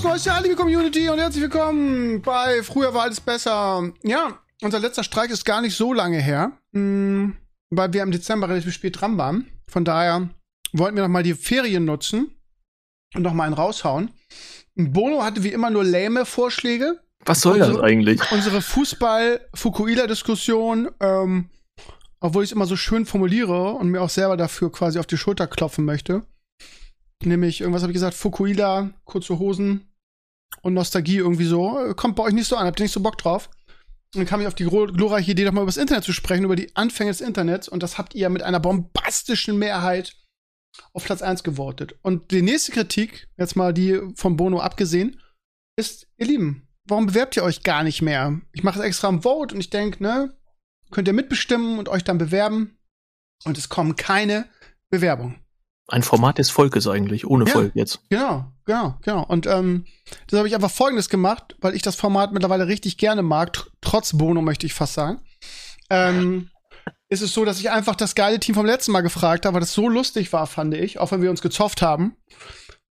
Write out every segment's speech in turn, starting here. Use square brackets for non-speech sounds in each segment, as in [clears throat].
Servus, neueste heilige Community und herzlich willkommen bei Früher war alles besser. Ja, unser letzter Streik ist gar nicht so lange her, mh, mm, weil wir im Dezember relativ spät dran waren. Von daher wollten wir noch mal die Ferien nutzen und noch mal einen raushauen. Bono hatte wie immer nur lähme Vorschläge. Was soll unsere, das eigentlich? Unsere Fußball-Fukuila-Diskussion, ähm, obwohl ich es immer so schön formuliere und mir auch selber dafür quasi auf die Schulter klopfen möchte. Nämlich, irgendwas habe ich gesagt, Fukuila, kurze Hosen und Nostalgie irgendwie so. Kommt bei euch nicht so an, habt ihr nicht so Bock drauf? Und dann kam ich auf die glorreiche Idee, doch mal über das Internet zu sprechen, über die Anfänge des Internets. Und das habt ihr mit einer bombastischen Mehrheit auf Platz 1 gewotet. Und die nächste Kritik, jetzt mal die von Bono abgesehen, ist, ihr Lieben, warum bewerbt ihr euch gar nicht mehr? Ich mache es extra im Vote und ich denke, ne, könnt ihr mitbestimmen und euch dann bewerben. Und es kommen keine Bewerbungen. Ein Format des Volkes eigentlich, ohne ja, Volk jetzt. Genau, genau, genau. Und ähm, das habe ich einfach folgendes gemacht, weil ich das Format mittlerweile richtig gerne mag, trotz Bono möchte ich fast sagen. Ähm, ist es so, dass ich einfach das geile Team vom letzten Mal gefragt habe, weil das so lustig war, fand ich, auch wenn wir uns gezofft haben.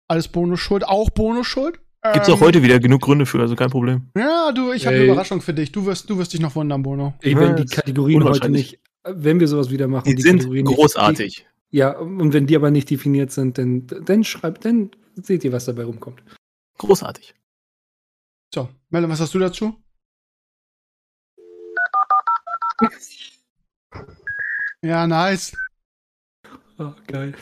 Alles Bonus schuld, auch Bonus schuld. Gibt's auch ähm, heute wieder genug Gründe für, also kein Problem. Ja, du, ich habe eine Überraschung für dich. Du wirst, du wirst dich noch wundern, Bono. Ich wenn die Kategorien heute nicht, wenn wir sowas wieder machen, die, die sind Kategorien großartig. Nicht, ja, und wenn die aber nicht definiert sind, dann, dann schreibt, dann seht ihr, was dabei rumkommt. Großartig. So, Melle, was hast du dazu? [laughs] ja, nice. Oh, geil.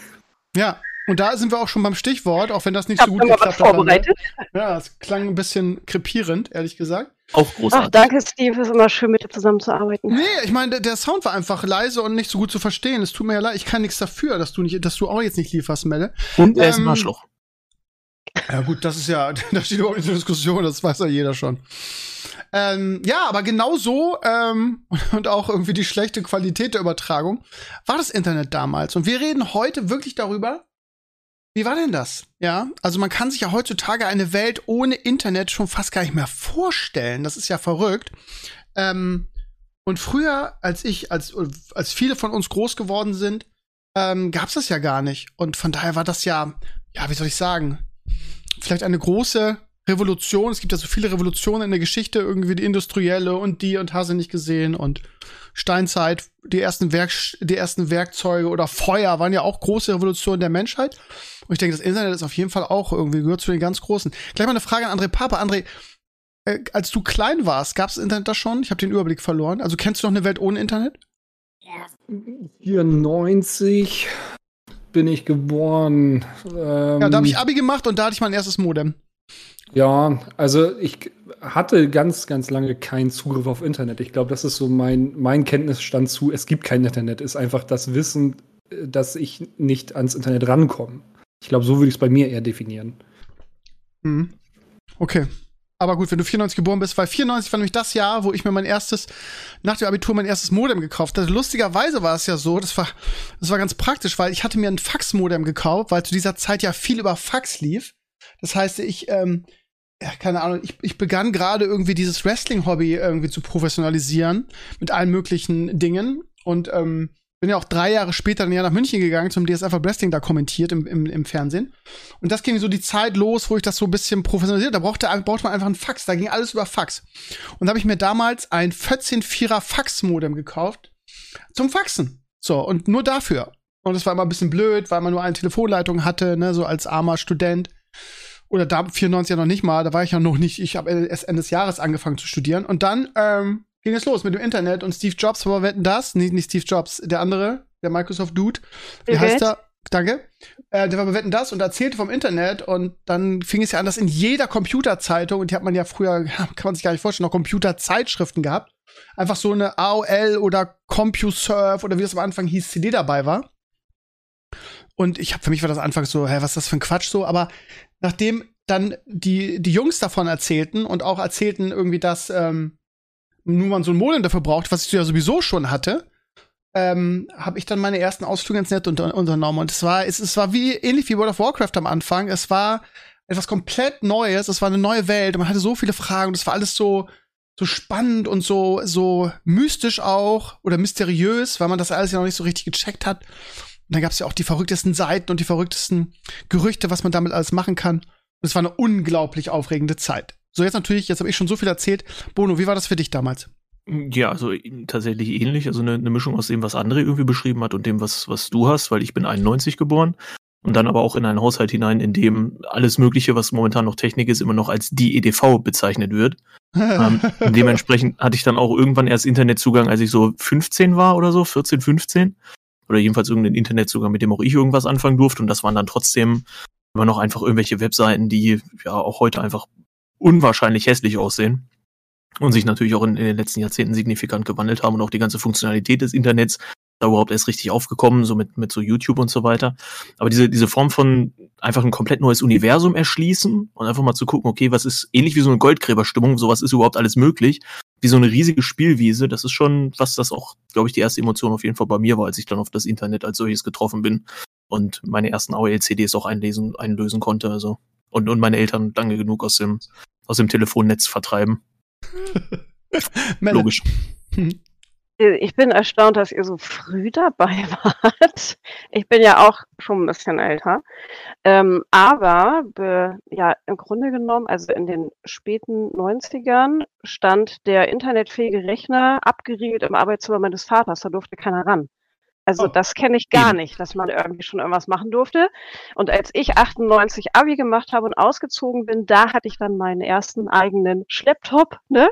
Ja, und da sind wir auch schon beim Stichwort, auch wenn das nicht so gut geklappt hat. Vorbereitet. Ja, es klang ein bisschen krepierend, ehrlich gesagt. Auch großartig. Ach, danke, Steve. Es ist immer schön, mit dir zusammenzuarbeiten. Nee, ich meine, der, der, Sound war einfach leise und nicht so gut zu verstehen. Es tut mir ja leid. Ich kann nichts dafür, dass du nicht, dass du auch jetzt nicht lieferst, Melle. Und er ähm, ist ein Arschloch. Ja, gut, das ist ja, [laughs] da steht überhaupt nicht zur Diskussion, das weiß ja jeder schon. Ähm, ja, aber genau so ähm, [laughs] und auch irgendwie die schlechte Qualität der Übertragung war das Internet damals. Und wir reden heute wirklich darüber, wie war denn das? Ja, also man kann sich ja heutzutage eine Welt ohne Internet schon fast gar nicht mehr vorstellen. Das ist ja verrückt. Ähm, und früher, als ich, als, als viele von uns groß geworden sind, ähm, gab es das ja gar nicht. Und von daher war das ja, ja, wie soll ich sagen, vielleicht eine große Revolution. Es gibt ja so viele Revolutionen in der Geschichte, irgendwie die industrielle und die und hast nicht gesehen und Steinzeit, die ersten, Werk die ersten Werkzeuge oder Feuer waren ja auch große Revolutionen der Menschheit. Und ich denke, das Internet ist auf jeden Fall auch irgendwie gehört zu den ganz großen. Gleich mal eine Frage an André Papa. André, äh, als du klein warst, gab es Internet da schon? Ich habe den Überblick verloren. Also kennst du noch eine Welt ohne Internet? 94 bin ich geboren. Ähm, ja, da habe ich Abi gemacht und da hatte ich mein erstes Modem. Ja, also ich hatte ganz, ganz lange keinen Zugriff auf Internet. Ich glaube, das ist so mein, mein Kenntnisstand zu, es gibt kein Internet, ist einfach das Wissen, äh, dass ich nicht ans Internet rankomme. Ich glaube, so würde ich es bei mir eher definieren. Mhm. Okay. Aber gut, wenn du 94 geboren bist, weil 94 war nämlich das Jahr, wo ich mir mein erstes, nach dem Abitur mein erstes Modem gekauft hatte. Lustigerweise war es ja so, das war, das war ganz praktisch, weil ich hatte mir ein Faxmodem gekauft, weil zu dieser Zeit ja viel über Fax lief. Das heißt, ich, ähm, ja, keine Ahnung, ich, ich begann gerade irgendwie dieses Wrestling-Hobby irgendwie zu professionalisieren mit allen möglichen Dingen und ähm, bin ja auch drei Jahre später dann ja nach München gegangen zum DSF Wrestling da kommentiert im, im, im Fernsehen. Und das ging so die Zeit los, wo ich das so ein bisschen professionalisiert. Da brauchte, brauchte man einfach einen Fax. Da ging alles über Fax. Und da habe ich mir damals ein 14-4er Fax-Modem gekauft zum Faxen. So, und nur dafür. Und das war immer ein bisschen blöd, weil man nur eine Telefonleitung hatte, ne, so als armer Student oder da 94 ja noch nicht mal, da war ich ja noch nicht, ich habe erst Ende des Jahres angefangen zu studieren und dann ähm, ging es los mit dem Internet und Steve Jobs, aber wetten das? Nicht, nicht Steve Jobs, der andere, der Microsoft Dude. Wie heißt er? Danke. Äh, der war bei Wetten das und erzählte vom Internet und dann fing es ja an, dass in jeder Computerzeitung, und die hat man ja früher, [laughs] kann man sich gar nicht vorstellen, noch Computerzeitschriften gehabt, einfach so eine AOL oder CompuServe oder wie das am Anfang hieß, CD dabei war. Und ich habe für mich war das anfangs so, hä, was ist das für ein Quatsch so, aber nachdem dann die, die Jungs davon erzählten und auch erzählten irgendwie, dass ähm, nur man so ein Modem dafür braucht, was ich ja sowieso schon hatte, ähm, habe ich dann meine ersten Ausflüge ins Netz unter unternommen. Und es war, es, es war wie ähnlich wie World of Warcraft am Anfang. Es war etwas komplett Neues, es war eine neue Welt und man hatte so viele Fragen und es war alles so, so spannend und so, so mystisch auch oder mysteriös, weil man das alles ja noch nicht so richtig gecheckt hat. Und dann gab es ja auch die verrücktesten Seiten und die verrücktesten Gerüchte, was man damit alles machen kann. Es war eine unglaublich aufregende Zeit. So, jetzt natürlich, jetzt habe ich schon so viel erzählt. Bono, wie war das für dich damals? Ja, also tatsächlich ähnlich. Also eine, eine Mischung aus dem, was André irgendwie beschrieben hat und dem, was, was du hast, weil ich bin 91 geboren und dann aber auch in einen Haushalt hinein, in dem alles Mögliche, was momentan noch Technik ist, immer noch als die EDV bezeichnet wird. [laughs] ähm, dementsprechend hatte ich dann auch irgendwann erst Internetzugang, als ich so 15 war oder so, 14, 15. Oder jedenfalls irgendeinen Internetzugang, mit dem auch ich irgendwas anfangen durfte. Und das waren dann trotzdem immer noch einfach irgendwelche Webseiten, die ja auch heute einfach unwahrscheinlich hässlich aussehen und sich natürlich auch in, in, den letzten Jahrzehnten signifikant gewandelt haben und auch die ganze Funktionalität des Internets da überhaupt erst richtig aufgekommen, so mit, mit so YouTube und so weiter. Aber diese, diese Form von einfach ein komplett neues Universum erschließen und einfach mal zu gucken, okay, was ist ähnlich wie so eine Goldgräberstimmung, sowas ist überhaupt alles möglich, wie so eine riesige Spielwiese, das ist schon, was das auch, glaube ich, die erste Emotion auf jeden Fall bei mir war, als ich dann auf das Internet als solches getroffen bin und meine ersten AOL-CDs auch einlesen, einlösen konnte, also. Und, und meine Eltern lange genug aus dem, aus dem Telefonnetz vertreiben. [laughs] Logisch. Ich bin erstaunt, dass ihr so früh dabei [laughs] wart. Ich bin ja auch schon ein bisschen älter. Ähm, aber be, ja, im Grunde genommen, also in den späten 90ern stand der internetfähige Rechner abgeriegelt im Arbeitszimmer meines Vaters. Da durfte keiner ran. Also oh. das kenne ich gar nicht, dass man irgendwie schon irgendwas machen durfte. Und als ich 98 Abi gemacht habe und ausgezogen bin, da hatte ich dann meinen ersten eigenen Schlepptop, ne?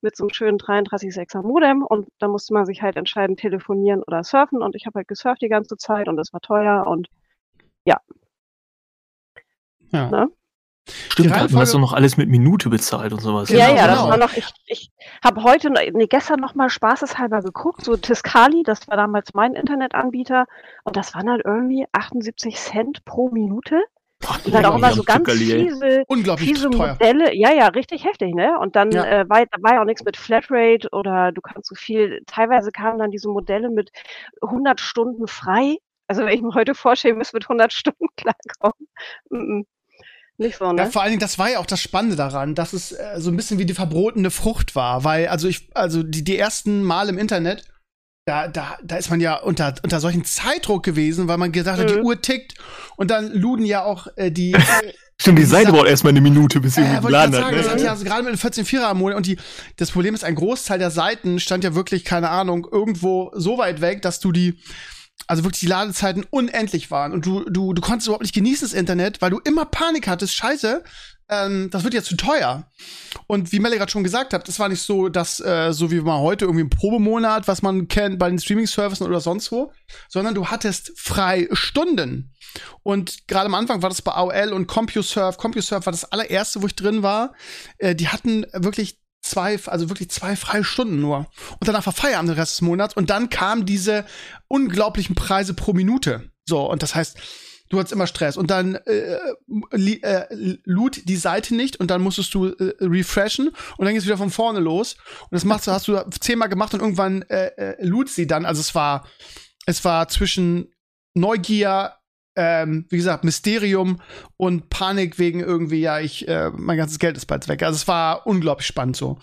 Mit so einem schönen 33,6er Modem und da musste man sich halt entscheiden, telefonieren oder surfen und ich habe halt gesurft die ganze Zeit und es war teuer und ja. Ja. Ne? Stimmt, da hatten das doch noch alles mit Minute bezahlt und sowas. Ja, genau, ja, das genau. war noch, ich, ich habe heute, nee, gestern noch mal spaßeshalber geguckt, so Tiscali, das war damals mein Internetanbieter und das waren halt irgendwie 78 Cent pro Minute. Boah, und dann auch immer so ganz fiese, fiese Modelle. Ja, ja, richtig heftig, ne? Und dann ja. äh, war, war ja auch nichts mit Flatrate oder du kannst so viel, teilweise kamen dann diese Modelle mit 100 Stunden frei. Also wenn ich mir heute vorstelle, müsste mit 100 Stunden [laughs] klarkommen. Mm -mm. Nicht so, ne? Ja, vor allen Dingen, das war ja auch das Spannende daran, dass es äh, so ein bisschen wie die verbotene Frucht war, weil, also ich, also die, die ersten Mal im Internet, da, da, da ist man ja unter, unter solchen Zeitdruck gewesen, weil man gedacht hat, mhm. die Uhr tickt und dann luden ja auch äh, die. [laughs] Äh, Stimmt, die Seite braucht erstmal eine Minute, bis sie äh, geladen hat. Ne? Das hat ja also gerade mit den 14 4er am Monat und die, das Problem ist, ein Großteil der Seiten stand ja wirklich, keine Ahnung, irgendwo so weit weg, dass du die also wirklich die Ladezeiten unendlich waren und du, du, du konntest überhaupt nicht genießen das Internet, weil du immer Panik hattest, scheiße, ähm, das wird ja zu teuer. Und wie Melle gerade schon gesagt hat, das war nicht so, dass äh, so wie man heute irgendwie ein Probemonat, was man kennt bei den Streaming-Services oder sonst wo, sondern du hattest frei Stunden. Und gerade am Anfang war das bei AOL und CompuServe. CompuServe war das allererste, wo ich drin war. Äh, die hatten wirklich zwei, also wirklich zwei freie Stunden nur. Und danach war Feierabend den Rest des Monats. Und dann kamen diese unglaublichen Preise pro Minute. So, und das heißt, du hattest immer Stress. Und dann äh, äh, loot die Seite nicht und dann musstest du äh, refreshen und dann geht's wieder von vorne los. Und das machst du, hast du zehnmal gemacht und irgendwann äh, äh, loot sie dann. Also es war, es war zwischen Neugier, ähm, wie gesagt, Mysterium und Panik wegen irgendwie, ja, ich, äh, mein ganzes Geld ist bald weg. Also es war unglaublich spannend so.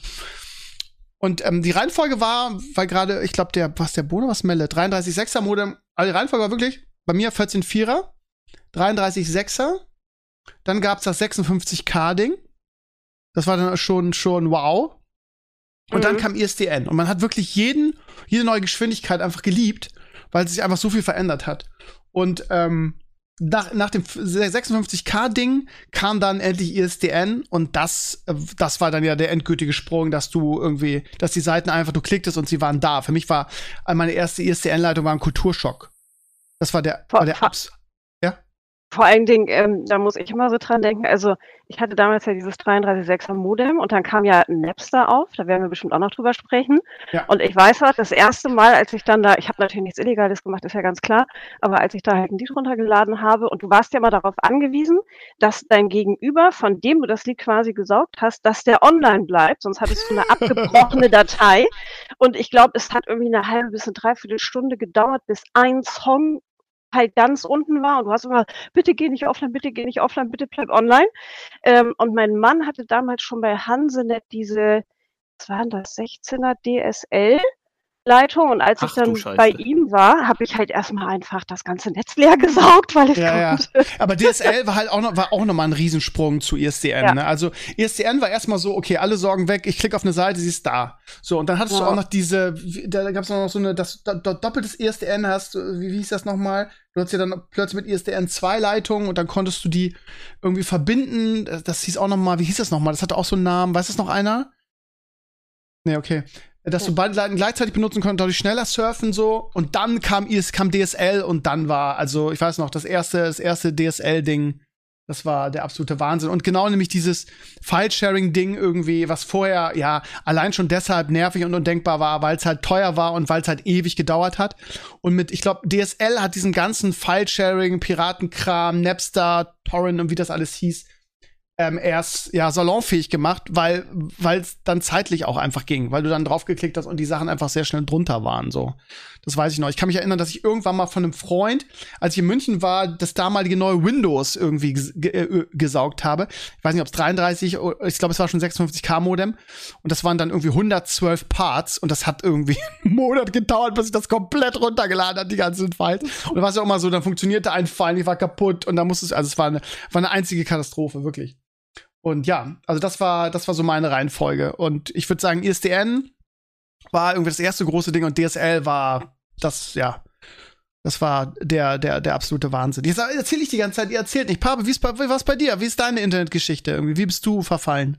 Und ähm, die Reihenfolge war, weil gerade, ich glaube, der, was der Bono, was Melle, 33,6er Modem, also die Reihenfolge war wirklich bei mir 14,4er, 33,6er, dann gab's das 56K-Ding. Das war dann schon, schon wow. Und mhm. dann kam ISDN. Und man hat wirklich jeden, jede neue Geschwindigkeit einfach geliebt, weil sich einfach so viel verändert hat. Und ähm, nach, nach dem 56K-Ding kam dann endlich ISDN und das, äh, das war dann ja der endgültige Sprung, dass du irgendwie, dass die Seiten einfach, du klicktest und sie waren da. Für mich war meine erste ISDN-Leitung war ein Kulturschock. Das war der, war der Abs vor allen Dingen, ähm, da muss ich immer so dran denken, also ich hatte damals ja dieses 33.6er Modem und dann kam ja Napster auf, da werden wir bestimmt auch noch drüber sprechen. Ja. Und ich weiß halt, das erste Mal, als ich dann da, ich habe natürlich nichts Illegales gemacht, ist ja ganz klar, aber als ich da halt ein Lied runtergeladen habe und du warst ja immer darauf angewiesen, dass dein Gegenüber, von dem du das Lied quasi gesaugt hast, dass der online bleibt, sonst hattest du eine abgebrochene [laughs] Datei. Und ich glaube, es hat irgendwie eine halbe bis eine dreiviertel Stunde gedauert, bis ein Song halt ganz unten war und du hast immer, bitte geh nicht offline, bitte geh nicht offline, bitte bleib online. Ähm, und mein Mann hatte damals schon bei Hansenet diese, was waren das, 16er DSL Leitung und als Ach ich dann du bei ihm war, habe ich halt erstmal einfach das ganze Netz leer gesaugt, weil ich Ja, ja. konnte. Aber DSL war halt auch noch, war auch noch mal ein Riesensprung zu ISDN. Ja. Ne? Also ISDN war erstmal so, okay, alle Sorgen weg, ich klicke auf eine Seite, sie ist da. So, und dann hattest du Ja. auch noch diese, da gab es noch so eine, das do, do, doppeltes ISDN hast, du- wie, wie hieß das nochmal? Du hattest ja dann plötzlich mit ISDN zwei Leitungen und dann konntest du die irgendwie verbinden. Das, hieß auch noch mal, wie hieß das noch mal? Das hatte auch so einen Namen. Weiß das noch einer? Nee, okay. Dass du beide Leiten gleichzeitig benutzen konntest, dadurch schneller surfen so und dann kam IS, kam DSL und dann war, also ich weiß noch, das erste, das erste DSL-Ding, das war der absolute Wahnsinn. Und genau nämlich dieses File-Sharing-Ding irgendwie, was vorher ja allein schon deshalb nervig und undenkbar war, weil es halt teuer war und weil es halt ewig gedauert hat. Und mit, ich glaube, DSL hat diesen ganzen File-Sharing, Piratenkram, Napster, Torrent und wie das alles hieß, ähm, erst ja salonfähig gemacht, weil weil es dann zeitlich auch einfach ging, weil du dann draufgeklickt hast und die Sachen einfach sehr schnell drunter waren so. Das weiß ich noch. Ich kann mich erinnern, dass ich irgendwann mal von einem Freund, als ich in München war, das damalige neue Windows irgendwie äh, gesaugt habe. Ich weiß nicht, ob es 33, oder- ich glaube, es war schon 56k Modem und das waren dann irgendwie 112 Parts und das hat irgendwie [laughs] einen Monat gedauert, bis ich das komplett runtergeladen hat, die ganzen Files. Und es ja auch mal so, dann funktionierte ein File, die war kaputt und dann musste es, also es war eine, war eine einzige Katastrophe, wirklich. Und ja, also das war, das war so meine Reihenfolge. Und ich würde sagen, ISDN war irgendwie das erste große Ding und DSL war das, ja, das war der, der, der absolute Wahnsinn. Jetzt erzähle ich die ganze Zeit, ihr erzählt nicht. Pape, wie ist bei, was bei dir? Wie ist deine Internetgeschichte irgendwie? Wie bist du verfallen?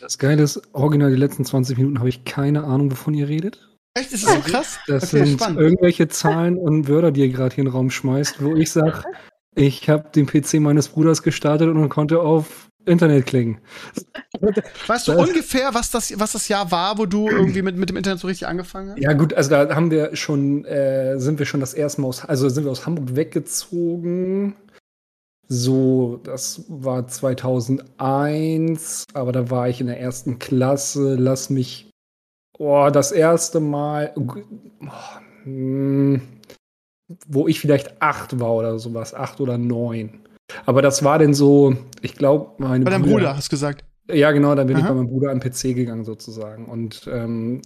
Das Geile ist, original die letzten 20 Minuten habe ich keine Ahnung, wovon ihr redet. Echt? Ist das so krass? Das Okay, sind spannend. irgendwelche Zahlen und Wörter, die ihr gerade hier in den Raum schmeißt, wo ich sage, ich habe den PC meines Bruders gestartet und konnte auf Internet klingen. Weißt du Das- ungefähr, was das, was das Jahr war, wo du irgendwie mit, mit dem Internet so richtig angefangen hast? Ja gut, also da haben wir schon, äh, sind wir schon das erste Mal aus, also sind wir aus Hamburg weggezogen. So, das war 2001, aber da war ich in der ersten Klasse. Lass mich, oh, das erste Mal, oh, hm, wo ich vielleicht acht war oder sowas, acht oder neun. Aber das war denn so, ich glaube, meine Bei deinem Brüder- Bruder, hast du gesagt. ja, genau, dann bin ich Aha. bei meinem Bruder am PC gegangen sozusagen. Und ähm,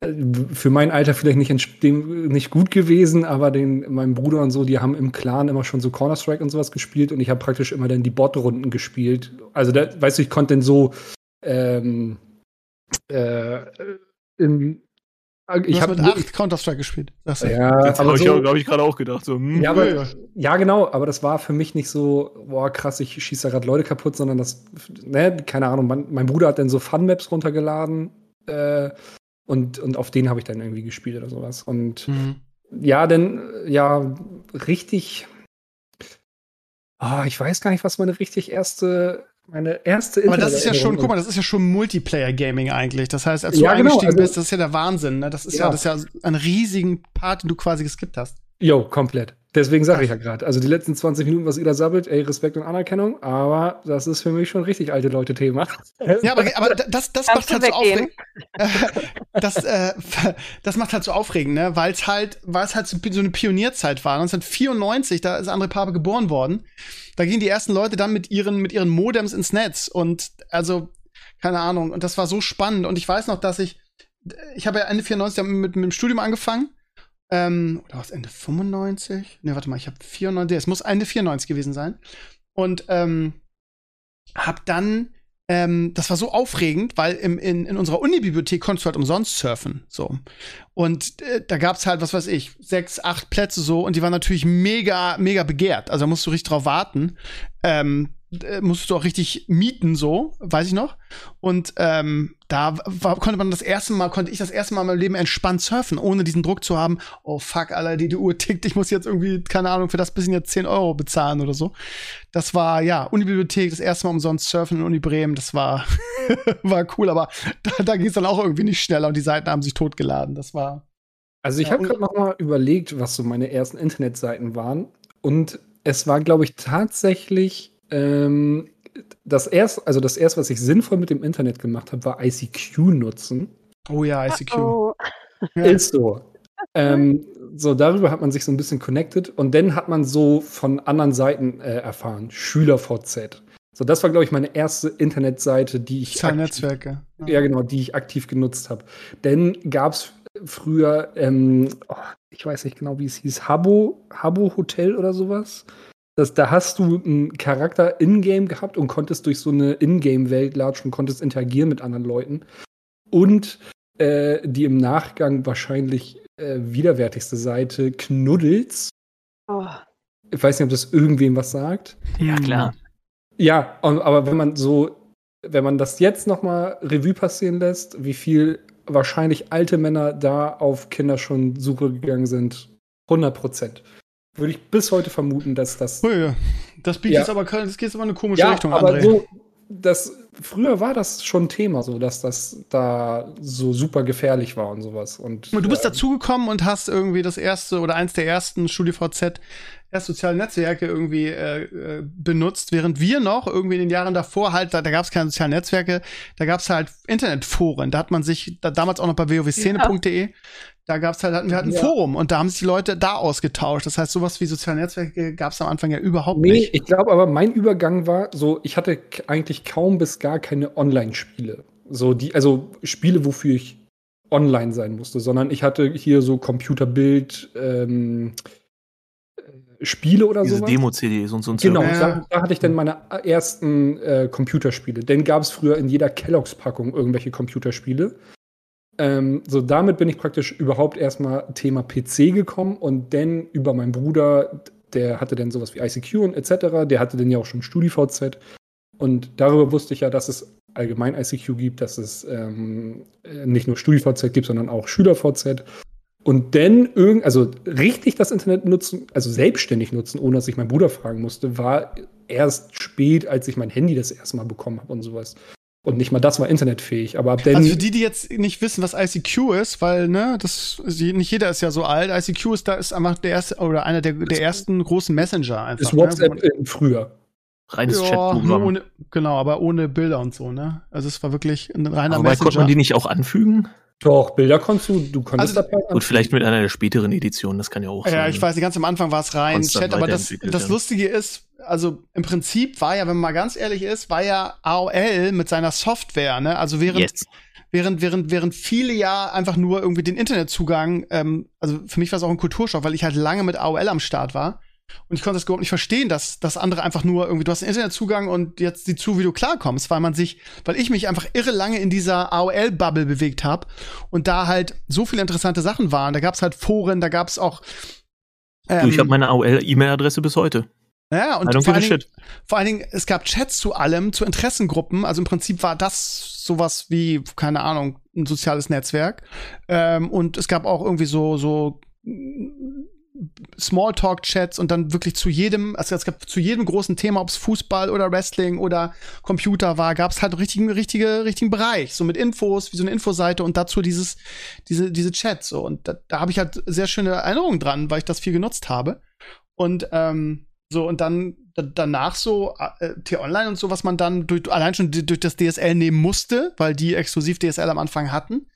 äh, für mein Alter vielleicht nicht, dem, nicht gut gewesen, aber den, mein Bruder und so, die haben im Clan immer schon so Counter-Strike und sowas gespielt und ich habe praktisch immer dann die Bot-Runden gespielt. Also, da, weißt du, ich konnte dann so ähm, äh, in, ich hast habe mit acht Counter-Strike gespielt. du. ja, Das aber habe ich, so, glaub ich, gerade auch gedacht. So, hm. ja, aber, ja, genau, aber das war für mich nicht so, boah, krass, ich schieße da gerade Leute kaputt, sondern das, ne, keine Ahnung, mein, mein Bruder hat dann so Fun-Maps runtergeladen äh, und, und auf denen habe ich dann irgendwie gespielt oder sowas. Und Mhm. ja, dann, äh, ja, richtig, ah, ich weiß gar nicht, was meine richtig erste, meine erste Aber das ist ja schon, guck mal, das ist ja schon Multiplayer-Gaming eigentlich. Das heißt, als Ja, du genau, eingestiegen also- bist, das ist ja der Wahnsinn. Ne? Das ist ja. Ja. das ist ja ein riesigen Part, den du quasi geskippt hast. Jo, komplett. Deswegen sage ich ja gerade. Also die letzten 20 Minuten, was ihr da sabbelt, ey, Respekt und Anerkennung, aber das ist für mich schon richtig alte Leute-Thema. [laughs] Ja, aber, aber das, das macht halt du so weggehen? aufregend. [laughs] das, äh, [laughs] das macht halt so aufregend, ne? Weil es halt, weil es halt so so eine Pionierzeit war. 1994, da ist André Pape geboren worden. Da gingen die ersten Leute dann mit ihren, mit ihren Modems ins Netz. Und also, keine Ahnung. Und das war so spannend. Und ich weiß noch, dass ich, ich habe ja Ende 94 mit, mit dem Studium angefangen. Ähm, oder was, Ende 95? Ne, warte mal, ich habe 94, es muss Ende 94 gewesen sein. Und ähm, hab dann, ähm, das war so aufregend, weil im, in, in unserer Uni-Bibliothek konntest du halt umsonst surfen. So. Und äh, da gab's halt, was weiß ich, sechs, acht Plätze so und die waren natürlich mega, mega begehrt. Also da musst du richtig drauf warten. Ähm, äh, musstest du auch richtig mieten, so, weiß ich noch. Und ähm, da war, konnte man das erste Mal, konnte ich das erste Mal in meinem Leben entspannt surfen, ohne diesen Druck zu haben, oh fuck, Alter, die, die Uhr tickt, ich muss jetzt irgendwie, keine Ahnung, für das bisschen jetzt 10 Euro bezahlen oder so. Das war, ja, Unibibliothek, das erste Mal umsonst surfen in Uni Bremen, das war, [laughs] war cool, aber da, da ging es dann auch irgendwie nicht schneller und die Seiten haben sich totgeladen. Das war. Also ich Ja, habe gerade noch mal überlegt, was so meine ersten Internetseiten waren. Und es war, glaube ich, tatsächlich ähm, das erste, also das erste, was ich sinnvoll mit dem Internet gemacht habe, war ICQ nutzen. Oh ja, ICQ. Oh, Ja. Ist so. Ähm, so, darüber hat man sich so ein bisschen connected und dann hat man so von anderen Seiten äh, erfahren. SchülerVZ. So, das war, glaube ich, meine erste Internetseite, die ich aktiv- Netzwerke. ja, genau, die ich aktiv genutzt habe. Dann gab es früher, ähm, oh, ich weiß nicht genau, wie es hieß, Habbo, Habbo Hotel oder sowas. Das, da hast du einen Charakter in-game gehabt und konntest durch so eine In-game-Welt latschen und konntest interagieren mit anderen Leuten. Und äh, die im Nachgang wahrscheinlich äh, widerwärtigste Seite, Knuddels. Oh. Ich weiß nicht, ob das irgendwem was sagt. Ja, klar. Ja, aber wenn man so, wenn man das jetzt noch mal Revue passieren lässt, wie viel wahrscheinlich alte Männer da auf Kinder schon Suche gegangen sind, 100 Prozent. Würde ich bis heute vermuten, dass das. Oh ja. Das bietet ja. aber, das geht aber in eine komische ja, Richtung, aber André. So, das, früher war das schon Thema, so dass das da so super gefährlich war und sowas. Und, und du bist äh, dazugekommen und hast irgendwie das erste oder eins der ersten StudiVZ erst soziale Netzwerke irgendwie äh, äh, benutzt, während wir noch irgendwie in den Jahren davor halt, da, da gab es keine sozialen Netzwerke, da gab es halt Internetforen, da hat man sich, da, damals auch noch bei wowszene.de, ja. da gab es halt, hatten wir halt ein ja. Forum und da haben sich die Leute da ausgetauscht. Das heißt, sowas wie soziale Netzwerke gab es am Anfang ja überhaupt nee, nicht. Ich glaube aber, mein Übergang war so, ich hatte eigentlich kaum bis gar keine Online-Spiele. So die, also Spiele, wofür ich online sein musste, sondern ich hatte hier so Computerbild, ähm, Spiele oder so. Diese Demo-CDs und so ein Genau, ja. da, da, hatte ich dann meine ersten äh, Computerspiele. Denn gab es früher in jeder Kelloggs-Packung irgendwelche Computerspiele. Ähm, so, damit bin ich praktisch überhaupt erstmal Thema PC gekommen und dann über meinen Bruder, der hatte dann sowas wie ICQ und etc., der hatte dann ja auch schon StudiVZ. Und darüber wusste ich ja, dass es allgemein ICQ gibt, dass es ähm, nicht nur StudiVZ gibt, sondern auch SchülerVZ. Und dann irgend, also richtig das Internet nutzen, also selbstständig nutzen, ohne dass ich meinen Bruder fragen musste, war erst spät, als ich mein Handy das erste Mal bekommen habe und sowas. Und nicht mal das war internetfähig. Aber ab dann. Also für die, die jetzt nicht wissen, was ICQ ist, weil, ne, das, nicht jeder ist ja so alt. ICQ ist da ist einfach der erste oder einer der, der ersten großen Messenger einfach. Ist WhatsApp ne, früher. Reines ja, Chatprogramm. Ohne, genau, aber ohne Bilder und so, ne? Also es war wirklich ein reiner aber Messenger. Konnte man die nicht auch anfügen? Doch, Bilder konntest du, du konntest also, dabei. Gut, vielleicht mit einer der späteren Editionen, das kann ja auch ja, sein. Ja, ich weiß nicht, ganz am Anfang war es rein Chat, aber das, das. Lustige ist, also im Prinzip war ja, wenn man mal ganz ehrlich ist, war ja AOL mit seiner Software, ne? Also während, yes. während, während, während viele ja einfach nur irgendwie den Internetzugang, ähm, also für mich war es auch ein Kulturschock, weil ich halt lange mit AOL am Start war. Und ich konnte das überhaupt nicht verstehen, dass, dass andere einfach nur irgendwie, du hast einen Internetzugang und jetzt sieh zu, wie du klarkommst, weil man sich, weil ich mich einfach irre lange in dieser AOL-Bubble bewegt habe und da halt so viele interessante Sachen waren. Da gab's halt Foren, da gab's auch. Ähm, du, ich habe meine AOL-E-Mail-Adresse bis heute. Ja, und vor allen, Dingen, vor allen Dingen, es gab Chats zu allem, zu Interessengruppen. Also im Prinzip war das sowas wie, keine Ahnung, ein soziales Netzwerk. Ähm, und es gab auch irgendwie so, so Smalltalk-Chats und dann wirklich zu jedem, also es gab zu jedem großen Thema, ob es Fußball oder Wrestling oder Computer war, gab es halt richtigen, richtige, richtigen Bereich, so mit Infos, wie so eine Infoseite und dazu dieses, diese, diese Chats. So. Und da, da habe ich halt sehr schöne Erinnerungen dran, weil ich das viel genutzt habe. Und ähm, so, und dann danach so äh, T-Online und so, was man dann durch, allein schon durch das DSL nehmen musste, weil die exklusiv DSL am Anfang hatten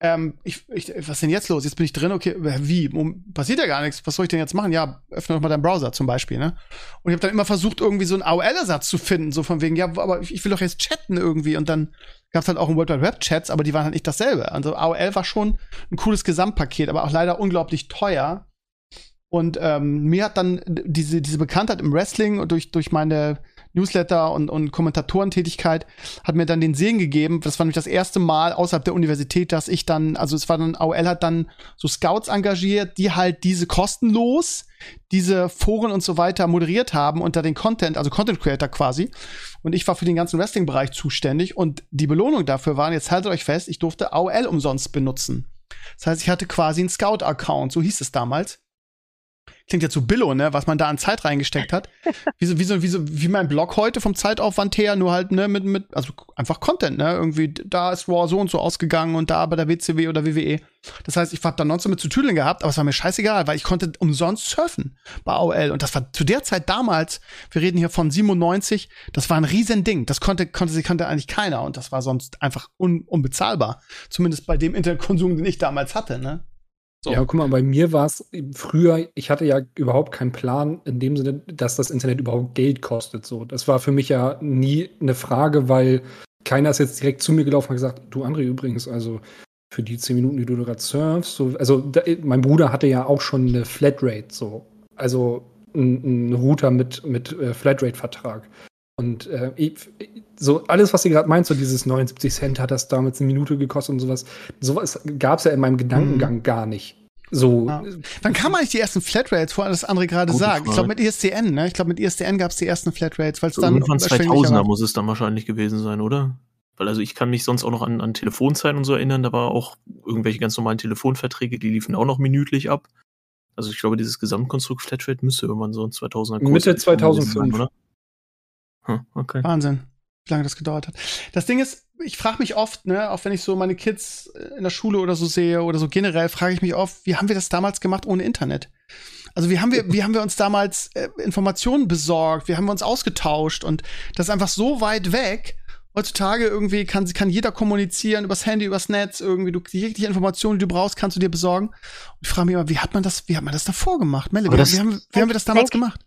ähm, ich, ich, was ist denn jetzt los? Jetzt bin ich drin, okay, wie? Passiert ja gar nichts. Was soll ich denn jetzt machen? Ja, öffne doch mal deinen Browser zum Beispiel, ne? Und ich habe dann immer versucht, irgendwie so einen AOL-Ersatz zu finden, so von wegen, ja, aber ich will doch jetzt chatten irgendwie. Und dann gab es halt auch ein World Wide Web Chats, aber die waren halt nicht dasselbe. Also AOL war schon ein cooles Gesamtpaket, aber auch leider unglaublich teuer. Und ähm, mir hat dann diese, diese Bekanntheit im Wrestling durch, durch meine Newsletter und, und Kommentatorentätigkeit hat mir dann den Segen gegeben. Das war nämlich das erste Mal außerhalb der Universität, dass ich dann, also es war dann, AOL hat dann so Scouts engagiert, die halt diese kostenlos diese Foren und so weiter moderiert haben unter den Content, also Content Creator quasi. Und ich war für den ganzen Wrestling-Bereich zuständig und die Belohnung dafür waren, jetzt haltet euch fest, ich durfte AOL umsonst benutzen. Das heißt, ich hatte quasi einen Scout-Account, so hieß es damals klingt ja zu Billo, ne, was man da an Zeit reingesteckt hat. Wie so, wie so, wie so, wie mein Blog heute vom Zeitaufwand her, nur halt, ne, mit, mit, also einfach Content, ne, irgendwie, da ist Raw so und so ausgegangen und da bei der WCW oder WWE. Das heißt, ich hab da 19 mit zu tüdeln gehabt, aber es war mir scheißegal, weil ich konnte umsonst surfen bei AOL und das war zu der Zeit damals, wir reden hier von 97, das war ein riesen Ding. Das konnte, konnte, sie konnte eigentlich keiner und das war sonst einfach un, unbezahlbar. Zumindest bei dem Internetkonsum, den ich damals hatte, ne. So. Ja, guck mal, bei mir war es früher, ich hatte ja überhaupt keinen Plan in dem Sinne, dass das Internet überhaupt Geld kostet. So, das war für mich ja nie eine Frage, weil keiner ist jetzt direkt zu mir gelaufen und gesagt, du André übrigens, also für die zehn Minuten, die du gerade surfst. So, also da, mein Bruder hatte ja auch schon eine Flatrate, so. Also ein, ein Router mit, mit äh, Flatrate-Vertrag. Und äh, so alles, was ihr gerade meint, so dieses 79 Cent hat das damals eine Minute gekostet und sowas, sowas gab es ja in meinem Gedankengang mhm. gar nicht. So. Ja. Wann kam eigentlich die ersten Flatrates vor, das andere gerade sagt? Ich glaube mit ISDN, ne? Ich glaube mit ISDN gab es die ersten Flatrates, weil es dann irgendwann 2000er muss es dann wahrscheinlich gewesen sein, oder? Weil also ich kann mich sonst auch noch an, an Telefonzeiten und so erinnern, da war auch irgendwelche ganz normalen Telefonverträge, die liefen auch noch minütlich ab. Also ich glaube, dieses Gesamtkonstrukt Flatrate müsste irgendwann so in 2000er Mitte 2005, sein, oder? Okay. Wahnsinn, wie lange das gedauert hat. Das Ding ist, ich frage mich oft, ne, auch wenn ich so meine Kids in der Schule oder so sehe oder so generell, frage ich mich oft, wie haben wir das damals gemacht ohne Internet? Also wie haben wir, wie haben wir uns damals äh, Informationen besorgt? Wie haben wir uns ausgetauscht? Und das ist einfach so weit weg. Heutzutage irgendwie kann, kann jeder kommunizieren übers Handy, übers Netz, irgendwie du, jegliche Informationen, die du brauchst, kannst du dir besorgen. Und ich frage mich immer, wie hat man das, wie hat man das davor gemacht? Melle, wie, das, wie, haben, wie haben wir das damals gemacht?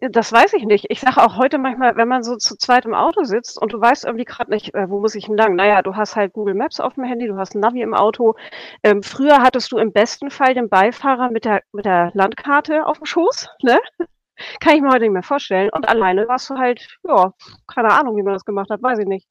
Das weiß ich nicht. Ich sage auch heute manchmal, wenn man so zu zweit im Auto sitzt und du weißt irgendwie gerade nicht, äh, wo muss ich denn lang? Naja, du hast halt Google Maps auf dem Handy, du hast ein Navi im Auto. Ähm, früher hattest du im besten Fall den Beifahrer mit der, mit der Landkarte auf dem Schoß, ne? Kann ich mir heute nicht mehr vorstellen. Und alleine warst du halt, ja, keine Ahnung, wie man das gemacht hat, weiß ich nicht.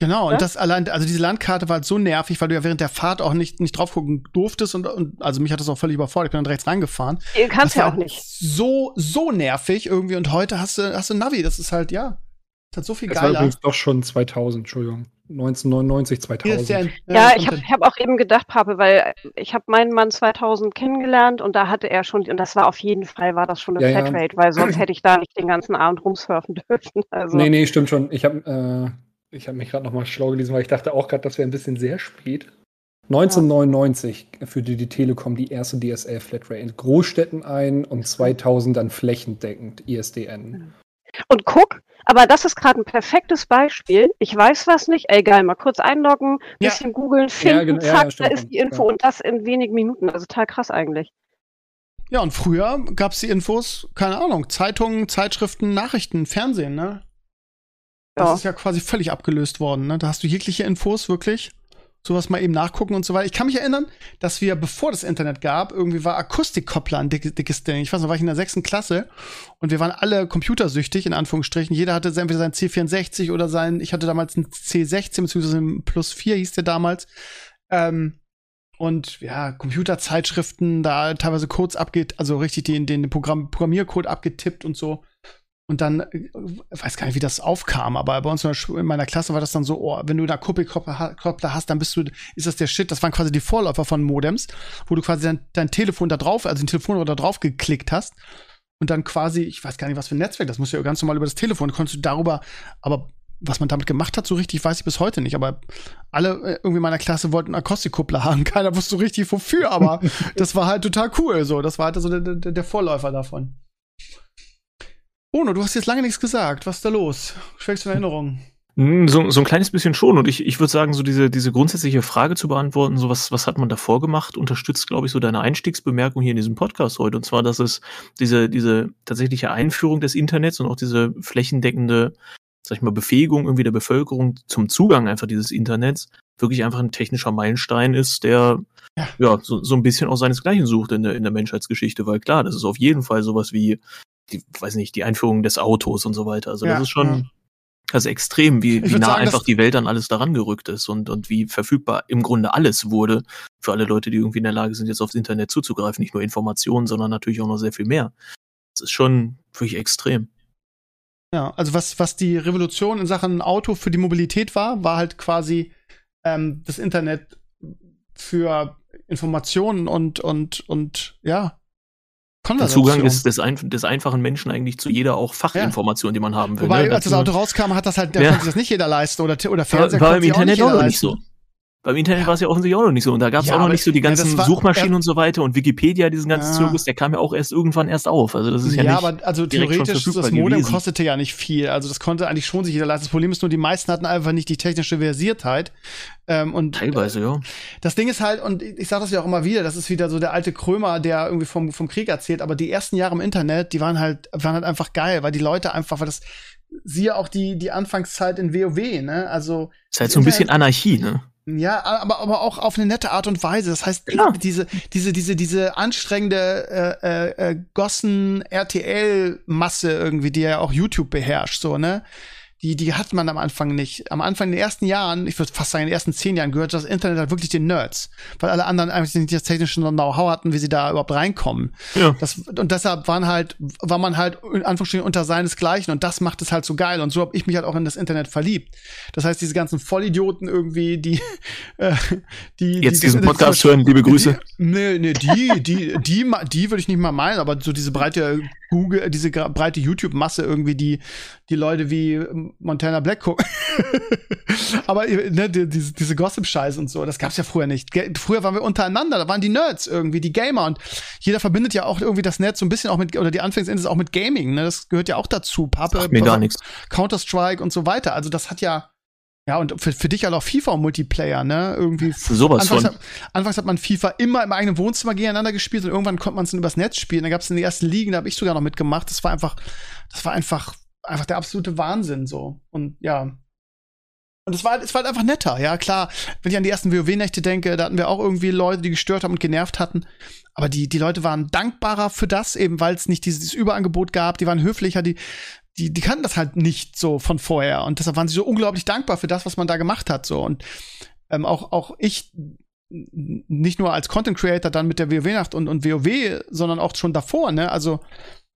Genau, ja? und das allein, also diese Landkarte war halt so nervig, weil du ja während der Fahrt auch nicht, nicht drauf gucken durftest und, und also mich hat das auch völlig überfordert, ich bin dann rechts reingefahren. Du kannst ja auch nicht. So, so nervig irgendwie und heute hast du, hast du Navi, das ist halt, ja, das hat so viel geiler. Das war übrigens doch schon 2000, Entschuldigung. 1999, 2000. Ja, ja ich habe hab auch eben gedacht, Pape, weil ich habe meinen Mann 2000 kennengelernt und da hatte er schon, und das war auf jeden Fall, war das schon eine ja, Flatrate, ja. weil sonst [clears throat] hätte ich da nicht den ganzen Abend rumsurfen [laughs] dürfen. Also. Nee, nee, stimmt schon. Ich habe äh, ich habe mich gerade noch mal schlau gelesen, weil ich dachte auch gerade, das wäre ein bisschen sehr spät. 1999 ja. führte die Telekom die erste DSL-Flatrate in Großstädten ein und 2000 dann flächendeckend ISDN. Und guck, aber das ist gerade ein perfektes Beispiel. Ich weiß was nicht, egal, mal kurz einloggen, bisschen ja. googeln, finden, ja, zack, da ist die Info und das in wenigen Minuten. Also total krass eigentlich. Ja, und früher gab es die Infos, keine Ahnung, Zeitungen, Zeitschriften, Nachrichten, Fernsehen, ne? Das ja. ist ja quasi völlig abgelöst worden. Ne? Da hast du jegliche Infos wirklich. Sowas mal eben nachgucken und so weiter. Ich kann mich erinnern, dass wir, bevor das Internet gab, irgendwie war Akustikkoppler ein dick, dickes Ding. Ich weiß noch, war ich in der sechsten Klasse und wir waren alle computersüchtig, in Anführungsstrichen. Jeder hatte entweder sein C64 oder sein, ich hatte damals ein C16, beziehungsweise ein Plus 4 hieß der damals. Ähm, und ja, Computerzeitschriften, da teilweise Codes abgeht, also richtig den, den Programm, Programmiercode abgetippt und so. Und dann, ich äh, weiß gar nicht, wie das aufkam, aber bei uns in meiner Klasse war das dann so, oh, wenn du da Kuppelkoppler hast, dann bist du, ist das der Shit. Das waren quasi die Vorläufer von Modems, wo du quasi dein, dein Telefon da drauf, also den Telefon da drauf geklickt hast und dann quasi, ich weiß gar nicht, was für ein Netzwerk, das muss ja ganz normal über das Telefon, konntest du darüber, aber was man damit gemacht hat, so richtig weiß ich bis heute nicht. Aber alle äh, irgendwie in meiner Klasse wollten Akustikkuppler haben. [laughs] Keiner wusste so richtig wofür, aber [laughs] das war halt total cool. So, das war halt so der, der, der Vorläufer davon. Bruno, du hast jetzt lange nichts gesagt. Was ist da los? Schwächste Erinnerungen? Hm, so, so ein kleines bisschen schon. Und ich, ich würde sagen, so diese, diese grundsätzliche Frage zu beantworten, so was, was hat man davor gemacht, unterstützt, glaube ich, so deine Einstiegsbemerkung hier in diesem Podcast heute. Und zwar, dass es diese, diese tatsächliche Einführung des Internets und auch diese flächendeckende, sag ich mal, Befähigung irgendwie der Bevölkerung zum Zugang einfach dieses Internets wirklich einfach ein technischer Meilenstein ist, der ja, ja so, so ein bisschen auch seinesgleichen sucht in der, in der Menschheitsgeschichte, weil klar, das ist auf jeden Fall sowas wie die, weiß nicht, die Einführung des Autos und so weiter. Also ja, das ist schon ja. also extrem, wie, wie nah sagen, einfach die Welt an alles daran gerückt ist und, und wie verfügbar im Grunde alles wurde für alle Leute, die irgendwie in der Lage sind, jetzt aufs Internet zuzugreifen. Nicht nur Informationen, sondern natürlich auch noch sehr viel mehr. Das ist schon wirklich extrem. Ja, also was, was die Revolution in Sachen Auto für die Mobilität war, war halt quasi ähm, das Internet für Informationen und, und, und ja, der Zugang des, des, ein, des, einfachen Menschen eigentlich zu jeder auch Fachinformation, ja. die man haben will. Wobei, ne? als das Auto rauskam, hat das halt, da ja. konnte sich das nicht jeder leisten oder, oder Fernseher war, war im Internet auch, auch nicht so. Beim Internet ja. war es ja offensichtlich auch noch nicht so. Und da gab es ja, auch noch nicht so die ganzen war, Suchmaschinen und so weiter und Wikipedia, diesen ganzen ja. Zirkus, der kam ja auch erst irgendwann erst auf. Also das ist ja, ja nicht. Ja, aber also theoretisch, das Modem gewesen. kostete ja nicht viel. Also das konnte eigentlich schon sich jeder leisten. Das Problem ist nur, die meisten hatten einfach nicht die technische Versiertheit. Ähm, und Teilweise, ja. Das Ding ist halt, und ich sage das ja auch immer wieder, das ist wieder so der alte Krömer, der irgendwie vom, vom Krieg erzählt, aber die ersten Jahre im Internet, die waren halt, waren halt einfach geil, weil die Leute einfach, weil das, siehe auch die, die Anfangszeit in WoW, ne? Also. ist halt so ein bisschen Anarchie, ne? Ja, aber, aber auch auf eine nette Art und Weise. Das heißt, Klar. diese, diese, diese, diese anstrengende äh, äh, äh, Gossen-RTL-Masse irgendwie, die ja auch YouTube beherrscht, so, ne? Die, die hat man am Anfang nicht. Am Anfang in den ersten Jahren, ich würde fast sagen, in den ersten zehn Jahren gehört das Internet halt wirklich den Nerds. Weil alle anderen einfach nicht das technische Know-how hatten, wie sie da überhaupt reinkommen. Ja. Das, und deshalb waren halt, war man halt in Anführungsstrichen unter seinesgleichen und das macht es halt so geil. Und so habe ich mich halt auch in das Internet verliebt. Das heißt, diese ganzen Vollidioten irgendwie, die, [laughs] äh, die Jetzt die diesen das Podcast hören, liebe Grüße. Die, nee, nee, die, die, die, ma- die würde ich nicht mal meinen, aber so diese breite Google, äh, diese breite YouTube-Masse irgendwie, die, die Leute wie ähm, Montana Black gucken. [laughs] aber äh, ne, die, diese, diese Gossip-Scheiß und so, das gab's ja früher nicht. Früher waren wir untereinander, da waren die Nerds irgendwie, die Gamer und jeder verbindet ja auch irgendwie das Netz so ein bisschen auch mit, oder die Anfangsinsel auch mit Gaming, ne? Das gehört ja auch dazu. Pappe. Counter-Strike und so weiter. Also das hat ja, ja, und für, für dich halt auch FIFA und Multiplayer, ne? Irgendwie. Sowas Anfangs von. hat, anfangs hat man FIFA immer im eigenen Wohnzimmer gegeneinander gespielt und irgendwann konnte man es dann übers Netz spielen. Da gab es in die ersten Ligen, da habe ich sogar noch mitgemacht. Das war einfach, das war einfach, einfach der absolute Wahnsinn so. Und ja. Und es war, halt- es war halt einfach netter, ja klar. Wenn ich an die ersten WoW-Nächte denke, da hatten wir auch irgendwie Leute, die gestört haben und genervt hatten. Aber die, die Leute waren dankbarer für das, eben weil es nicht dieses, dieses Überangebot gab. Die waren höflicher, die, die, die kannten das halt nicht so von vorher. Und deshalb waren sie so unglaublich dankbar für das, was man da gemacht hat. So. Und ähm, auch, auch ich, nicht nur als Content Creator dann mit der WoW-Nacht und, und WoW, sondern auch schon davor, ne? Also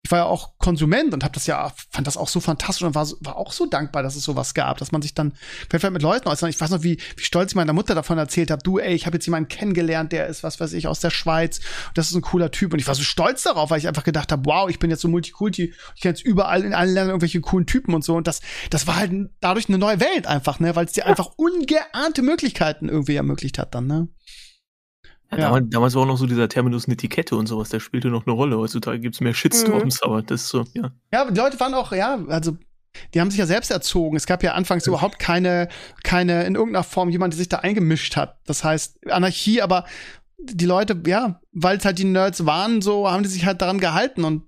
ich war ja auch Konsument und hab das ja, fand das auch so fantastisch und war, war auch so dankbar, dass es sowas gab, dass man sich dann vielleicht mit Leuten äußert. Ich weiß noch, wie, wie stolz ich meiner Mutter davon erzählt habe, du, ey, ich habe jetzt jemanden kennengelernt, der ist, was weiß ich, aus der Schweiz. Und das ist ein cooler Typ. Und ich war so stolz darauf, weil ich einfach gedacht habe, wow, ich bin jetzt so Multikulti, ich kenne jetzt überall in allen Ländern irgendwelche coolen Typen und so. Und das, das war halt dadurch eine neue Welt einfach, ne? Weil es dir einfach ungeahnte Möglichkeiten irgendwie ermöglicht hat dann, ne? Ja, Ja. Damals, damals war auch noch so dieser Terminus Netiquette und sowas, der spielte noch eine Rolle. Heutzutage gibt's mehr Shitstorms, aber das ist so, ja. Ja, die Leute waren auch, ja, also die haben sich ja selbst erzogen. Es gab ja anfangs überhaupt keine, keine in irgendeiner Form jemand, der sich da eingemischt hat. Das heißt Anarchie, aber die Leute, ja, weil es halt die Nerds waren, so haben die sich halt daran gehalten und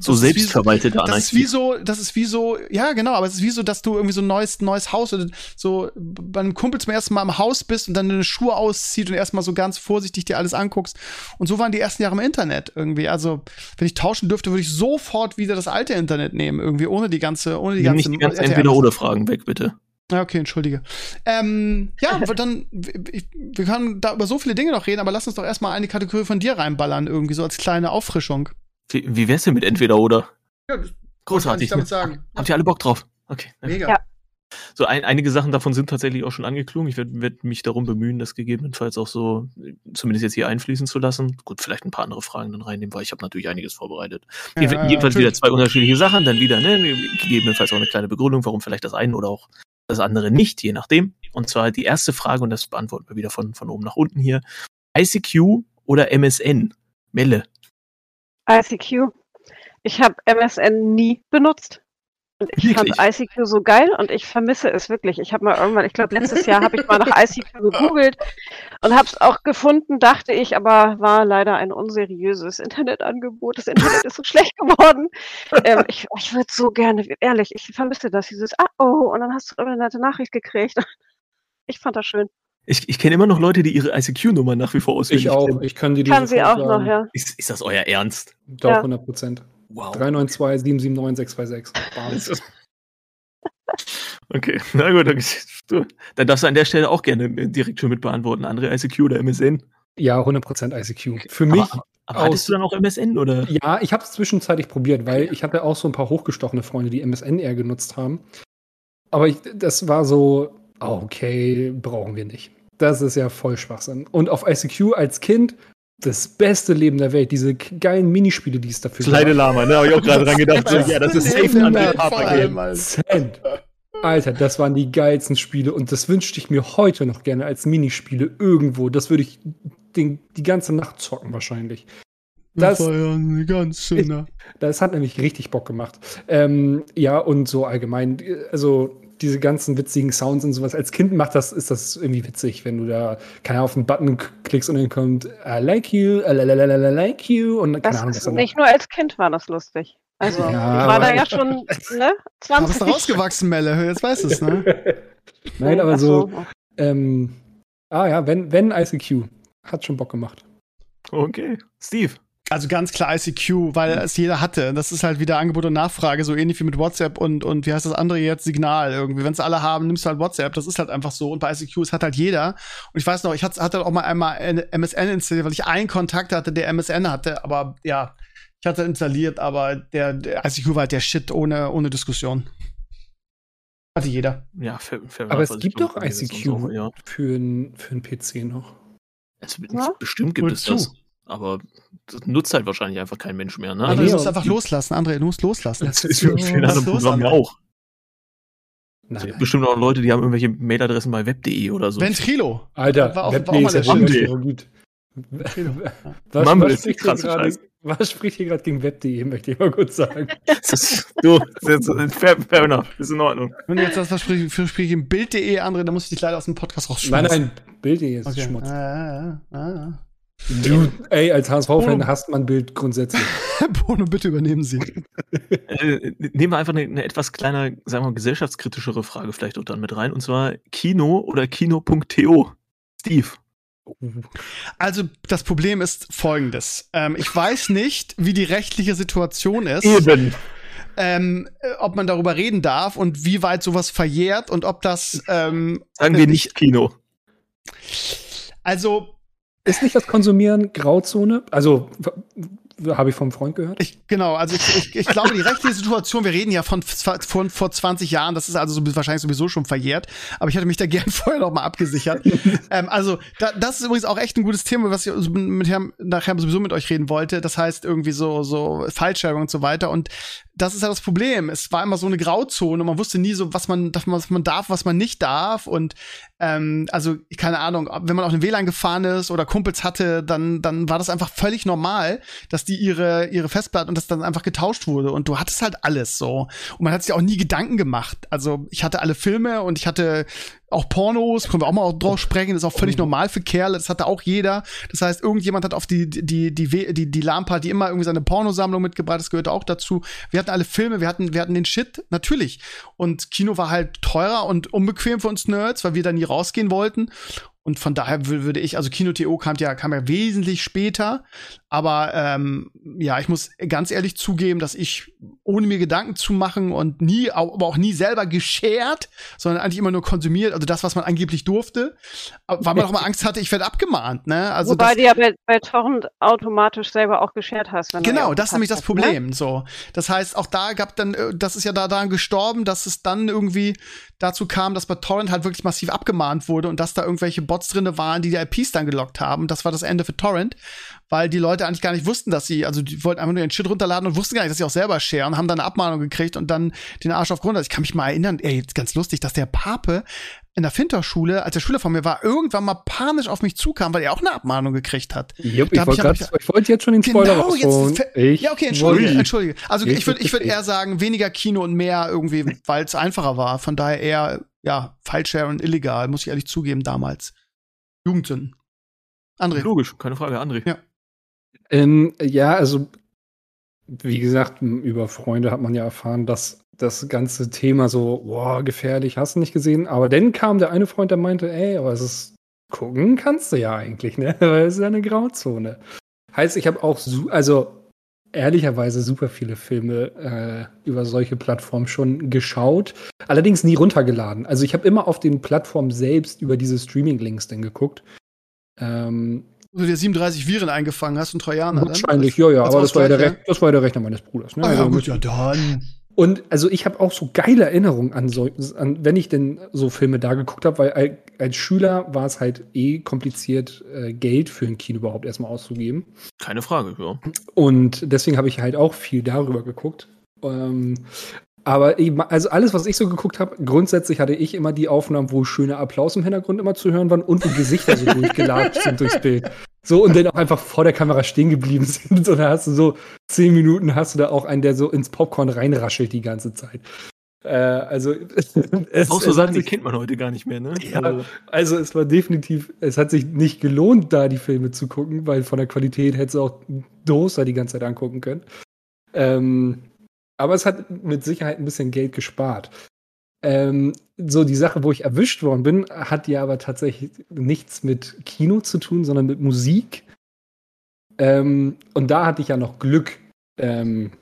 So wie- selbstverwaltete Das ist wie so, das ist wie so, ja genau, aber es ist wie so, dass du irgendwie so ein neues, neues Haus oder so bei einem Kumpel zum ersten Mal im Haus bist und dann deine Schuhe auszieht und erstmal so ganz vorsichtig dir alles anguckst. Und so waren die ersten Jahre im Internet irgendwie. Also, wenn ich tauschen dürfte, würde ich sofort wieder das alte Internet nehmen, irgendwie ohne die ganze, ohne die Nimm ganze nicht die ganzen RTL. Entweder-Oder-Fragen weg, bitte. Ja, okay, entschuldige. Ähm, ja, [laughs] dann, ich, wir können da über so viele Dinge noch reden, aber lass uns doch erstmal eine Kategorie von dir reinballern, irgendwie so als kleine Auffrischung. Wie, wie wär's denn mit Entweder-Oder? Ja, das Großartig. damit sagen. Habt ihr alle Bock drauf? Okay. Mega. Ja. So ein, einige Sachen davon sind tatsächlich auch schon angeklungen. Ich werde werd mich darum bemühen, das gegebenenfalls auch so zumindest jetzt hier einfließen zu lassen. Gut, vielleicht ein paar andere Fragen dann reinnehmen, weil ich habe natürlich einiges vorbereitet. Ja, ja, jedenfalls natürlich. wieder zwei unterschiedliche Sachen, dann wieder ne, gegebenenfalls auch eine kleine Begründung, warum vielleicht das eine oder auch das andere nicht, je nachdem. Und zwar die erste Frage, und das beantworten wir wieder von, von oben nach unten hier. ICQ oder MSN? Melle. ICQ. Ich habe MSN nie benutzt. Und ich Wirklich? fand ICQ so geil und ich vermisse es wirklich. Ich habe mal irgendwann, ich glaube letztes Jahr habe ich mal nach ICQ gegoogelt und habe es auch gefunden, dachte ich, aber war leider ein unseriöses Internetangebot. Das Internet ist so schlecht geworden. Ähm, ich ich würde so gerne, ehrlich, ich vermisse das, dieses Ah oh und dann hast du eine nette Nachricht gekriegt. [laughs] Ich fand das schön. Ich, ich kenne immer noch Leute, die ihre ICQ-Nummer nach wie vor auswendig Ich auch. kennen. Ich kann die Kann sie auch noch, ja. Ist, ist das euer Ernst? Doch, Ja. 100 Prozent. Wow. 392 779 626. Okay, na gut, dann, du, dann darfst du an der Stelle auch gerne äh, direkt schon mit beantworten. Andere ICQ oder MSN. Ja, 100 Prozent ICQ. Für mich, aber aber aus- hattest du dann auch MSN oder? ja, ich habe es zwischenzeitlich probiert, weil ich hatte auch so ein paar hochgestochene Freunde, die MSN eher genutzt haben. Aber ich, das war so, ah, okay, brauchen wir nicht. Das ist ja voll Schwachsinn. Und auf ICQ als Kind das beste Leben der Welt. Diese geilen Minispiele, die es dafür Kleine Lama, ne? Hab ich auch gerade dran gedacht. So, ja, das ist safe ein der André vor Harper allem, Game. Alter. Cent. Alter, das waren die geilsten Spiele und das wünschte ich mir heute noch gerne als Minispiele irgendwo. Das würde ich den, die ganze Nacht zocken wahrscheinlich. Das- war ja eine ganz schöne. Das hat nämlich richtig Bock gemacht. Ähm, ja, und so allgemein, äh, also diese ganzen witzigen Sounds und sowas. Als Kind macht das, ist das irgendwie witzig, wenn du da, keine Ahnung, auf den Button klickst und dann kommt I like you, I like you und keine Das Ahnung, was nicht nur als Kind war das lustig. Also, Ja, ich war da ja schon, ne? [laughs] Aber bist 20. du rausgewachsen, Melle? Jetzt weißt du es, ne? [laughs] Nein, aber so, ähm, Ah ja, wenn, wenn ICQ. Hat schon Bock gemacht. Okay. Steve. Also ganz klar ICQ, weil es jeder hatte. Das ist halt wieder Angebot und Nachfrage, so ähnlich wie mit WhatsApp und, und wie heißt das andere jetzt? Signal irgendwie. Wenn es alle haben, nimmst du halt WhatsApp. Das ist halt einfach so. Und bei ICQ, es hat halt jeder. Und ich weiß noch, ich hatte, hatte auch mal einmal MSN installiert, weil ich einen Kontakt hatte, der MSN hatte. Aber ja, ich hatte installiert, aber der, der ICQ war halt der Shit ohne, ohne Diskussion. Hatte jeder. Ja, fair, fair Aber es gibt doch ICQ so, ja. für einen für einen PC noch. Also, Ja? Bestimmt gibt es Wozu? das. Aber das nutzt halt wahrscheinlich einfach kein Mensch mehr, ne? André, nee, du musst einfach loslassen. André, du musst loslassen. Das ist für viele andere los, Programme ja André? auch. Es Nein. gibt bestimmt auch Leute, die haben irgendwelche Mailadressen bei web.de oder so. Ventrilo. Alter, War auch- Web war auch mal ist ja der gut. [laughs] Was, Mumble was, spricht hier krasse gerade, Scheiße. was spricht hier gerade gegen Web.de, möchte ich mal kurz sagen. [laughs] Das ist, du, ist, fair, fair enough. Ist in Ordnung. Wenn du jetzt das versprichst, versprichst im Bild.de, André, dann muss ich dich leider aus dem Podcast Nein, rausschmeißen. nein, Bild.de ist Okay. Schmutz. Ah, ah, ah, Du, ey, als HSV-Fan hasst man Bild grundsätzlich. [laughs] Bono, bitte übernehmen Sie. Äh, nehmen wir einfach eine, eine etwas kleiner, sagen wir mal, gesellschaftskritischere Frage vielleicht auch dann mit rein. Und zwar Kino oder Kino.to. Steve. Also, das Problem ist folgendes. Ähm, ich weiß nicht, wie die rechtliche Situation ist. Eben. ähm, äh, ob man darüber reden darf und wie weit sowas verjährt und ob das, ähm, Sagen wir nicht Kino. also Ist nicht das Konsumieren Grauzone? Also, habe ich vom Freund gehört. ich, genau, also ich, ich, ich glaube, die rechtliche Situation, wir reden ja von, von vor 20 Jahren, das ist also so, wahrscheinlich sowieso schon verjährt, aber ich hatte mich da gern [laughs] vorher noch mal abgesichert. ähm, also, da, das ist übrigens auch echt ein gutes Thema, was ich mit Herrn, nachher sowieso mit euch reden wollte. Das heißt irgendwie so, so Fallschirmung und so weiter. Und das ist ja das Problem. Es war immer so eine Grauzone und man wusste nie so, was man, was man darf, was man nicht darf. Und ähm, also, keine Ahnung, wenn man auf den WLAN gefahren ist oder Kumpels hatte, dann, dann war das einfach völlig normal, dass die ihre, ihre Festplatte und das dann einfach getauscht wurde. Und du hattest halt alles so. Und man hat sich auch nie Gedanken gemacht. Also, ich hatte alle Filme und ich hatte auch Pornos, können wir auch mal drauf sprechen, das ist auch völlig normal für Kerle, das hatte auch jeder. Das heißt, irgendjemand hat auf die, die, die, die, die, die LAN-Party immer irgendwie seine Pornosammlung mitgebracht, das gehörte auch dazu. Wir hatten alle Filme, wir hatten, wir hatten den Shit, natürlich. Und Kino war halt teurer und unbequem für uns Nerds, weil wir da nie rausgehen wollten. Und von daher wür- würde ich, also Kino.to kam ja, kam ja wesentlich später. Aber ähm, ja, ich muss ganz ehrlich zugeben, dass ich, ohne mir Gedanken zu machen und nie, aber auch nie selber geshared, sondern eigentlich immer nur konsumiert, also das, was man angeblich durfte, weil man auch mal Angst hatte, ich werde abgemahnt, ne? Also Wobei das, du ja bei, bei Torrent automatisch selber auch geshared hast. Ja Genau, das ist nämlich das ne? Problem. So, das heißt, auch da gab dann, äh, das ist ja da daran gestorben, dass es dann irgendwie dazu kam, dass bei Torrent halt wirklich massiv abgemahnt wurde und dass da irgendwelche Bots drinne waren, die die IPs dann gelockt haben. Das war das Ende für Torrent, weil die Leute eigentlich gar nicht wussten, dass sie, also die wollten einfach nur ihren Shit runterladen und wussten gar nicht, dass sie auch selber sharen, haben dann eine Abmahnung gekriegt und dann den Arsch auf Grund. Also ich kann mich mal erinnern, ey, jetzt ganz lustig, dass der Pape in der Finterschule, als der Schüler von mir war, irgendwann mal panisch auf mich zukam, weil er auch eine Abmahnung gekriegt hat. Jupp, ich hab wollte ich grad- ich wollte jetzt schon den Spoiler Genau, jetzt rausholen. Ich Ja, okay, entschuldige, wollte- entschuldige. Also ich Richtig, würde ich würd eher sagen, weniger Kino und mehr irgendwie, weil es einfacher war. Von daher eher, ja, Fallshare und illegal, muss ich ehrlich zugeben, damals. Jugendsünden. André. Logisch, keine Frage, André. Ja. Ähm, ja, also wie gesagt, über Freunde hat man ja erfahren, dass das ganze Thema so, boah, gefährlich, hast du nicht gesehen. Aber dann kam der eine Freund, der meinte, ey, aber es ist, gucken kannst du ja eigentlich, ne? [laughs] Weil es ist ja eine Grauzone. Heißt, ich habe auch, su also ehrlicherweise super viele Filme äh, über solche Plattformen schon geschaut, allerdings nie runtergeladen. Also ich habe immer auf den Plattformen selbst über diese Streaming-Links dann geguckt. Ähm, Du dir 37 Viren eingefangen hast und Trojaner. dann? Wahrscheinlich, ja, ja, als aber das war ja, der das war ja der Rechner meines Bruders. Ne? Ah, ja, Also gut, ja, dann. Und also ich habe auch so geile Erinnerungen an so, an, wenn ich denn so Filme da geguckt habe, weil al- als Schüler war es halt eh kompliziert, äh, Geld für ein Kino überhaupt erstmal auszugeben. Keine Frage, ja. Und deswegen habe ich halt auch viel darüber geguckt. Ähm, aber eben, also alles, was ich so geguckt habe, grundsätzlich hatte ich immer die Aufnahmen, wo schöner Applaus im Hintergrund immer zu hören waren und wo Gesichter so durchgelatscht sind durchs Bild. So und dann auch einfach vor der Kamera stehen geblieben [laughs] sind. Und da hast du so zehn Minuten hast du da auch einen, der so ins Popcorn reinraschelt die ganze Zeit. Äh, also [laughs] es, Auch so Sachen, die kennt man heute gar nicht mehr, ne? Ja. Also, also es war definitiv, es hat sich nicht gelohnt, da die Filme zu gucken, weil von der Qualität hättest du auch Doster die ganze Zeit angucken können. Ähm, aber es hat mit Sicherheit ein bisschen Geld gespart. Ähm, so die Sache, wo ich erwischt worden bin, hat ja aber tatsächlich nichts mit Kino zu tun, sondern mit Musik. Ähm, und da hatte ich ja noch Glück. Ähm,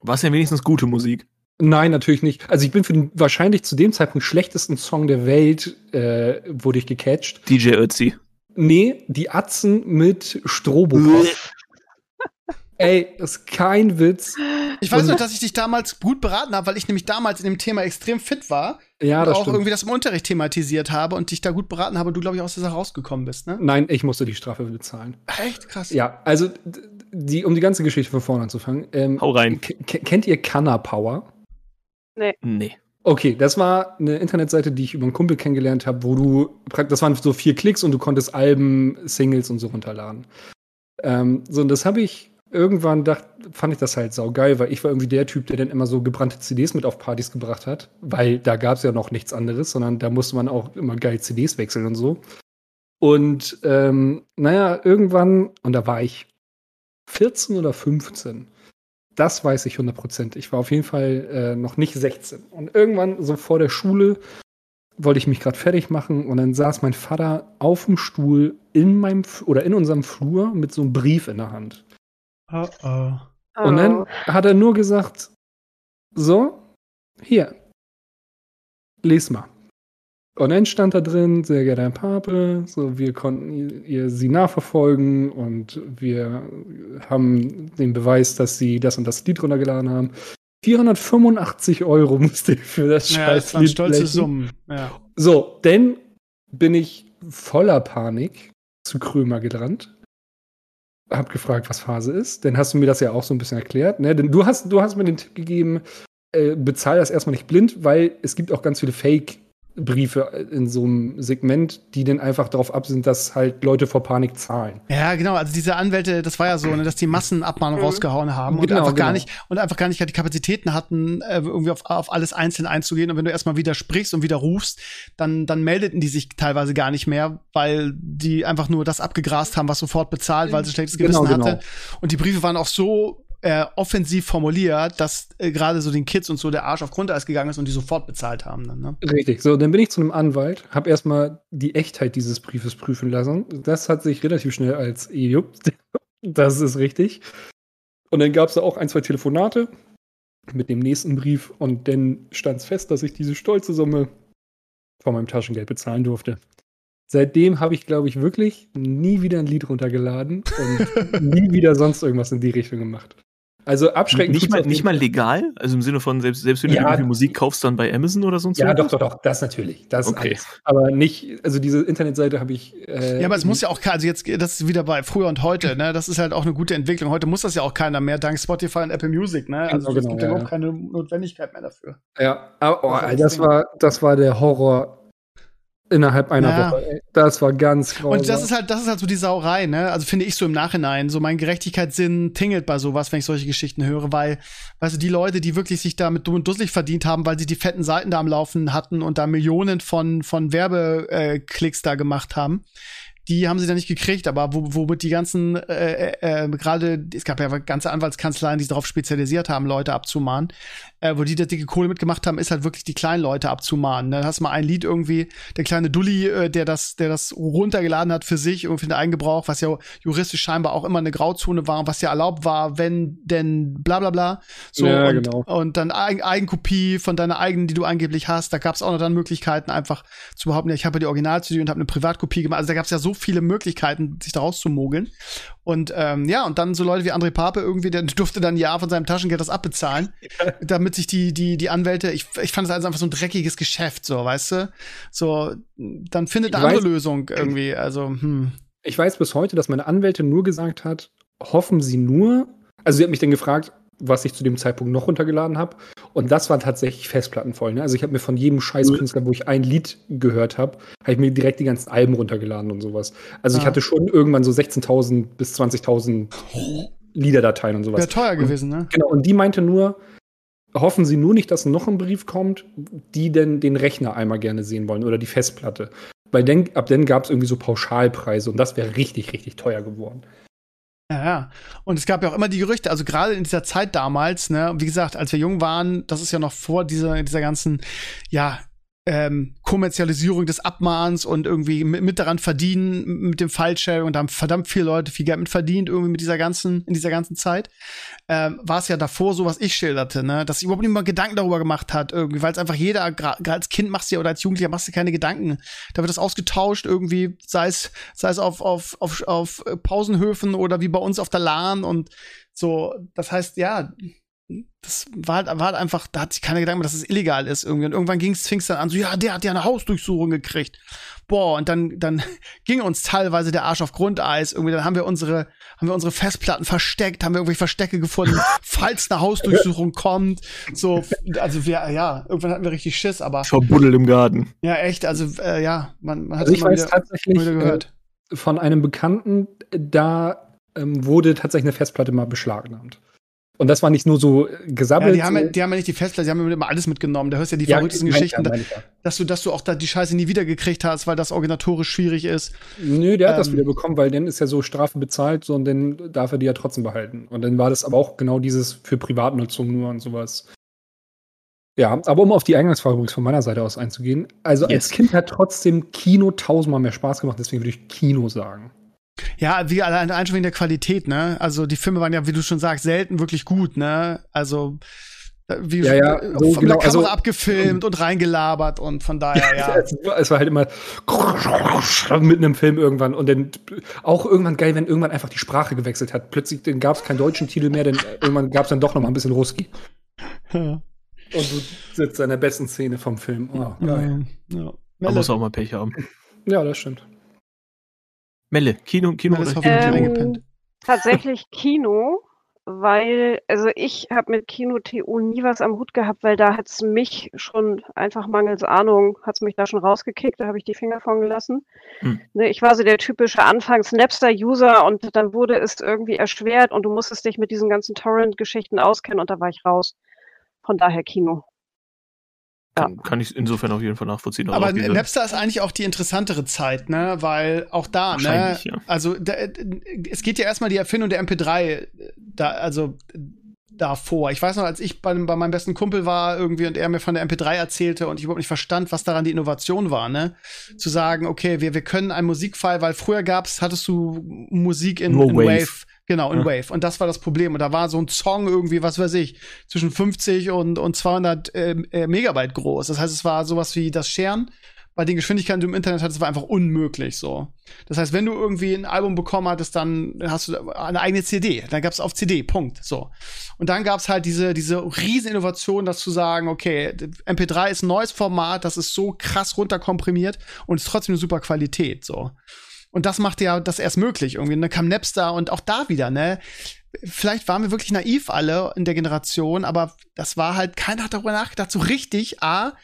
War es ja wenigstens gute Musik? Nein, natürlich nicht. Also ich bin für den wahrscheinlich zu dem Zeitpunkt schlechtesten Song der Welt, äh, wurde ich gecatcht. DJ Ötzi. Nee, die Atzen mit Strobokop. Ey, das ist kein Witz. Ich weiß noch, dass ich dich damals gut beraten habe, weil ich nämlich damals in dem Thema extrem fit war. Ja, und das auch stimmt. irgendwie das im Unterricht thematisiert habe und dich da gut beraten habe und du, glaube ich, aus der Sache rausgekommen bist, ne? Nein, ich musste die Strafe bezahlen. Echt krass. Ja, also die, um die ganze Geschichte von vorne anzufangen. Ähm, Hau rein. kennt ihr Canna Power? Nee. Okay, das war eine Internetseite, die ich über einen Kumpel kennengelernt habe, wo du, das waren so vier Klicks und du konntest Alben, Singles und so runterladen. Ähm, so, und das habe ich irgendwann dacht, fand ich das halt saugeil, weil ich war irgendwie der Typ, der dann immer so gebrannte CDs mit auf Partys gebracht hat, weil da gab es ja noch nichts anderes, sondern da musste man auch immer geil CDs wechseln und so. Und ähm, naja, irgendwann, und da war ich 14 oder 15. Das weiß ich 100%. Ich war auf jeden Fall äh, noch nicht 16. Und irgendwann, so vor der Schule, wollte ich mich gerade fertig machen und dann saß mein Vater auf dem Stuhl in meinem oder in unserem Flur mit so einem Brief in der Hand. Oh, oh. Und dann hat er nur gesagt: So, hier, les mal. Und dann stand da drin, sehr geehrter Herr Pape, so, wir konnten ihr, sie nachverfolgen und wir haben den Beweis, dass sie das und das Lied runtergeladen haben. 485 Euro musste ich für das Ja, das scheiß waren Lied stolze blechen. Summen. Ja. So, dann bin ich voller Panik zu Krömer gerannt. Hab gefragt, was Phase ist. Dann hast du mir das ja auch so ein bisschen erklärt. Ne? Denn du hast, du hast mir den Tipp gegeben, äh, bezahl das erstmal nicht blind, weil es gibt auch ganz viele Fake-Briefe in so einem Segment, die dann einfach darauf ab sind, dass halt Leute vor Panik zahlen. ja, genau. Also diese Anwälte, das war ja so, ne, dass die Massenabmahnung Mhm. rausgehauen haben und Genau, einfach gar genau. nicht und einfach gar nicht die Kapazitäten hatten, äh, irgendwie auf, auf alles einzeln einzugehen. Und wenn du erstmal widersprichst und widerrufst, dann, dann meldeten die sich teilweise gar nicht mehr, weil die einfach nur das abgegrast haben, was sofort bezahlt, weil sie schlechtes Genau, Gewissen genau. hatte. Und die Briefe waren auch so äh, offensiv formuliert, dass äh, gerade so den Kids und so der Arsch auf Grundeis gegangen ist und die sofort bezahlt haben dann, ne? Richtig. So, dann bin ich zu einem Anwalt, habe erstmal die Echtheit dieses Briefes prüfen lassen. Das hat sich relativ schnell als jupp, [laughs] das ist richtig. Und dann gab es da auch ein, zwei Telefonate mit dem nächsten Brief und dann stand es fest, dass ich diese stolze Summe von meinem Taschengeld bezahlen durfte. Seitdem habe ich, glaube ich, wirklich nie wieder ein Lied runtergeladen und [laughs] nie wieder sonst irgendwas in die Richtung gemacht. Also abschreckend. Nicht mal, nicht mal legal? Also im Sinne von, selbst, selbst wenn du Ja. irgendwie Musik kaufst, dann bei Amazon oder sonst Ja, doch, irgendwas? doch, doch, das natürlich. Das Okay. alles. Aber nicht, also diese Internetseite habe ich. Äh, Ja, aber es muss ja auch keiner, also jetzt, das ist wieder bei früher und heute, ne? Das ist halt auch eine gute Entwicklung. Heute muss das ja auch keiner mehr, dank Spotify und Apple Music, ne? Also Genau, es gibt ja ja, überhaupt ja. keine Notwendigkeit mehr dafür. Ja, aber, oh, Das ey, das war, das war der Horror innerhalb einer Ja. Woche. Ey. Das war ganz grausam. Und das ist halt, das ist halt so die Sauerei, ne? Also finde ich so im Nachhinein. So mein Gerechtigkeitssinn tingelt bei sowas, wenn ich solche Geschichten höre, weil, weißt du, die Leute, die wirklich sich da mit dumm und dusselig verdient haben, weil sie die fetten Seiten da am Laufen hatten und da Millionen von, von Werbeklicks äh, Klicks da gemacht haben, die haben sie dann nicht gekriegt, aber wo, womit die ganzen, äh, äh, äh, gerade, es gab ja ganze Anwaltskanzleien, die sich darauf spezialisiert haben, Leute abzumahnen, äh, wo die da dicke Kohle mitgemacht haben, ist halt wirklich die kleinen Leute abzumahnen. Dann hast du mal ein Lied irgendwie, der kleine Dulli, äh, der das, der das runtergeladen hat für sich, irgendwie für den Eigengebrauch, was ja juristisch scheinbar auch immer eine Grauzone war, was ja erlaubt war, wenn denn bla bla bla. So Ja, und, genau. und dann Eigen Eigenkopie von deiner eigenen, die du angeblich hast. Da gab es auch noch dann Möglichkeiten, einfach zu behaupten, ja, ich habe ja die Original-CD und habe eine Privatkopie gemacht. Also da gab es ja so viele Möglichkeiten, sich daraus zu mogeln. Und ähm, ja, und dann so Leute wie André Pape irgendwie, der [laughs] durfte dann Jahr von seinem Taschengeld das abbezahlen, [laughs] damit sich die, die, die Anwälte, ich, ich fand es also einfach so ein dreckiges Geschäft, so, weißt du? So, dann findet eine andere Lösung irgendwie. Also, hm. ich weiß bis heute, dass meine Anwältin nur gesagt hat, hoffen Sie nur, also sie hat mich dann gefragt, was ich zu dem Zeitpunkt noch runtergeladen habe. Und das war tatsächlich Festplatten voll. Ne? Also ich habe mir von jedem Scheißkünstler, wo ich ein Lied gehört habe, habe ich mir direkt die ganzen Alben runtergeladen und sowas. Also ich Ah. hatte schon irgendwann so 16.000 bis 20.000 Liederdateien und sowas. Wäre teuer gewesen, ne? Genau, und die meinte nur, hoffen Sie nur nicht, dass noch ein Brief kommt, die denn den Rechner einmal gerne sehen wollen oder die Festplatte. Weil dann, ab dann gab es irgendwie so Pauschalpreise und das wäre richtig, richtig teuer geworden. Ja, ja. Und es gab ja auch immer die Gerüchte, also gerade in dieser Zeit damals, ne, wie gesagt, als wir jung waren, das ist ja noch vor dieser, dieser ganzen, ja, ähm, Kommerzialisierung des Abmahns und irgendwie mit, mit daran verdienen mit dem File-Sharing und da haben verdammt viele Leute viel Geld mit verdient irgendwie mit dieser ganzen in dieser ganzen Zeit. Ähm, war es ja davor so was ich schilderte ne dass sich überhaupt mal Gedanken darüber gemacht hat irgendwie weil es einfach jeder gerade als Kind machst du ja oder als Jugendlicher machst du keine Gedanken. Da wird das ausgetauscht irgendwie sei es sei es auf auf auf auf Pausenhöfen oder wie bei uns auf der LAN und so. Das heißt ja das war halt, war halt einfach, da hat sich keiner Gedanken, dass es illegal ist irgendwie. Und irgendwann ging es, dann an, so, ja, der hat ja eine Hausdurchsuchung gekriegt. Boah, und dann, dann [laughs] ging uns teilweise der Arsch auf Grundeis. Irgendwie, dann haben wir unsere, haben wir unsere Festplatten versteckt, haben wir irgendwelche Verstecke gefunden, [laughs] falls eine Hausdurchsuchung kommt. So, also wir, ja, irgendwann hatten wir richtig Schiss, aber. Verbuddelt im Garten. Ja, echt, also, äh, ja, man, man hat Also ich immer weiß wieder, tatsächlich wieder gehört. äh, von einem Bekannten, da ähm, wurde tatsächlich eine Festplatte mal beschlagnahmt. Und das war nicht nur so äh, Ja, gesabbelt. die haben, ja, die haben ja nicht die Festplatte, die haben ja immer alles mitgenommen. Da hörst du ja die Ja, verrücktesten Geschichten, ja, ja. dass du, dass du auch da die Scheiße nie wieder gekriegt hast, weil das organisatorisch schwierig ist. Nö, der hat das Ähm, wieder bekommen, weil dann ist ja so Strafe bezahlt, so, und dann darf er die ja trotzdem behalten. Und dann war das aber auch genau dieses für Privatnutzung nur und sowas. Ja, aber um auf die Eingangsfrage übrigens von meiner Seite aus einzugehen, also als Yes. Kind hat trotzdem Kino tausendmal mehr Spaß gemacht, deswegen würde ich Kino sagen. Ja, wie allein schon wegen der Qualität, ne? Also die Filme waren ja, wie du schon sagst, selten wirklich gut, ne? Also äh, wie Ja, ja, äh, so von genau, der Kamera also- abgefilmt und reingelabert und von daher, [laughs] ja. Es, war- es war halt immer mitten im Film irgendwann und dann auch irgendwann geil, wenn irgendwann einfach die Sprache gewechselt hat. Plötzlich dann gab es keinen deutschen Titel mehr, denn irgendwann gab es dann doch noch mal ein bisschen Ruski. ja. [laughs] Und du sitzt in der besten Szene vom Film. Oh, geil. ja. Man muss auch mal Pech haben. Ja, das stimmt. Melle, Kino, Kino. Melle ist oder- hoffentlich Ähm. Tatsächlich Kino, weil, also ich habe mit Kino-TU nie was am Hut gehabt, weil da hat's mich schon einfach mangels Ahnung, hat's mich da schon rausgekickt, da habe ich die Finger von gelassen. Hm. Ne, ich war so der typische Anfangs-Napster-User und dann wurde es irgendwie erschwert und du musstest dich mit diesen ganzen Torrent-Geschichten auskennen und da war ich raus. Von daher Kino. Kann, kann ich insofern auf jeden Fall nachvollziehen. Aber Napster ist eigentlich auch die interessantere Zeit, ne? Weil auch da, ne? Ja. Also da, es geht ja erstmal die Erfindung der MP3 da, also davor. Ich weiß noch, als ich bei, bei meinem besten Kumpel war irgendwie und er mir von der MP3 erzählte und ich überhaupt nicht verstand, was daran die Innovation war, ne? Zu sagen, okay, wir, wir können einen Musikfile, weil früher gab's, hattest du Musik in, in Wave. Genau, in Ja. Wave. Und das war das Problem. Und da war so ein Song irgendwie, was weiß ich, zwischen 50 und, und 200 ähm, äh, Megabyte groß. Das heißt, es war sowas wie das Scheren bei den Geschwindigkeiten, die du im Internet hattest, war einfach unmöglich so. Das heißt, wenn du irgendwie ein Album bekommen hattest, dann hast du eine eigene CD. Dann gab's auf CD, Punkt. So. Und dann gab's halt diese, diese riesen Innovation, das zu sagen, okay, MP3 ist ein neues Format, das ist so krass runterkomprimiert und ist trotzdem eine super Qualität. So. Und das machte ja das erst möglich irgendwie. Und dann kam Napster und auch da wieder, ne? Vielleicht waren wir wirklich naiv alle in der Generation, aber das war halt, keiner hat darüber nachgedacht, so richtig, A,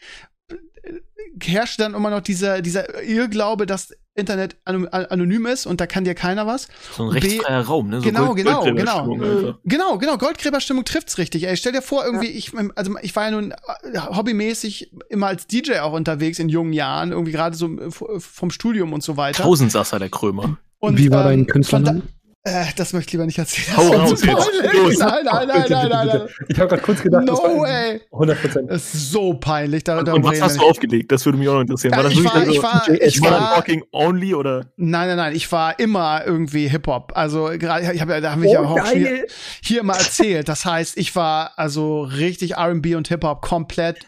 herrschte dann immer noch dieser, dieser Irrglaube, dass Internet ano- anonym ist und da kann dir keiner was. so ein rechtsfreier Raum, ne? So Genau, Gold- genau, Goldgräberstimmung genau. einfach. Genau, genau, Goldgräberstimmung trifft's richtig. Ey, stell dir vor, irgendwie, ich, also ich war ja nun äh, hobbymäßig immer als DJ auch unterwegs in jungen Jahren, irgendwie gerade so äh, vom Studium und so weiter. Tausendsasser, der Krömer. Und, Wie war dein ähm, Künstlername? Äh, das möchte ich lieber nicht erzählen. Hau Das raus jetzt. peinlich. Los. Nein, nein, nein, Bitte, nein, bitte, nein, bitte. nein. Ich habe gerade kurz gedacht, das No war way. 100 Prozent. Das ist so peinlich. Da, Und was hast du aufgelegt? Das würde mich auch noch interessieren. War Ja, das ich wirklich war, dann ich so war, ich war, Motherfucking only oder? nein, nein, nein, ich war immer irgendwie Hip-Hop. Also gerade, ich habe ja, da haben wir ja Oh, auch schon hier, hier mal erzählt. Das heißt, ich war also richtig R&B und Hip-Hop komplett.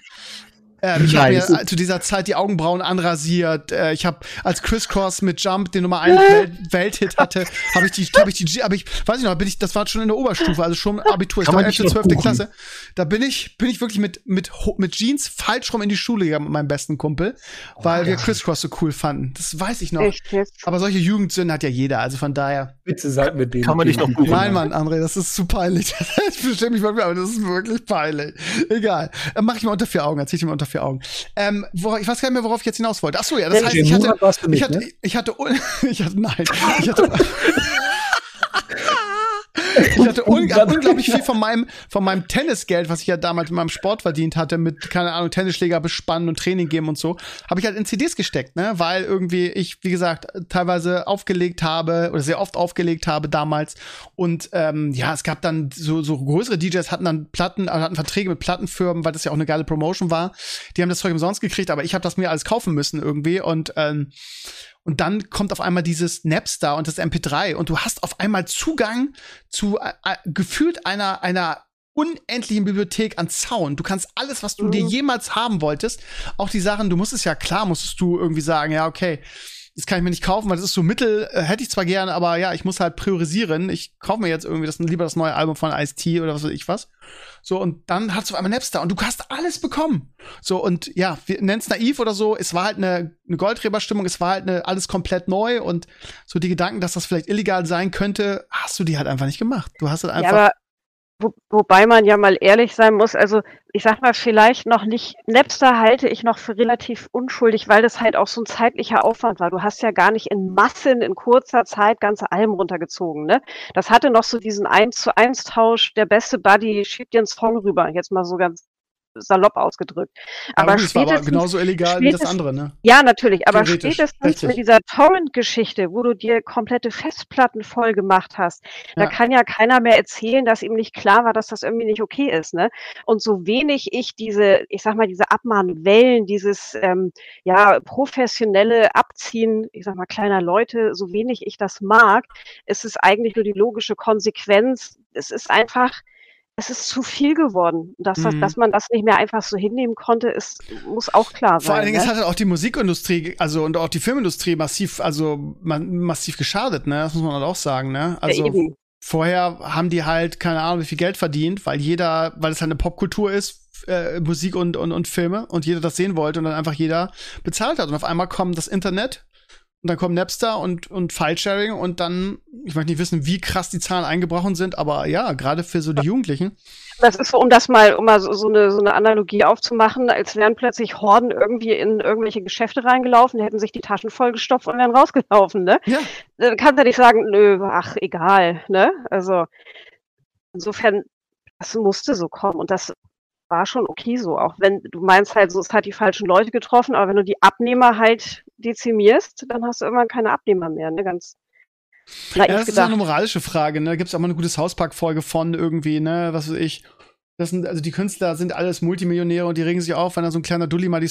Ähm, ich habe mir zu dieser Zeit die Augenbrauen anrasiert. Äh, ich habe als Crisscross mit Jump den Nummer 1 Welt Welthit hatte, habe ich die, habe ich die, habe ich, weiß ich noch, bin ich, das war schon in der Oberstufe, also schon Abitur, ich war man nicht 11., noch 12. buchen? Klasse. Da bin ich, bin ich wirklich mit, mit, mit Jeans falsch rum in die Schule gegangen mit meinem besten Kumpel, weil wir Crisscross so cool fanden. Das weiß ich noch. Echt jetzt? Aber solche Jugendsünden hat ja jeder, also von daher. Bitte sag mir den. Kann man nicht noch buchen? Nein, Mann, André, das ist zu peinlich. [laughs] Ich verstehe mich wirklich, aber das ist wirklich peinlich. Egal. Äh, Mach ich mal unter vier Augen, erzähl ich mal unter vier Augen. Ähm, wo, ich weiß gar nicht mehr, worauf ich jetzt hinaus wollte. Ach so, ja, das DJ heißt, ich hatte, ich hatte, ne? ich hatte, [laughs] ich hatte, nein, ich hatte, [laughs] ich hatte un unglaublich viel von meinem, von meinem Tennisgeld, was ich ja damals in meinem Sport verdient hatte, mit, keine Ahnung, Tennisschläger bespannen und Training geben und so, habe ich halt in CDs gesteckt, ne? Weil irgendwie ich, wie gesagt, teilweise aufgelegt habe oder sehr oft aufgelegt habe damals. Und ähm, ja, es gab dann so, so größere DJs hatten dann Platten, also hatten Verträge mit Plattenfirmen, weil das ja auch eine geile Promotion war. Die haben das Zeug umsonst gekriegt, aber ich habe das mir alles kaufen müssen irgendwie. Und ähm, und dann kommt auf einmal dieses Napster und das MP3 und du hast auf einmal Zugang zu äh, äh, gefühlt einer, einer unendlichen Bibliothek an Sound. Du kannst alles, was du mhm. dir jemals haben wolltest, auch die Sachen, du musstest ja klar, musstest du irgendwie sagen, ja, okay, das kann ich mir nicht kaufen, weil das ist so Mittel, äh, hätte ich zwar gerne, aber ja, ich muss halt priorisieren. Ich kaufe mir jetzt irgendwie das lieber das neue Album von Ice-T oder was weiß ich was. So, und dann hast du einmal Napster und du hast alles bekommen. So, und ja, wir nennen es naiv oder so. Es war halt eine, eine Goldgräberstimmung, es war halt eine, alles komplett neu und so die Gedanken, dass das vielleicht illegal sein könnte, hast du die halt einfach nicht gemacht. Du hast halt einfach. Ja, wo, wobei man ja mal ehrlich sein muss, also ich sag mal, vielleicht noch nicht, Napster halte ich noch für relativ unschuldig, weil das halt auch so ein zeitlicher Aufwand war. Du hast ja gar nicht in Massen in kurzer Zeit ganze Alben runtergezogen, ne? Das hatte noch so diesen 1 zu 1 Tausch, der beste Buddy schiebt dir einen Song rüber, jetzt mal so ganz salopp ausgedrückt. Aber, aber war aber genauso illegal wie das andere, ne? Ja, natürlich. Aber spätestens richtig. mit dieser Torrent-Geschichte, wo du dir komplette Festplatten voll gemacht hast, ja. da kann ja keiner mehr erzählen, dass ihm nicht klar war, dass das irgendwie nicht okay ist, ne? Und so wenig ich diese, ich sag mal, diese Abmahnwellen, dieses ähm, ja professionelle Abziehen, ich sag mal, kleiner Leute, so wenig ich das mag, ist es eigentlich nur die logische Konsequenz. Es ist einfach es ist zu viel geworden. Dass, mhm. dass man das nicht mehr einfach so hinnehmen konnte, ist, muss auch klar sein. Vor allen Dingen, ne? es hat halt auch die Musikindustrie, also und auch die Filmindustrie massiv, also man, massiv geschadet, ne? Das muss man halt auch sagen, ne? Also ja, vorher haben die halt, keine Ahnung, wie viel Geld verdient, weil jeder, weil es halt eine Popkultur ist, äh, Musik und, und, und Filme und jeder das sehen wollte und dann einfach jeder bezahlt hat. Und auf einmal kommt das Internet und dann kommt Napster und, und File-Sharing und dann, ich möchte nicht wissen, wie krass die Zahlen eingebrochen sind, aber ja, gerade für so die Jugendlichen. Das ist so, um das mal, um mal so, so, eine, so eine Analogie aufzumachen, als wären plötzlich Horden irgendwie in irgendwelche Geschäfte reingelaufen, hätten sich die Taschen vollgestopft und wären rausgelaufen, ne? Ja. Dann kannst du nicht sagen, nö, ach, egal, ne? Also, insofern, das musste so kommen und das war schon okay so, auch wenn du meinst halt, so es hat die falschen Leute getroffen, aber wenn du die Abnehmer halt dezimierst, dann hast du irgendwann keine Abnehmer mehr, ne? Ganz ja, das gedacht. ist eine moralische Frage, ne? Da gibt's auch mal eine gute Hauspark-Folge von irgendwie, ne? Was weiß ich. Das sind, also die Künstler sind alles Multimillionäre und die regen sich auf, wenn da so ein kleiner Dulli mal die,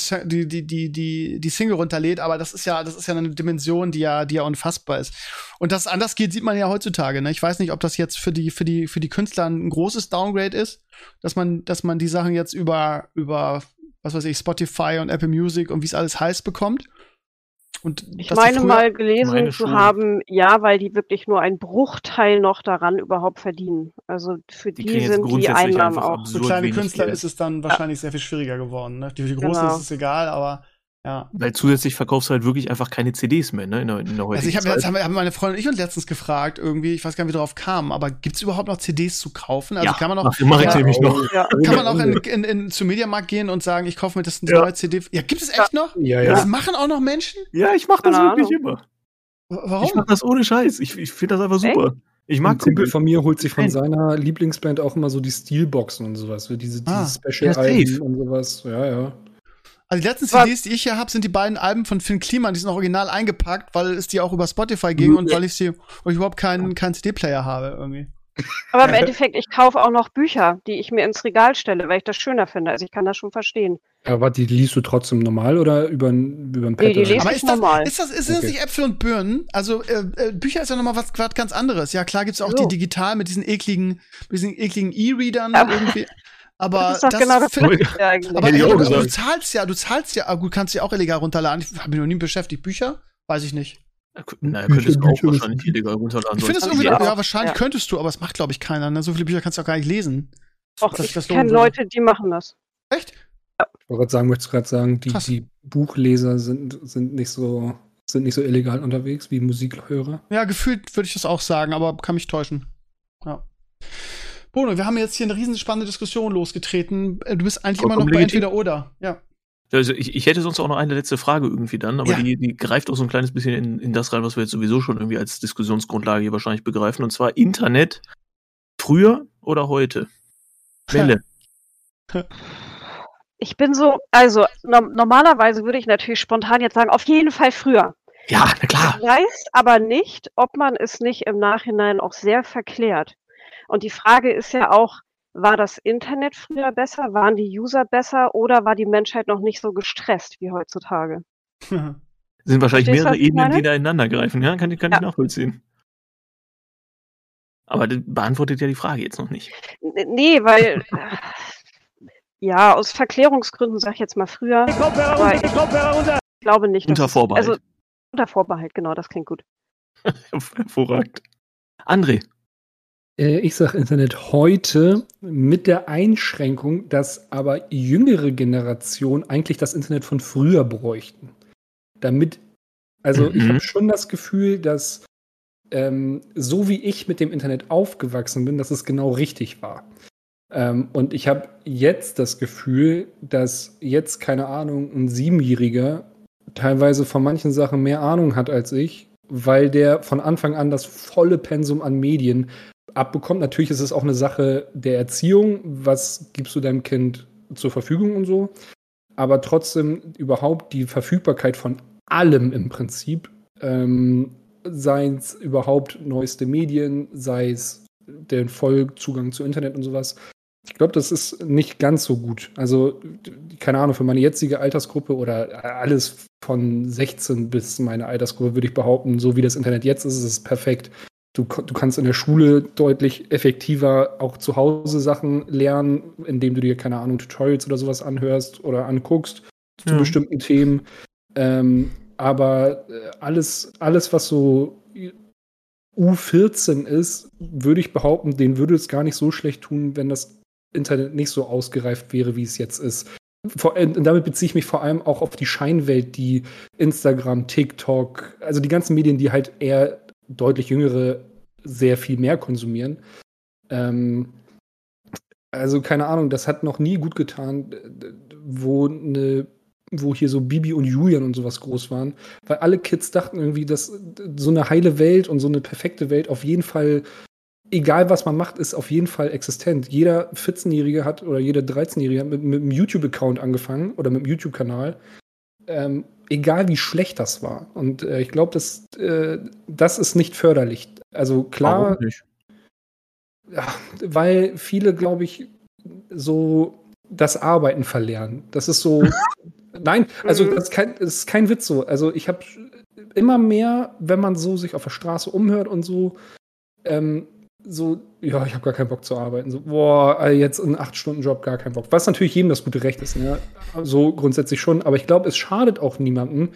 die, die, die, die Single runterlädt, aber das ist ja, das ist ja eine Dimension, die ja, die ja unfassbar ist. Und dass es anders geht, sieht man ja heutzutage, ne? Ich weiß nicht, ob das jetzt für die, für die, für die Künstler ein großes Downgrade ist, dass man, dass man die Sachen jetzt über, über, was weiß ich, Spotify und Apple Music und wie es alles heißt bekommt und ich meine mal gelesen meine zu haben, ja, weil die wirklich nur einen Bruchteil noch daran überhaupt verdienen. Also für die, die sind die Einnahmen auch. Für kleine Künstler Geld. ist es dann wahrscheinlich ja. sehr viel schwieriger geworden. Ne? Die, für die Großen genau. ist es egal, aber ja. Weil zusätzlich verkaufst du halt wirklich einfach keine CDs mehr, ne? In der, in der also ich habe jetzt haben, haben meine Freundin und ich uns letztens gefragt, irgendwie, ich weiß gar nicht, wie wir drauf kamen, aber gibt's überhaupt noch CDs zu kaufen? Also ja, kann man noch, mache ich nämlich noch. Ja. Kann man auch in, in, in, zum Mediamarkt gehen und sagen, ich kaufe mir das ja. neue CD. Ja, gibt es echt noch? Ja, ja. Das machen auch noch Menschen? Ja, ich mache das Keine wirklich Ahnung. immer. Warum? Ich mache das ohne Scheiß. Ich, ich finde das einfach super. Echt? Ich mag Ein Kumpel von mir holt sich von Nein. seiner Lieblingsband auch immer so die Steelboxen und sowas, diese, diese ah, Special-Alben und sowas. Ja, ja. Also die letzten CDs, die ich hier habe, sind die beiden Alben von Finn Kliman, die sind original eingepackt, weil es die auch über Spotify ging mhm. und weil ich sie, weil ich überhaupt keinen, keinen CD-Player habe irgendwie. Aber im Endeffekt, ich kaufe auch noch Bücher, die ich mir ins Regal stelle, weil ich das schöner finde. Also ich kann das schon verstehen. Aber die liest du trotzdem normal oder über ein, über ein Pad? Nee, die lese Aber ist normal. Das, ist das, ist okay. das nicht Äpfel und Birnen? Also äh, äh, Bücher ist ja nochmal was, was ganz anderes. Ja, klar gibt's auch so. die digital mit diesen ekligen, mit diesen ekligen E-Readern irgendwie. [laughs] Aber das ist doch das genau das eigentlich. Aber du, du zahlst ja, du zahlst ja, gut, kannst ja auch illegal runterladen. Ich habe mich noch nie beschäftigt. Bücher? Weiß ich nicht. Naja, könntest du auch wahrscheinlich illegal runterladen. Ich finde es irgendwie, ja, ja wahrscheinlich ja. könntest du, aber es macht, glaube ich, keiner. Ne? So viele Bücher kannst du auch gar nicht lesen. Och, das, ich kenne Leute, die machen das. Echt? Ja. Ich wollte gerade sagen, möchtest gerade sagen, die, die Buchleser sind, sind nicht so sind nicht so illegal unterwegs wie Musikhörer. Ja, gefühlt würde ich das auch sagen, aber kann mich täuschen. Ja. Bono, wir haben jetzt hier eine riesenspannende Diskussion losgetreten. Äh, du bist eigentlich Vollkommen immer noch bei entweder oder. Ja. Also ich, ich hätte sonst auch noch eine letzte Frage irgendwie dann, aber ja. die, die greift auch so ein kleines bisschen in, in das rein, was wir jetzt sowieso schon irgendwie als Diskussionsgrundlage hier wahrscheinlich begreifen. Und zwar Internet früher oder heute? Welle. [laughs] Ich bin so, also no normalerweise würde ich natürlich spontan jetzt sagen, auf jeden Fall früher. Ja, na klar. Ich weiß aber nicht, ob man es nicht im Nachhinein auch sehr verklärt. Und die Frage ist ja auch, war das Internet früher besser? Waren die User besser oder war die Menschheit noch nicht so gestresst wie heutzutage? [laughs] sind wahrscheinlich Verstehst mehrere ich Ebenen, die da ineinander greifen, ja? Kann, ich- kann Ja. ich nachvollziehen. Aber das beantwortet ja die Frage jetzt noch nicht. Nee, weil, äh, ja, aus Verklärungsgründen sage ich jetzt mal früher. Aber ich glaube nicht. Unter Vorbehalt. Also, unter Vorbehalt, genau, das klingt gut. [laughs] Hervorragend. André, Ich sage Internet heute mit der Einschränkung, dass aber jüngere Generationen eigentlich das Internet von früher bräuchten. Damit, also ich Mhm. habe schon das Gefühl, dass ähm, so wie ich mit dem Internet aufgewachsen bin, dass es genau richtig war. Ähm, und ich habe jetzt das Gefühl, dass jetzt, keine Ahnung, ein Siebenjähriger teilweise von manchen Sachen mehr Ahnung hat als ich, weil der von Anfang an das volle Pensum an Medien abbekommt. Natürlich ist es auch eine Sache der Erziehung. Was gibst du deinem Kind zur Verfügung und so? Aber trotzdem überhaupt die Verfügbarkeit von allem im Prinzip, ähm, sei es überhaupt neueste Medien, sei es der Vollzugang zu Internet und sowas. Ich glaube, das ist nicht ganz so gut. Also, keine Ahnung, für meine jetzige Altersgruppe oder alles von 16 bis meine Altersgruppe würde ich behaupten, so wie das Internet jetzt ist, ist es perfekt. Du, du kannst in der Schule deutlich effektiver auch zu Hause Sachen lernen, indem du dir, keine Ahnung, Tutorials oder sowas anhörst oder anguckst zu Ja. bestimmten Themen. Ähm, aber äh, alles, alles, was so U14 ist, würde ich behaupten, den würde es gar nicht so schlecht tun, wenn das Internet nicht so ausgereift wäre, wie es jetzt ist. Vor, äh, und damit beziehe ich mich vor allem auch auf die Scheinwelt, die Instagram, TikTok, also die ganzen Medien, die halt eher deutlich jüngere sehr viel mehr konsumieren. Ähm, also keine Ahnung, das hat noch nie gut getan, wo eine wo hier so Bibi und Julian und sowas groß waren, weil alle Kids dachten irgendwie, dass so eine heile Welt und so eine perfekte Welt auf jeden Fall, egal was man macht, ist auf jeden Fall existent. Jeder 14-Jährige hat oder jeder 13-Jährige hat mit, mit einem YouTube-Account angefangen oder mit einem YouTube-Kanal. Ähm, egal wie schlecht das war. Und äh, ich glaube, das, äh, das ist nicht förderlich. Also klar, weil viele, glaube ich, so das Arbeiten verlernen. Das ist so. [laughs] Nein, also Mhm. das ist, kein, das ist kein Witz so. Also ich habe immer mehr, wenn man so sich auf der Straße umhört und so, ähm, so, ja, ich habe gar keinen Bock zu arbeiten. So, boah, jetzt einen 8-Stunden-Job, gar keinen Bock. Was natürlich jedem das gute Recht ist, ne? So grundsätzlich schon. Aber ich glaube, es schadet auch niemandem,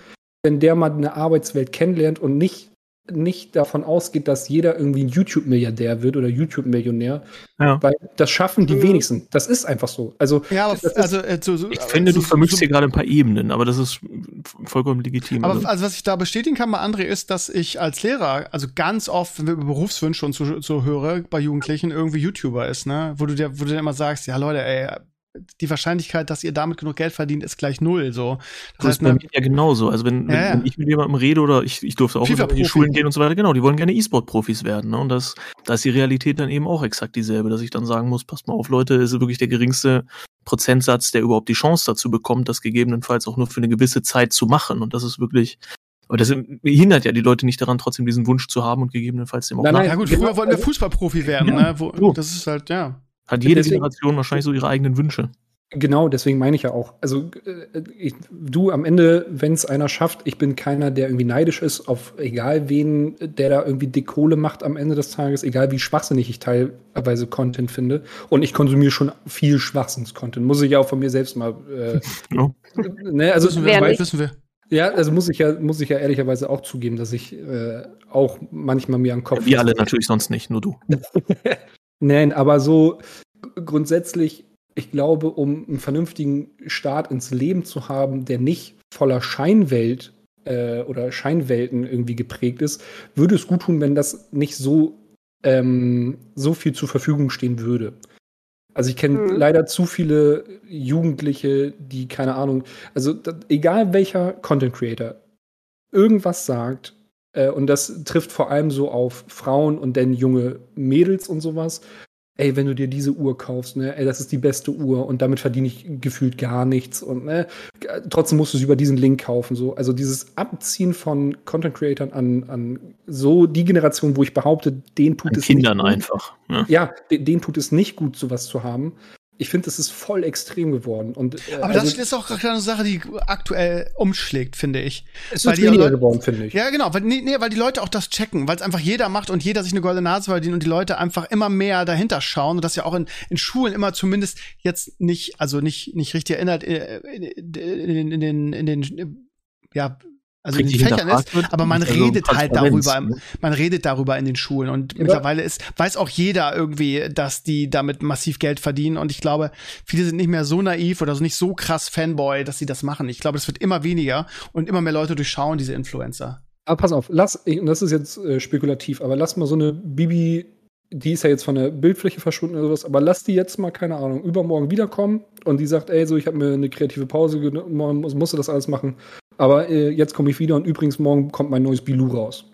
wenn der mal eine Arbeitswelt kennenlernt und nicht, nicht davon ausgeht, dass jeder irgendwie ein YouTube-Milliardär wird oder YouTube-Millionär. Ja. Weil das schaffen die wenigsten. Das ist einfach so. Also, Ja, aber ist- also, äh, so, so, Ich finde, du so- vermischst so- hier gerade ein paar Ebenen, aber das ist vollkommen legitim. Aber Also, also was ich da bestätigen kann bei André ist, dass ich als Lehrer, also ganz oft, wenn wir über Berufswünsche und so, so höre, bei Jugendlichen irgendwie YouTuber ist, ne? Wo du dir, wo du dir immer sagst, ja Leute, ey, die Wahrscheinlichkeit, dass ihr damit genug Geld verdient, ist gleich null. So. das ist bei mir ja genauso. Also wenn, wenn, Ja, ja. wenn ich mit jemandem rede oder ich, ich durfte auch in die. Schulen gehen und so weiter, genau, die wollen gerne E-Sport-Profis werden. Ne? Und das, da ist die Realität dann eben auch exakt dieselbe, dass ich dann sagen muss, passt mal auf, Leute, es ist wirklich der geringste Prozentsatz, der überhaupt die Chance dazu bekommt, das gegebenenfalls auch nur für eine gewisse Zeit zu machen. Und das ist wirklich, aber das hindert ja die Leute nicht daran, trotzdem diesen Wunsch zu haben und gegebenenfalls dem auch Nein, nein, ja gut, früher wollten wir Fußballprofi werden, Ja, ne? Wo, so. Das ist halt, ja. Hat jede Deswegen- Generation wahrscheinlich so ihre eigenen Wünsche. Genau, deswegen meine ich ja auch. Also äh, ich, du am Ende, wenn es einer schafft, ich bin keiner, der irgendwie neidisch ist auf egal wen, der da irgendwie dick Kohle macht am Ende des Tages, egal wie schwachsinnig ich teilweise Content finde. Und ich konsumiere schon viel Schwachsinns-Content. Muss ich ja auch von mir selbst mal. Äh, [laughs] Ja. ne, also wissen wer wir, nicht? wissen wir. ja, also muss ich ja, muss ich ja ehrlicherweise auch zugeben, dass ich äh, auch manchmal mir am Kopf. Wir alle natürlich sonst nicht, nur du. [laughs] Nein, aber so grundsätzlich, ich glaube, um einen vernünftigen Start ins Leben zu haben, der nicht voller Scheinwelt äh, oder Scheinwelten irgendwie geprägt ist, würde es gut tun, wenn das nicht so, ähm, so viel zur Verfügung stehen würde. Also ich kenne Mhm. leider zu viele Jugendliche, die keine Ahnung, also egal welcher Content Creator irgendwas sagt, äh, und das trifft vor allem so auf Frauen und dann junge Mädels und sowas, ey, wenn du dir diese Uhr kaufst, ne, ey, das ist die beste Uhr und damit verdiene ich gefühlt gar nichts und ne, trotzdem musst du es über diesen Link kaufen. So. Also dieses Abziehen von Content Creatern an, an so die Generation, wo ich behaupte, den tut An es Kindern nicht gut. einfach. Ja. Ja, den, denen tut es nicht gut, sowas zu haben. Ich finde, es ist voll extrem geworden. Und, äh, Aber also, das ist auch gerade eine Sache, die aktuell umschlägt, finde ich. es weil ist weniger geworden, finde ich. Ja, genau, weil, nee, nee, weil die Leute auch das checken, weil es einfach jeder macht und jeder sich eine goldene Nase verdient und die Leute einfach immer mehr dahinter schauen und das ja auch in, in Schulen immer zumindest jetzt nicht, also nicht, nicht richtig erinnert, äh, in, in, in, den, in den, ja, also in den Fächern ist, aber man Also redet halt darüber, ne? man redet darüber in den Schulen und Ja, mittlerweile ist, weiß auch jeder irgendwie, dass die damit massiv Geld verdienen und ich glaube, viele sind nicht mehr so naiv oder so nicht so krass Fanboy, dass sie das machen. Ich glaube, das wird immer weniger und immer mehr Leute durchschauen diese Influencer. Aber pass auf, lass, ich- und das ist jetzt äh, spekulativ, aber lass mal so eine Bibi, die ist ja jetzt von der Bildfläche verschwunden oder sowas, aber lass die jetzt mal, keine Ahnung, übermorgen wiederkommen und die sagt, ey, so, ich habe mir eine kreative Pause genommen, musste das alles machen, aber äh, jetzt komme ich wieder und übrigens morgen kommt mein neues Bilou raus.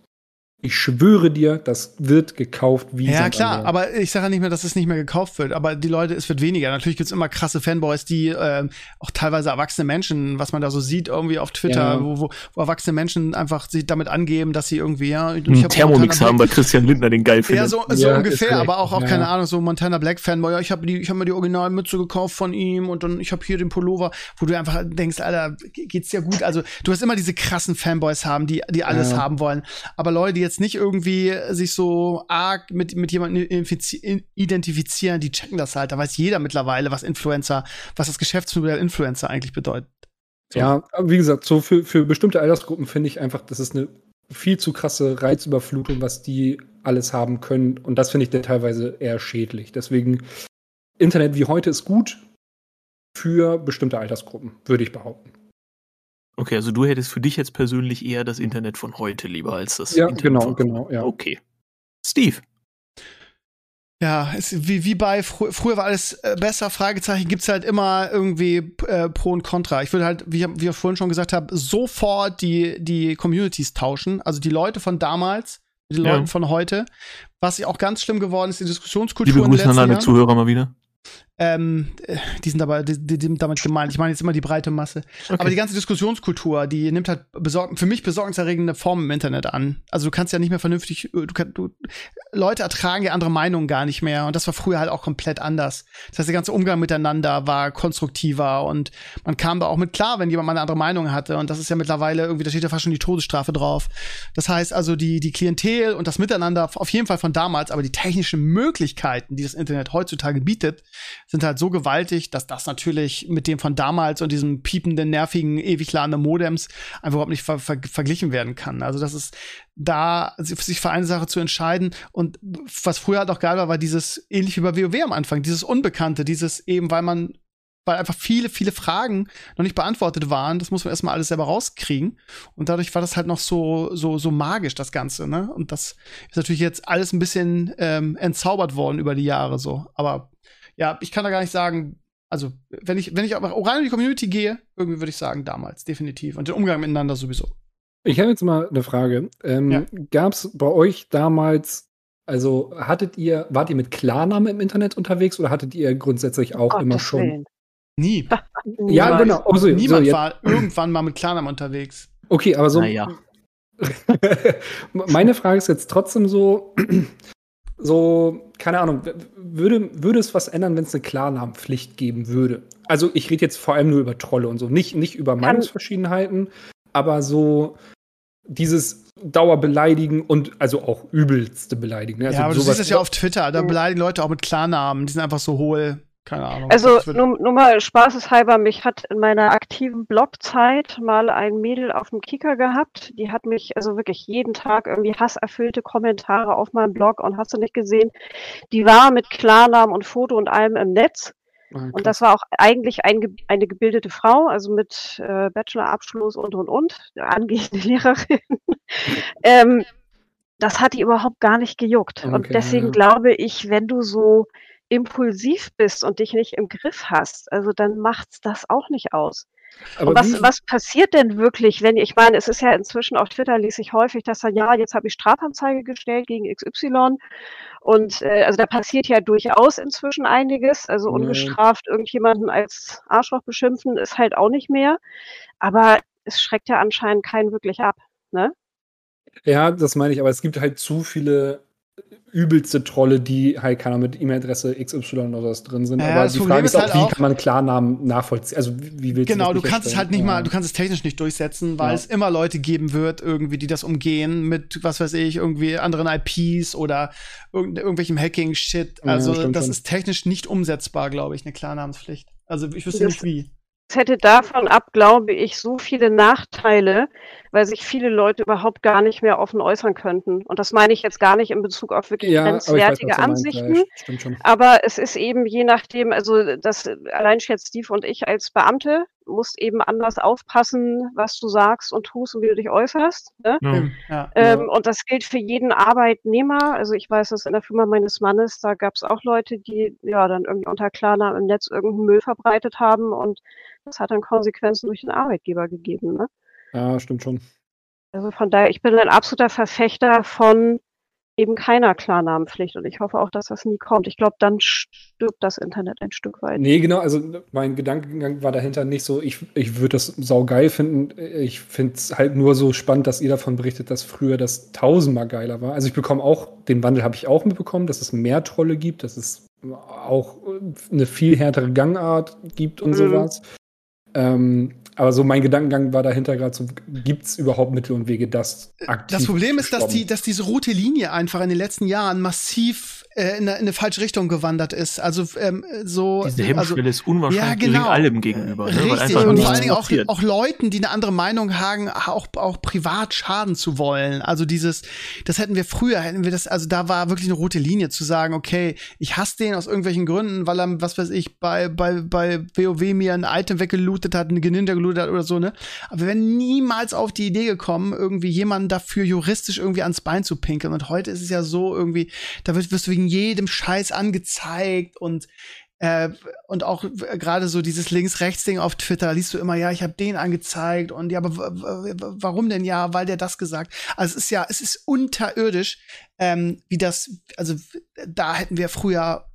Ich schwöre dir, das wird gekauft wie Ja, klar, Meer. aber ich sage ja nicht mehr, dass es nicht mehr gekauft wird, aber die Leute, es wird weniger. Natürlich gibt's immer krasse Fanboys, die ähm, auch teilweise erwachsene Menschen, was man da so sieht, irgendwie auf Twitter, Ja. wo, wo, wo erwachsene Menschen einfach sich damit angeben, dass sie irgendwie, ja, ich Einen hab Thermomix haben, weil Christian Lindner den geil findet. Ja, so, so Ja, ungefähr, aber auch, auch Ja. keine Ahnung, so Montana Black Fanboy, ja, ich habe die, ich habe mir die Originalmütze gekauft von ihm und dann ich habe hier den Pullover, wo du einfach denkst, Alter, geht's dir gut? Also, du hast immer diese krassen Fanboys haben, die die alles Ja. haben wollen, aber Leute, die jetzt nicht irgendwie sich so arg mit mit jemandem identifizieren, die checken das halt. Da weiß jeder mittlerweile, was Influencer, was das Geschäftsmodell Influencer eigentlich bedeutet. So. Ja, wie gesagt, so für, für bestimmte Altersgruppen finde ich einfach, das ist eine viel zu krasse Reizüberflutung, was die alles haben können. Und das finde ich dann teilweise eher schädlich. Deswegen, Internet wie heute ist gut für bestimmte Altersgruppen, würde ich behaupten. Okay, also du hättest für dich jetzt persönlich eher das Internet von heute lieber als das Ja, Internet genau, von genau, ja. Okay. Steve. Ja, es, wie, wie bei fr früher war alles äh, besser, Fragezeichen, gibt's halt immer irgendwie äh, Pro und Contra. Ich würde halt, wie, wie ich vorhin schon gesagt habe, sofort die, die Communities tauschen. Also die Leute von damals mit den Ja. Leuten von heute. Was auch ganz schlimm geworden ist, die Diskussionskultur Liebe Grüße an letzten deine. Zuhörer mal wieder. Ähm, äh, die sind aber, die, die, sind damit gemeint. Ich meine jetzt immer die breite Masse. Aber die ganze Diskussionskultur, die nimmt halt besorg für mich besorgniserregende Formen im Internet an. Also du kannst ja nicht mehr vernünftig, äh, du, kann, du Leute ertragen ja andere Meinungen gar nicht mehr und das war früher halt auch komplett anders. Das heißt, der ganze Umgang miteinander war konstruktiver und man kam da auch mit klar, wenn jemand mal eine andere Meinung hatte und das ist ja mittlerweile irgendwie, da steht ja fast schon die Todesstrafe drauf. Das heißt also, die, die Klientel und das Miteinander auf jeden Fall von damals, aber die technischen Möglichkeiten, die das Internet heutzutage bietet, sind halt so gewaltig, dass das natürlich mit dem von damals und diesem piependen, nervigen, ewig ladenden Modems einfach überhaupt nicht ver ver verglichen werden kann. Also das ist da, sich für eine Sache zu entscheiden und was früher halt auch geil war, war dieses, ähnlich wie bei WoW am Anfang, dieses Unbekannte, dieses eben, weil man weil einfach viele, viele Fragen noch nicht beantwortet waren. Das muss man erstmal alles selber rauskriegen. Und dadurch war das halt noch so, so, so magisch, das Ganze, ne? Und das ist natürlich jetzt alles ein bisschen ähm, entzaubert worden über die Jahre so. Aber ja, ich kann da gar nicht sagen, also, wenn ich, wenn ich aber rein in die Community gehe, irgendwie würde ich sagen, damals, definitiv. Und den Umgang miteinander sowieso. Ich habe jetzt mal eine Frage. Ähm, Ja. Gab es bei euch damals, also hattet ihr, wart ihr mit Klarname im Internet unterwegs oder hattet ihr grundsätzlich auch immer Gottes schon? Willen. Nie. Ja, [laughs] genau. Oh, so, Niemand so, war irgendwann mal mit Klarnamen unterwegs. Okay, aber so. Naja. [laughs] Meine Frage ist jetzt trotzdem so, so, keine Ahnung, würde, würde es was ändern, wenn es eine Klarnamenpflicht geben würde? Also ich rede jetzt vor allem nur über Trolle und so, nicht, nicht über Meinungsverschiedenheiten, aber so dieses Dauerbeleidigen und also auch übelste Beleidigen. ne? Also ja, aber du siehst es ja auf Twitter, da beleidigen Leute auch mit Klarnamen. Die sind einfach so hohl. Keine Ahnung. Also nur, nur mal spaßeshalber, mich hat in meiner aktiven Blogzeit mal ein Mädel auf dem Kicker gehabt. Die hat mich also wirklich jeden Tag irgendwie hasserfüllte Kommentare auf meinem Blog und hast du nicht gesehen. Die war mit Klarnamen und Foto und allem im Netz. Ah, Und das war auch eigentlich ein, eine gebildete Frau, also mit äh, Bachelorabschluss und und und, angehende [laughs] Lehrerin. ähm, das hat die überhaupt gar nicht gejuckt. und Okay, deswegen ja. glaube ich, wenn du so impulsiv bist und dich nicht im Griff hast, also dann macht's das auch nicht aus. Aber was, was passiert denn wirklich, wenn, ich meine, es ist ja inzwischen auf Twitter lese ich häufig, dass dann, ja, jetzt habe ich Strafanzeige gestellt gegen XY und äh, also da passiert ja durchaus inzwischen einiges. Also ungestraft irgendjemanden als Arschloch beschimpfen ist halt auch nicht mehr. Aber es schreckt ja anscheinend keinen wirklich ab, ne? Ja, das meine ich, aber es gibt halt zu viele übelste Trolle, die halt keiner mit E-Mail-Adresse XY oder was drin sind. Ja, Aber die Frage ist auch, halt wie auch, kann man Klarnamen nachvollziehen? Also wie willst Genau, du, du kannst es halt nicht ja. mal, du kannst es technisch nicht durchsetzen, weil ja. es immer Leute geben wird, irgendwie, die das umgehen mit, was weiß ich, irgendwie anderen IPs oder irgend, irgendwelchem Hacking-Shit. Also das schon. ist technisch nicht umsetzbar, glaube ich, eine Klarnamenspflicht. Also ich wüsste nicht wie. Es hätte davon ab, glaube ich, so viele Nachteile, weil sich viele Leute überhaupt gar nicht mehr offen äußern könnten. Und das meine ich jetzt gar nicht in Bezug auf wirklich ja, grenzwertige weiß, Ansichten. Aber es ist eben je nachdem, also das allein jetzt Steve und ich als Beamte musst eben anders aufpassen, was du sagst und tust und wie du dich äußerst. Ne? Ja, ähm, ja. Und das gilt für jeden Arbeitnehmer. Also ich weiß, dass in der Firma meines Mannes, da gab es auch Leute, die ja dann irgendwie unter Klarnamen im Netz irgendeinen Müll verbreitet haben und das hat dann Konsequenzen durch den Arbeitgeber gegeben. Ne? Ja, stimmt schon. Also von daher, ich bin ein absoluter Verfechter von eben keiner Klarnamenpflicht und ich hoffe auch, dass das nie kommt. Ich glaube, dann stirbt das Internet ein Stück weit. Nee, genau, also mein Gedankengang war dahinter nicht so, ich, ich würde das saugeil finden. Ich finde es halt nur so spannend, dass ihr davon berichtet, dass früher das tausendmal geiler war. Also ich bekomme auch, den Wandel habe ich auch mitbekommen, dass es mehr Trolle gibt, dass es auch eine viel härtere Gangart gibt und mhm. sowas. Ähm, aber so mein Gedankengang war dahinter gerade so, gibt es überhaupt Mittel und Wege, das aktiv Das Problem ist, dass, die, dass diese rote Linie einfach in den letzten Jahren massiv äh, in, eine, in eine falsche Richtung gewandert ist. Also ähm, so. Diese Hemmschwelle also, ist unwahrscheinlich ja, genau. allem gegenüber. Ne? Richtig. Und vor allen Dingen auch, auch Leuten, die eine andere Meinung haben, auch, auch privat schaden zu wollen. Also dieses, das hätten wir früher, hätten wir das, also da war wirklich eine rote Linie zu sagen, okay, ich hasse den aus irgendwelchen Gründen, weil er, was weiß ich, bei, bei, bei WoW mir ein Item weggelootet hat, eine Geninja gelootet hat oder so, ne? Aber wir wären niemals auf die Idee gekommen, irgendwie jemanden dafür juristisch irgendwie ans Bein zu pinkeln. Und heute ist es ja so irgendwie, da wirst, wirst du wegen jedem Scheiß angezeigt und äh, und auch gerade so dieses Links-Rechts-Ding auf Twitter, liest du immer, ja, ich habe den angezeigt und ja, aber warum denn ja? Weil der das gesagt. Also es ist ja, es ist unterirdisch, ähm, wie das, also da hätten wir früher,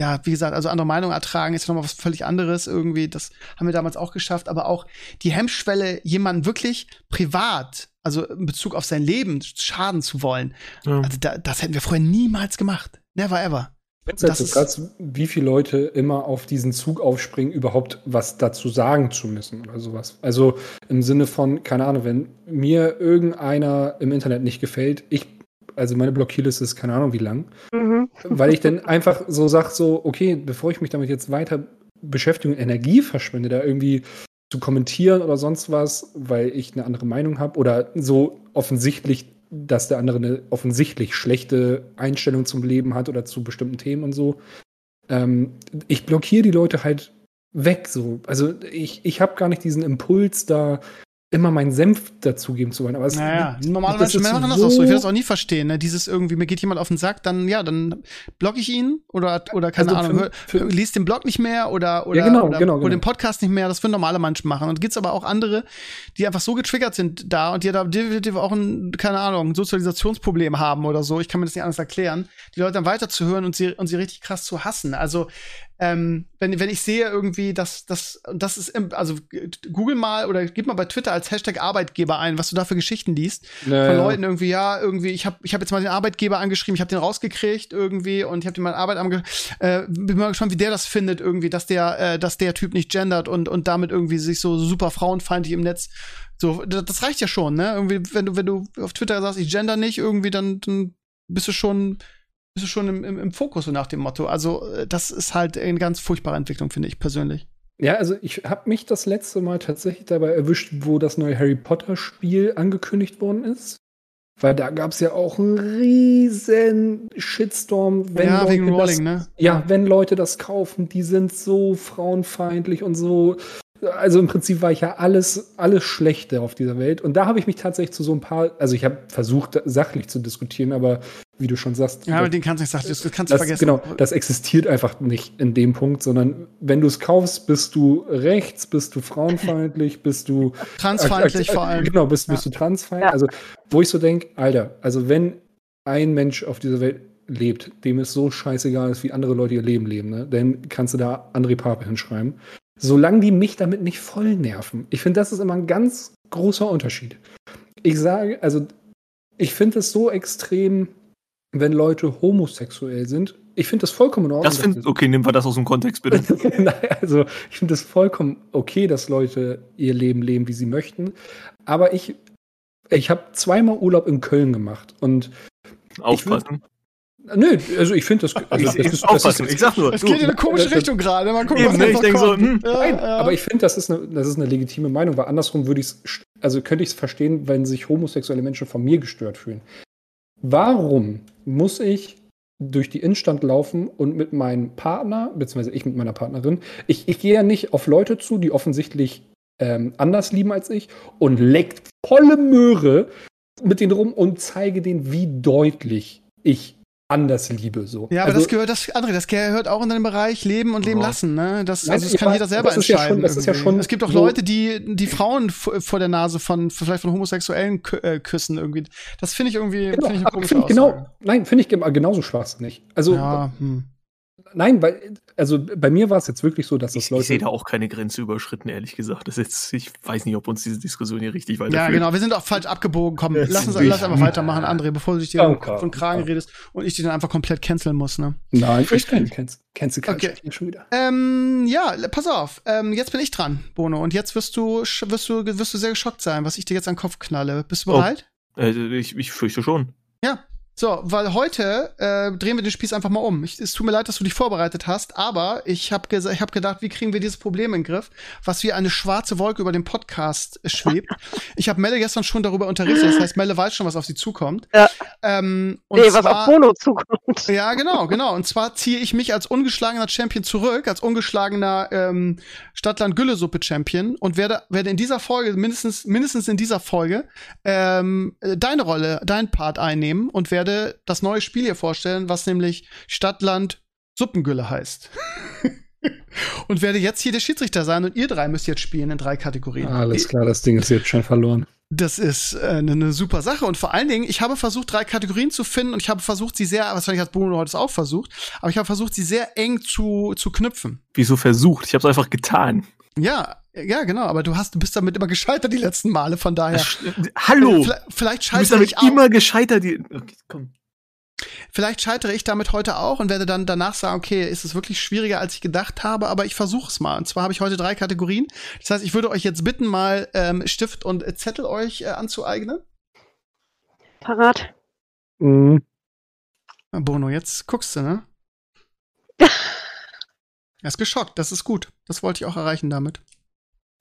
ja, wie gesagt, also andere Meinung ertragen, ist ja nochmal was völlig anderes irgendwie. Das haben wir damals auch geschafft, aber auch die Hemmschwelle, jemanden wirklich privat also in Bezug auf sein Leben schaden zu wollen. Ja. Also da, das hätten wir vorher niemals gemacht. Never ever. Das so krass, wie viele Leute immer auf diesen Zug aufspringen, überhaupt was dazu sagen zu müssen oder sowas. Also im Sinne von, keine Ahnung, wenn mir irgendeiner im Internet nicht gefällt, ich, also meine Blockierliste ist keine Ahnung wie lang, mhm. weil ich dann [laughs] einfach so sage, so, okay, bevor ich mich damit jetzt weiter beschäftige und Energie verschwende, da irgendwie zu kommentieren oder sonst was, weil ich eine andere Meinung habe oder so offensichtlich, dass der andere eine offensichtlich schlechte Einstellung zum Leben hat oder zu bestimmten Themen und so. Ähm, ich blockiere die Leute halt weg so. Also ich, ich habe gar nicht diesen Impuls da immer meinen Senf dazugeben zu wollen. Aber es, naja, normalerweise Menschen machen das so auch so. Ich will das auch nie verstehen. Ne? Dieses irgendwie, mir geht jemand auf den Sack, dann ja, dann blocke ich ihn oder oder keine also Ahnung, für, liest den Blog nicht mehr oder oder, ja, genau, oder, genau, oder genau. den Podcast nicht mehr. Das würden normale Menschen machen. Und gibt's aber auch andere, die einfach so getriggert sind da und die da definitiv auch ein, keine Ahnung, ein Sozialisationsproblem haben oder so. Ich kann mir das nicht anders erklären. Die Leute dann weiterzuhören und sie und sie richtig krass zu hassen. Also ähm, wenn, wenn ich sehe irgendwie, dass das, das ist, im, also google mal oder gib mal bei Twitter als Hashtag Arbeitgeber ein, was du da für Geschichten liest. Naja. Von Leuten irgendwie, ja, irgendwie, ich habe ich hab jetzt mal den Arbeitgeber angeschrieben, ich habe den rausgekriegt irgendwie und ich habe den mal Arbeit ange äh, bin mal gespannt, wie der das findet, irgendwie, dass der, äh, dass der Typ nicht gendert und, und damit irgendwie sich so super frauenfeindlich im Netz. So, das reicht ja schon, ne? Irgendwie, wenn du, wenn du auf Twitter sagst, ich gender nicht, irgendwie, dann, dann bist du schon bist du schon im, im, im Fokus, so nach dem Motto. Also, äh, das ist halt eine ganz furchtbare Entwicklung, finde ich persönlich. Ja, also ich habe mich das letzte Mal tatsächlich dabei erwischt, wo das neue Harry Potter-Spiel angekündigt worden ist. Weil da gab es ja auch einen riesen Shitstorm, wenn ja, Leute Rolling, das, ne? Ja, wenn Leute das kaufen, die sind so frauenfeindlich und so also im Prinzip war ich ja alles, alles Schlechte auf dieser Welt. Und da habe ich mich tatsächlich zu so ein paar, also ich habe versucht, sachlich zu diskutieren, aber wie du schon sagst. Ja, aber den kannst du nicht sagen, das kannst du vergessen. Genau, das existiert einfach nicht in dem Punkt, sondern wenn du es kaufst, bist du rechts, bist du frauenfeindlich, bist du transfeindlich vor allem. Genau, bist, bist ja. du transfeindlich. Ja. Also, wo ich so denke, Alter, also wenn ein Mensch auf dieser Welt lebt, dem es so scheißegal ist, wie andere Leute ihr Leben leben, ne? dann kannst du da André Pape hinschreiben solange die mich damit nicht voll nerven. Ich finde, das ist immer ein ganz großer Unterschied. Ich sage, also, ich finde es so extrem, wenn Leute homosexuell sind. Ich finde das vollkommen in Ordnung. Das find, okay, nehmen wir das aus dem Kontext, bitte. [laughs] Nein, also, ich finde es vollkommen okay, dass Leute ihr Leben leben, wie sie möchten. Aber ich, ich habe zweimal Urlaub in Köln gemacht und Aufpassen. Nö, also ich finde das. Also ich, das ist, das ist, ich sag nur. Es geht in eine komische das, Richtung gerade. Mal gucken, eben, was ne, ich denke so, hm, ja, Nein, ja. aber ich finde, das, ist eine, das ist eine legitime Meinung, weil andersrum würde ich es, also könnte ich es verstehen, wenn sich homosexuelle Menschen von mir gestört fühlen. Warum muss ich durch die Innenstand laufen und mit meinem Partner, beziehungsweise ich mit meiner Partnerin, ich, ich gehe ja nicht auf Leute zu, die offensichtlich ähm, anders lieben als ich und leckt volle Möhre mit denen rum und zeige denen, wie deutlich ich anders liebe. So. Ja, aber also, das gehört, das, André, das gehört auch in den Bereich Leben und Leben oh. lassen. Ne? Das, also das kann jeder selber das entscheiden. Ja schon, das ist ja schon es gibt auch Leute, die die Frauen vor der Nase von vielleicht von Homosexuellen äh, küssen irgendwie. Das finde ich irgendwie genau, find ich eine komische find, Genau, nein, finde ich genauso schwachsinnig. Also ja, hm. Nein, weil, also bei mir war es jetzt wirklich so, dass das ich, Leute. Ich sehe da auch keine Grenze überschritten, ehrlich gesagt. Das jetzt, ich weiß nicht, ob uns diese Diskussion hier richtig weiterführt. Ja, genau, wir sind auch falsch abgebogen. Komm, lass uns lass einfach weitermachen, André, bevor du dich dir okay. von Kragen redest und ich dich dann einfach komplett canceln muss, ne? Nein, ich kann cancel. Cancel okay. schon wieder. Ähm, ja, pass auf. Ähm, jetzt bin ich dran, Bono. Und jetzt wirst du, wirst du, wirst du sehr geschockt sein, was ich dir jetzt an den Kopf knalle. Bist du bereit? Oh, äh, ich, ich fürchte schon. Ja, so, weil heute äh, drehen wir den Spieß einfach mal um. Ich, es tut mir leid, dass du dich vorbereitet hast, aber ich habe ich hab gedacht, wie kriegen wir dieses Problem in den Griff, was wie eine schwarze Wolke über dem Podcast schwebt. [laughs] ich habe Melle gestern schon darüber unterrichtet, das heißt, Melle weiß schon, was auf sie zukommt. Ja. Ähm, nee, zwar, was auf Bono zukommt. Ja, genau, genau. Und zwar ziehe ich mich als ungeschlagener Champion zurück, als ungeschlagener ähm, Stadtland-Gülle-Suppe-Champion und werde, werde in dieser Folge, mindestens, mindestens in dieser Folge, ähm, deine Rolle, dein Part einnehmen und werde werde das neue Spiel hier vorstellen, was nämlich Stadtland Suppengülle heißt. [laughs] und werde jetzt hier der Schiedsrichter sein und ihr drei müsst jetzt spielen in drei Kategorien. Alles klar, das Ding ist jetzt schon verloren. Das ist äh, eine, eine super Sache und vor allen Dingen, ich habe versucht, drei Kategorien zu finden und ich habe versucht, sie sehr, wahrscheinlich hat Bruno heute auch versucht, aber ich habe versucht, sie sehr eng zu, zu knüpfen. Wieso versucht? Ich habe es einfach getan. Ja, ja, genau, aber du hast, du bist damit immer gescheitert die letzten Male, von daher. Äh, hallo! Vielleicht, vielleicht scheitere du bist damit immer gescheitert. Die, okay, komm. Vielleicht scheitere ich damit heute auch und werde dann danach sagen, okay, ist es wirklich schwieriger, als ich gedacht habe, aber ich versuche es mal. Und zwar habe ich heute drei Kategorien. Das heißt, ich würde euch jetzt bitten, mal ähm, Stift und Zettel euch äh, anzueignen. Parat. Mhm. Bono, jetzt guckst du, ne? [laughs] er ist geschockt, das ist gut. Das wollte ich auch erreichen damit.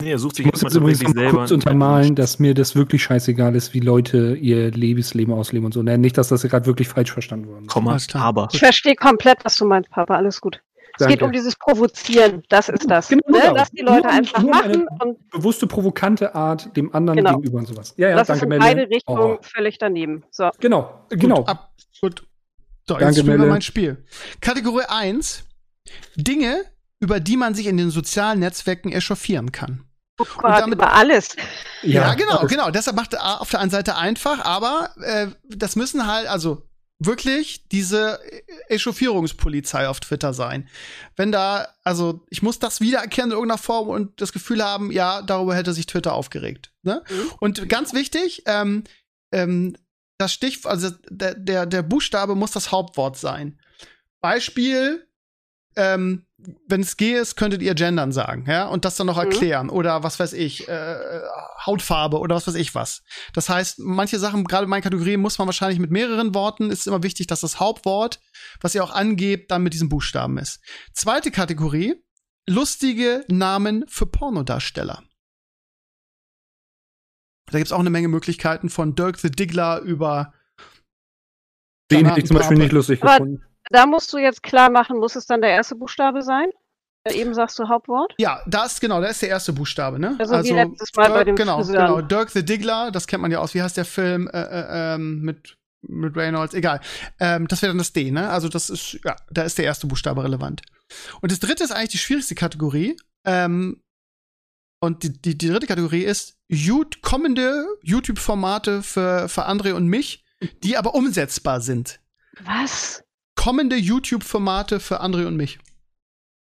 Nee, er sucht sich jetzt mal übrigens selber. kurz untermalen, dass mir das wirklich scheißegal ist, wie Leute ihr Lebensleben ausleben und so. Nee, nicht, dass das gerade wirklich falsch verstanden worden ist. Komma, aber. Ich verstehe komplett, was du meinst, Papa. Alles gut. Es geht um dieses Provozieren, das ist das. Genau, ne? Dass die Leute nur, einfach nur machen und. Bewusste, provokante Art dem anderen genau. gegenüber und sowas. Ja, ja, das danke, ist in beide Richtungen oh. völlig daneben. So. Genau, genau. Gut, ab, gut. So, danke, jetzt spielen wir mein Spiel. Kategorie 1. Dinge, über die man sich in den sozialen Netzwerken echauffieren kann. Gott, damit, über alles. Ja, ja genau, genau. Deshalb macht auf der einen Seite einfach, aber äh, das müssen halt, also wirklich diese Echauffierungspolizei auf Twitter sein. Wenn da, also ich muss das wiedererkennen in irgendeiner Form und das Gefühl haben, ja, darüber hätte sich Twitter aufgeregt. Ne? Mhm. Und ganz wichtig, ähm, ähm, das Stich, also der, der, der Buchstabe muss das Hauptwort sein. Beispiel, ähm, wenn es geht, ist, könntet ihr gendern sagen, ja, und das dann noch mhm. erklären mhm. oder was weiß ich, äh, Hautfarbe oder was weiß ich was. Das heißt, manche Sachen, gerade in meinen Kategorien, muss man wahrscheinlich mit mehreren Worten, ist immer wichtig, dass das Hauptwort, was ihr auch angebt, dann mit diesem Buchstaben ist. Zweite Kategorie, lustige Namen für Pornodarsteller. Da gibt's auch eine Menge Möglichkeiten von Dirk the Diggler über den hätte ich zum Beispiel nicht lustig gefunden da musst du jetzt klar machen, muss es dann der erste Buchstabe sein? Eben sagst du Hauptwort? Ja, das, genau, da ist der erste Buchstabe, ne? Also wie letztes Mal bei dem genau, Friseuren. genau, Dirk the Diggler, das kennt man ja aus, wie heißt der Film äh, äh, ähm, mit, mit Reynolds, egal. Ähm, das wäre dann das D, ne? Also das ist, ja, da ist der erste Buchstabe relevant. Und das dritte ist eigentlich die schwierigste Kategorie. Ähm, und die, die, die dritte Kategorie ist Jut kommende YouTube-Formate für, für André und mich, die aber umsetzbar sind. Was? Kommende YouTube-Formate für André und mich.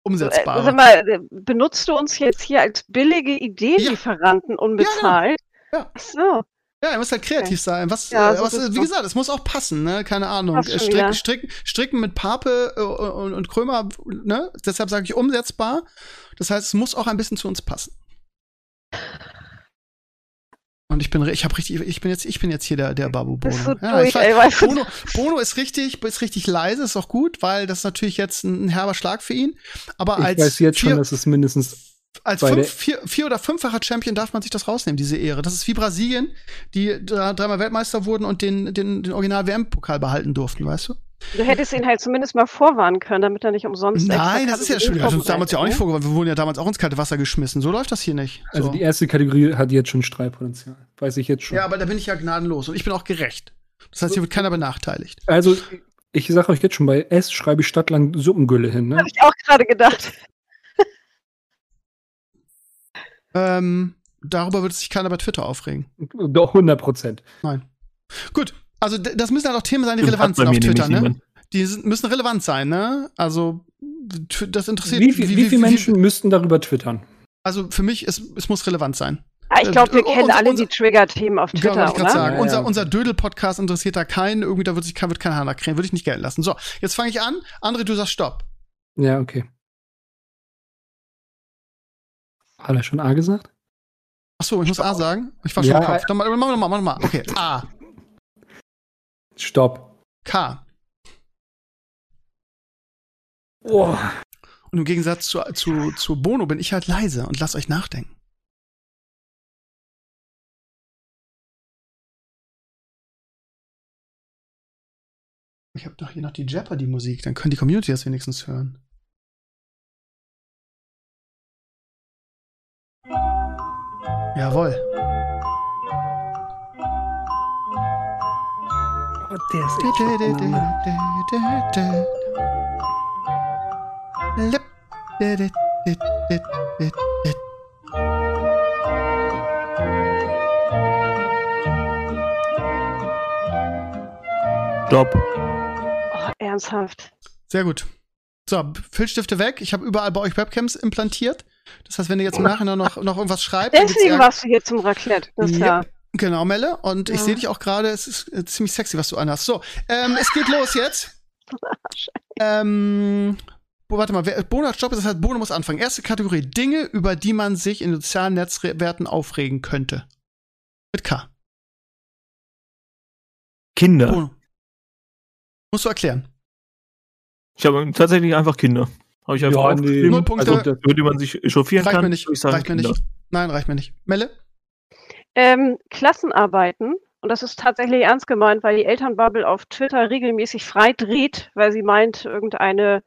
Umsetzbar. Äh, sag mal, äh, benutzt du uns jetzt hier als billige Ideenlieferanten unbezahlt? Ja, ja. Ach so. Ja, ihr müsst halt kreativ Okay. sein. Was, Ja, äh, so was wie gesagt, es muss auch passen, ne? Keine Ahnung. Strick, strick, stricken mit Pape und, und Krömer, ne? Deshalb sage ich umsetzbar. Das heißt, es muss auch ein bisschen zu uns passen. Und ich bin, ich habe richtig, ich bin jetzt, ich bin jetzt hier der, der Babu Bono. Ja, durch, weiß? Bono, Bono ist richtig, ist richtig leise, ist auch gut, weil das ist natürlich jetzt ein, ein herber Schlag für ihn. Aber Ich als weiß jetzt vier, schon, dass es mindestens als fünf, vier, vier oder fünffacher Champion darf man sich das rausnehmen, diese Ehre. Das ist wie Brasilien, die dre- dreimal Weltmeister wurden und den, den, den Original-WM-Pokal behalten durften, weißt du? Du hättest ihn halt zumindest mal vorwarnen können, damit er nicht umsonst Nein, das ist ja schon, Kategorien das hat uns damals ja auch nicht vorgeworfen. Wir wurden ja damals auch ins kalte Wasser geschmissen. So läuft das hier nicht. Also so. die erste Kategorie hat jetzt schon Streitpotenzial. Weiß ich jetzt schon. Ja, aber da bin ich ja gnadenlos und ich bin auch gerecht. Das heißt, hier wird keiner benachteiligt. Also, ich sage euch jetzt schon, bei S schreibe ich Stadtland Suppengülle hin. ne? Ne? Hab ich auch gerade gedacht. Ähm, darüber wird sich keiner bei Twitter aufregen. Doch, 100 Prozent. Nein. Gut. Also, das müssen halt auch Themen sein, die relevant sind auf Twitter, ne? Die sind, müssen relevant sein, ne? Also, das interessiert Wie, viel, wie, viele Menschen müssten darüber twittern? Also, für mich, es, es muss relevant sein. Ah, ich glaube, wir Äh, kennen unser- alle die Trigger-Themen auf Genau, Twitter, gerade oder? sagen. Ja, ja. Unser, unser Dödel-Podcast interessiert da keinen. Irgendwie, da wird sich kein, wird kein Hahn erkrähen. Würde ich nicht gelten lassen. So, jetzt fange ich an. André, du sagst Stopp. Ja, okay. Hat er schon A gesagt? Ach so, ich muss A sagen. Ich war schon Ja, im Kopf. Dann mal, mach mal, mach mal. Okay, A. Stopp. K. Oh. Und im Gegensatz zu, zu, zu Bono bin ich halt leise und lasst euch nachdenken. Ich habe doch hier noch die Jeopardy-Musik, dann können die Community das wenigstens hören. Jawohl. Der ist echt Lip. Stopp. Oh, ernsthaft. Sehr gut. So, Filzstifte weg. Ich habe überall bei euch Webcams implantiert. Das heißt, wenn ihr jetzt im Nachhinein noch, noch irgendwas schreibt, Deswegen warst du hier zum Raclette. Das ist ja. Ja, Genau, Melle. Und ich Ja. sehe dich auch gerade. Es ist äh, ziemlich sexy, was du anhast. So, ähm, es geht los jetzt. [laughs] ähm, warte mal, wer- Bono hat Job, das heißt, Bono muss anfangen. Erste Kategorie: Dinge, über die man sich in sozialen Netzwerten aufregen könnte. Mit K. Kinder. Bono. Musst du erklären. Ich habe tatsächlich einfach Kinder. Habe ich einfach Ja, nee. Null Punkte. Also, über die man sich echauffieren Reicht kann. mir nicht. Ich sagen, Reicht mir Kinder. nicht. Nein, reicht mir nicht. Melle? Ähm, Klassenarbeiten. Und das ist tatsächlich ernst gemeint, weil die Elternbubble auf Twitter regelmäßig frei dreht, weil sie meint, irgendeine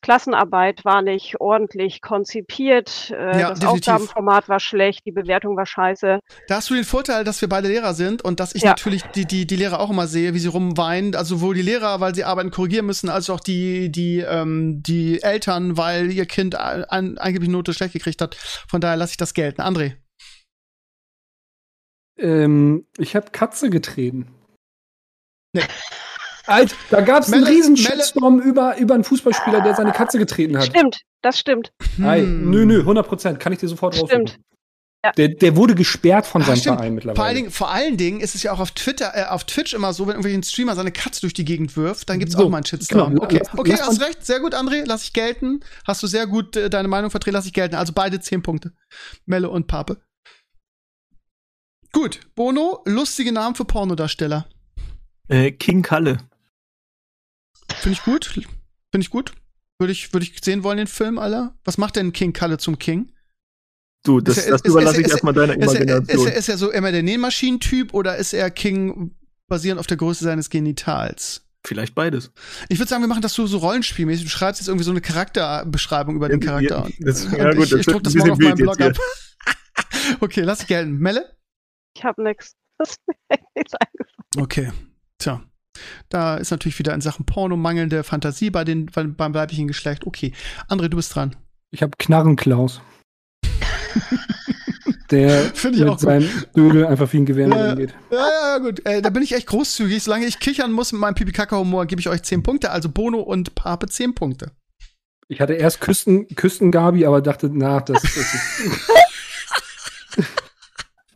Klassenarbeit war nicht ordentlich konzipiert, äh, Ja, das definitiv. Aufgabenformat war schlecht, die Bewertung war scheiße. Da hast du den Vorteil, dass wir beide Lehrer sind und dass ich Ja. natürlich die, die, die Lehrer auch immer sehe, wie sie rumweinen. Also sowohl die Lehrer, weil sie Arbeiten korrigieren müssen, als auch die, die, ähm, die Eltern, weil ihr Kind ein, angeblich Note schlecht gekriegt hat. Von daher lasse ich das gelten. André. Ähm, ich habe Katze getreten. Nee. Alter, da gab es einen riesen Shitstorm über, über einen Fußballspieler, der seine Katze getreten hat. Stimmt, das stimmt. Ei, Hm. nö, nö, 100 Prozent. Kann ich dir sofort Stimmt. raussuchen. Der, der wurde gesperrt von seinem stimmt. Verein mittlerweile. Vor allen, Dingen, vor allen Dingen ist es ja auch auf Twitter, äh, auf Twitch immer so, wenn irgendwie ein Streamer seine Katze durch die Gegend wirft, dann gibt's So, auch mal einen Shitstorm. genau. Okay, okay, lass hast recht, sehr gut, André, lass ich gelten. Hast du sehr gut äh, deine Meinung vertreten, lass ich gelten. Also beide zehn Punkte. Melle und Pape. Gut, Bono, lustige Namen für Pornodarsteller. Äh, King Kalle. Finde ich gut. Finde ich gut. Würde ich, würde ich sehen wollen, den Film, Alter. Was macht denn King Kalle zum King? Du, das, er- das ist- überlasse ist- ich erstmal deiner Ist er, ist, Imagination. er, ist er so immer der Nähmaschinentyp oder ist er King basierend auf der Größe seines Genitals? Vielleicht beides. Ich würde sagen, wir machen das so, so rollenspielmäßig. Du schreibst jetzt irgendwie so eine Charakterbeschreibung über den Charakter. Ja, das, ja, gut, ich, ich druck das morgen auf meinem Blog ab. [laughs] okay, lass dich gelten. Melle? Ich habe nichts. [laughs] Das ist mir echt nichts eingefallen. Okay. Tja. Da ist natürlich wieder in Sachen Porno mangelnde Fantasie bei den, beim, beim weiblichen Geschlecht. Okay. André, du bist dran. Ich habe Knarrenklaus. [laughs] Der Finde ich mit auch Dödel einfach wie ein Gewehr Ja. umgeht. Ja, ja, gut. Äh, da bin ich echt großzügig. Solange ich kichern muss mit meinem Pipi-Kaka-Humor, gebe ich euch 10 Punkte. Also Bono und Pape 10 Punkte. Ich hatte erst Küsten, Küstengabi, aber dachte, na, das, das ist. [laughs]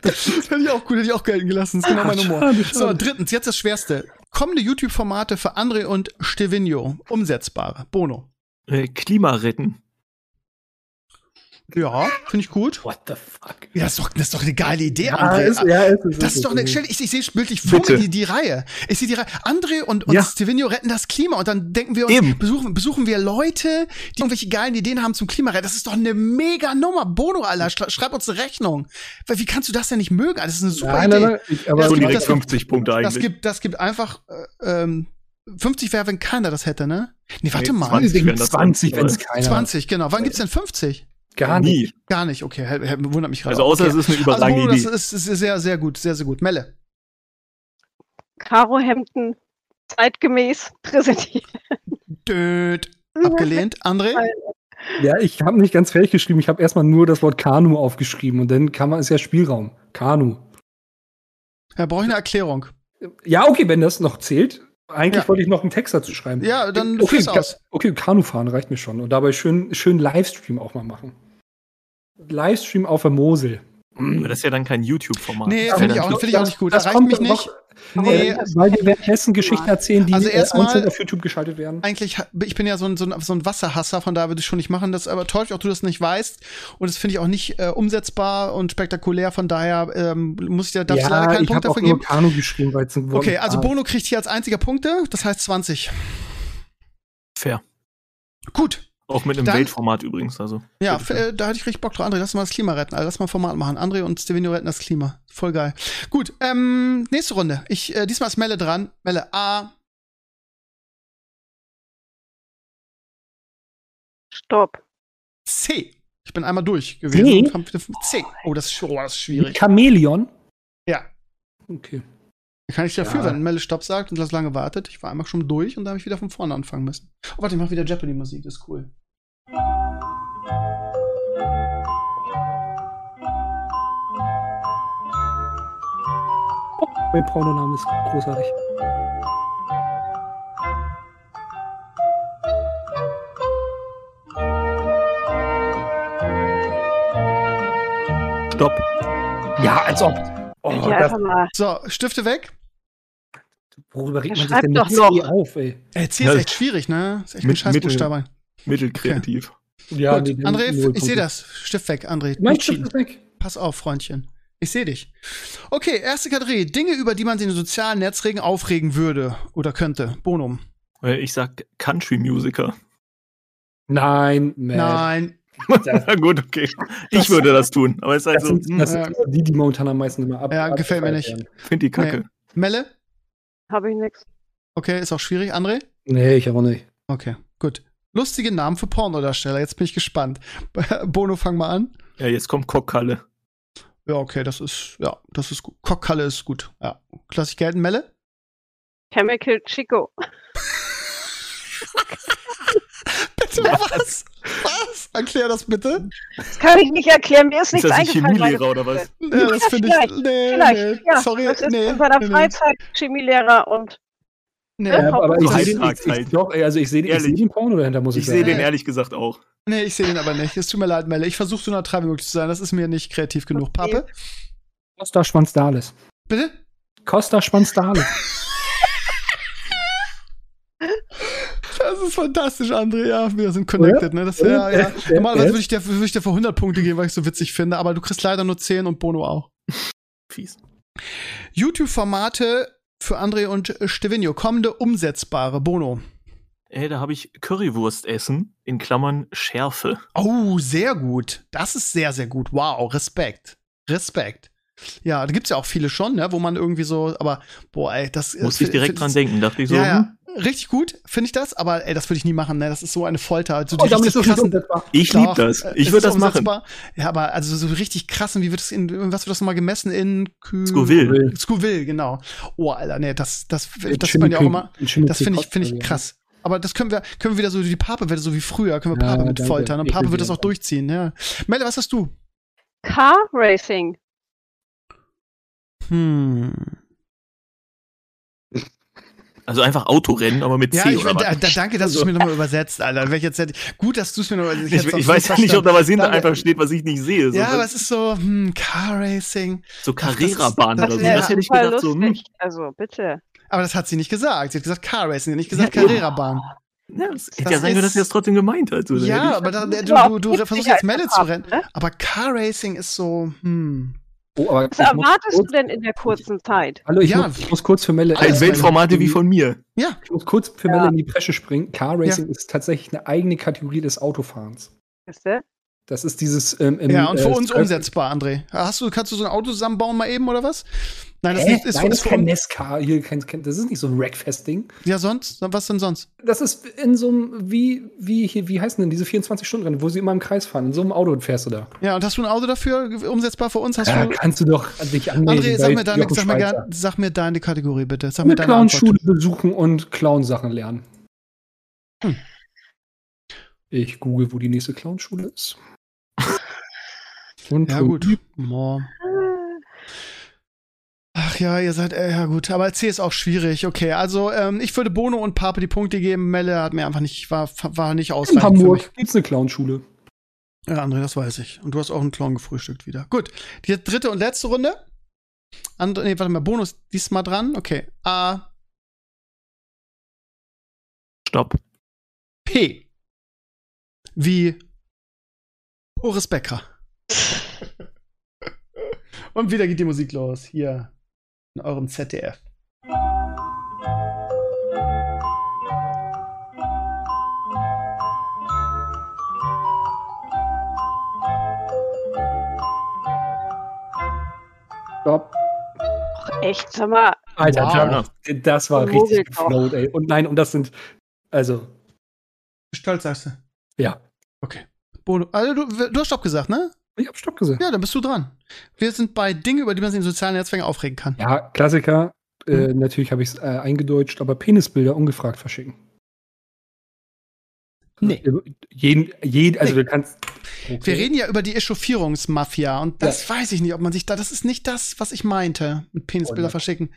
Das [laughs] hätte ich auch gut, hätte ich auch gelten gelassen. Das ist genau mein Humor. Schade, So, drittens, jetzt das Schwerste. Kommende YouTube-Formate für André und Stevino. Umsetzbare. Bono. Äh, Klima retten. Ja, finde ich gut. What the fuck? Ja, das ist doch, das ist doch eine geile Idee, Ja, André. ist, ja, ist, ist, Das ist doch eine, stell, ich, ich sehe bildlich vor mir die, die Reihe. Ich sehe die Reihe. André und, und Ja. Stevino retten das Klima und dann denken wir uns, Eben. besuchen, besuchen wir Leute, die irgendwelche geilen Ideen haben zum Klimaretten. Das ist doch eine mega Nummer. Bono, Alter, schreib, uns eine Rechnung. Weil, Wie kannst du das denn nicht mögen? Das ist eine super Nein, Idee. nein, nein. Ich, aber Das Schon gibt direkt das- 50 Punkte Das eigentlich. gibt, das gibt einfach äh, ähm, 50 wäre, wenn keiner das hätte, ne? Nee, warte Nee, mal. 20 wenn das 20, wenn es keiner. 20, genau. Wann gibt's denn 50? Gar nicht. Nie. Gar nicht, okay. Wundert mich gerade. Also außer okay. es ist eine also, überragende Bono, das Idee. ist, sehr, sehr gut, sehr, sehr gut. Melle. Karohemden zeitgemäß [laughs] präsentiert. Död. Abgelehnt. André? Ja, ich habe nicht ganz fertig geschrieben. Ich habe erstmal nur das Wort Kanu aufgeschrieben und dann kann man, ist ja Spielraum. Kanu. Ja, brauche ich eine Erklärung. Ja, okay, wenn das noch zählt. Eigentlich Ja. wollte ich noch einen Text dazu schreiben. Ja, dann okay, Ka- aus. okay, Kanufahren reicht mir schon. Und dabei schön, schön Livestream auch mal machen. Livestream auf der Mosel. Aber das ist ja dann kein YouTube-Format. Nee, Das finde ich auch, finde ich auch nicht gut. Das Erreicht kommt mich nicht. noch- Nee, weil die währenddessen Geschichten erzählen, die Also erstmal- auf YouTube geschaltet werden. eigentlich, ich bin ja so ein, so ein, so ein Wasserhasser, von daher würde ich schon nicht machen. Das aber täuscht auch, du das nicht weißt. Und das finde ich auch nicht äh, umsetzbar und spektakulär. Von daher ähm, muss ich dir, darfst du leider keinen ich Punkt dafür nur geben. Kanu geschrieben, weil es ein Wort Okay, also. Bono kriegt hier als einziger Punkte, das heißt 20. fair. Gut. Auch mit einem Dann- Weltformat übrigens. Also. Ja, äh, da hatte ich richtig Bock drauf. André, lass mal das Klima retten. Also lass mal ein Format machen. André und Stevino retten das Klima. Voll geil. Gut, ähm, nächste Runde. Ich, äh, diesmal ist Melle dran. Melle A. Stopp. C. Ich bin einmal durch gewesen. C? C. Oh, das ist, oh, das ist schwierig. Chamäleon. Ja. Okay. Kann ich dafür, Ja. wenn Melle Stopp sagt und das lange wartet. Ich war einmal schon durch und da habe ich wieder von vorne anfangen müssen. Oh, warte, ich mach wieder Jeopardy-Musik. Das ist cool. Mein Pornoname ist großartig. Stopp. Ja, als ob. Oh, ja, das. So, Stifte weg. worüber regt Ja, man sich denn doch mit noch. C auf, ey? Äh, C Ja, ist echt schwierig, ne? Ist echt ein mit- Scheißbuchstabe. Mittelkreativ. Ja, Gut, André, ich sehe das. Stift weg, André. Mein Stift ist weg. Pass auf, Freundchen. Ich sehe dich. Okay, erste Kategorie. Dinge, über die man sich in sozialen Netzwerken aufregen würde oder könnte. Bonum. Äh, Ich sag Country-Musiker. Nein, man. Nein. Na [laughs] gut, okay. Das- Ich würde das tun. Aber es ist Das also, sind, das Ja. sind die, die momentan am meisten immer ab. Ja, gefällt mir nicht. finde die Kacke. Melle? Habe ich nichts. Okay, ist auch schwierig. André? Nee, ich aber nicht. Okay, gut. Lustige Namen für Pornodarsteller. Jetzt bin ich gespannt. [laughs] Bono, fang mal an. Ja, jetzt kommt Kockkalle. Ja, okay, das ist, ja, das ist gut. Cockkalle ist gut. Ja. Lass ich gelten. Melle? Chemical Chico. [laughs] Bitte was? Was? Erklär das bitte. Das kann ich nicht erklären. Mir ist Ist nichts das ein eingefallen. Chemielehrer oder was? Nee, das Ja, finde ich. vielleicht, Nee, Vielleicht, nee. ja. Sorry. das ist nee, in seiner. Freizeit Chemielehrer und Nee, Ja, Ja, aber ich sehe den, ich, ich, halt. doch, ey, also ich sehe ich Ehrlich. seh den Porno dahinter, muss ich, Ich sehe sagen. den ehrlich gesagt auch. nee, ich sehe den aber nicht. Es tut mir leid, Melle. Ich versuche so neutral wie möglich zu sein. Das ist mir nicht kreativ genug. Okay. Pape? Costa Schwanzdales. Bitte? Costa Schwanzdales. [laughs] Das ist fantastisch, André. Ja, wir sind connected, ne? Das, ja, ja. Ja, Normalerweise ja. würde ich, dir, würde ich dir für 100 Punkte geben, weil ich es so witzig finde, aber du kriegst leider nur 10 und Bono auch. Fies. YouTube-Formate für André und Stevino. Kommende umsetzbare. Bono. Ey, da habe ich Currywurst essen, in Klammern Schärfe. Oh, sehr gut. Das ist sehr, sehr gut. Wow, Respekt. Respekt. Ja, da gibt's ja auch viele schon, ne, wo man irgendwie so, aber boah, ey, das Muss ich direkt dran denken, dachte ich so. Ja, ja. Richtig gut, finde ich das, aber ey, das würde ich nie machen, ne? Das ist so eine Folter. Also Oh, die damit ist richtig das krassen. Ich liebe das. Ich würde das machen. Ja, aber also so richtig krassen, wie wird das in, was wird das nochmal gemessen in Kü Scoville. Scoville, genau. Oh, Alter, nee, das, das, Ein das sieht man ja auch immer. Das finde ich, finde ich krass. Aber das können wir, können wir wieder so, die Pape wird so wie früher, können wir Ja, Pape mit danke. foltern. Und Ich Pape wird das auch durchziehen, ja. Melle, was hast du? Car Racing. Hm. Also einfach Autorennen, aber mit Ja, C ich, oder da, was? da, danke, dass du es mir nochmal übersetzt, Alter. Gut, dass du es mir nochmal Ich, ich weiß ja nicht, ob da was hinter einfach steht, was ich nicht sehe. So, Ja, aber es ist so, hm, Car Racing. so Carrera-Bahn oder so. wär Das hätte ich gedacht, so, hm, lustig. Also, bitte. Aber das hat sie nicht gesagt. Sie hat gesagt Car Racing, nicht gesagt Ja, Carrera-Bahn. ja, das hätte Das ja sein können, dass sie das trotzdem gemeint hat. Hätte Ja, aber da, du, Ja, du, du versuchst jetzt Melle zu rennen. ne? Aber Car Racing ist so, hm. Oh, aber Was erwartest du denn in der kurzen Zeit? Hallo, ich, Ja. muss, ich muss kurz für Melle. Halt Alles Weltformate wie von mir. Ja, Ich muss kurz für Ja. Melle in die Bresche springen. Car Racing ist tatsächlich eine eigene Kategorie des Autofahrens. Weißt du? Das ist dieses. Ähm, im, ja, und für äh, uns umsetzbar, André. Hast du, kannst du so ein Auto zusammenbauen mal eben oder was? Nein, das Hä? ist, ist, Nein, ist das ist für kein uns. Nescar. Hier, kein, kein, das ist nicht so ein Wreckfest-Ding. Ja, sonst? Was denn sonst? Das ist in so einem, wie, wie, hier, wie heißen denn diese 24-Stunden-Rennen, wo sie immer im Kreis fahren? In so einem Auto fährst du da. Ja, und hast du ein Auto dafür umsetzbar für uns? Hast Ja, du. kannst du doch dich anmelden. André, sag mir, deine, sag, mir gern, sag mir deine Kategorie bitte. Sag mir Eine deine. Clownschule besuchen und Clown-Sachen lernen. Hm. Ich google, wo die nächste Clownschule ist. [laughs] Und Ja, gut. Boah. Ja, ihr seid, äh, ja gut, aber C ist auch schwierig. Okay, also ähm, ich würde Bono und Pape die Punkte geben. Melle hat mir einfach nicht, war, war nicht In ausreichend für mich. Hamburg gibt's eine Clownschule. Ja, André, das weiß ich. Und du hast auch einen Clown gefrühstückt wieder. Gut, die dritte und letzte Runde. André, nee, warte mal, Bonus diesmal dran. Okay, A, Stopp. P. Wie Boris Becker. [laughs] und wieder geht die Musik los. Hier in eurem ZDF. Stopp. Ach, echt, sag mal. Alter, Wow. das- das war Vogel richtig doch. geflowt, ey. Und nein, und das sind, also, Stolz sagst du. ja. Okay. Bono, also du, du hast Stopp gesagt, ne? Ich hab Stopp gesagt. Ja, dann bist du dran. Wir sind bei Dingen, über die man sich in sozialen Netzwerken aufregen kann. Ja, Klassiker. Äh, natürlich habe ich es äh, eingedeutscht, aber Penisbilder ungefragt verschicken. Nee. Jeden, jeden, also Nee. du kannst. Wir reden ja über die Echauffierungsmafia und das weiß ich nicht, ob man sich da, das ist nicht das, was ich meinte mit Penisbilder Und- verschicken.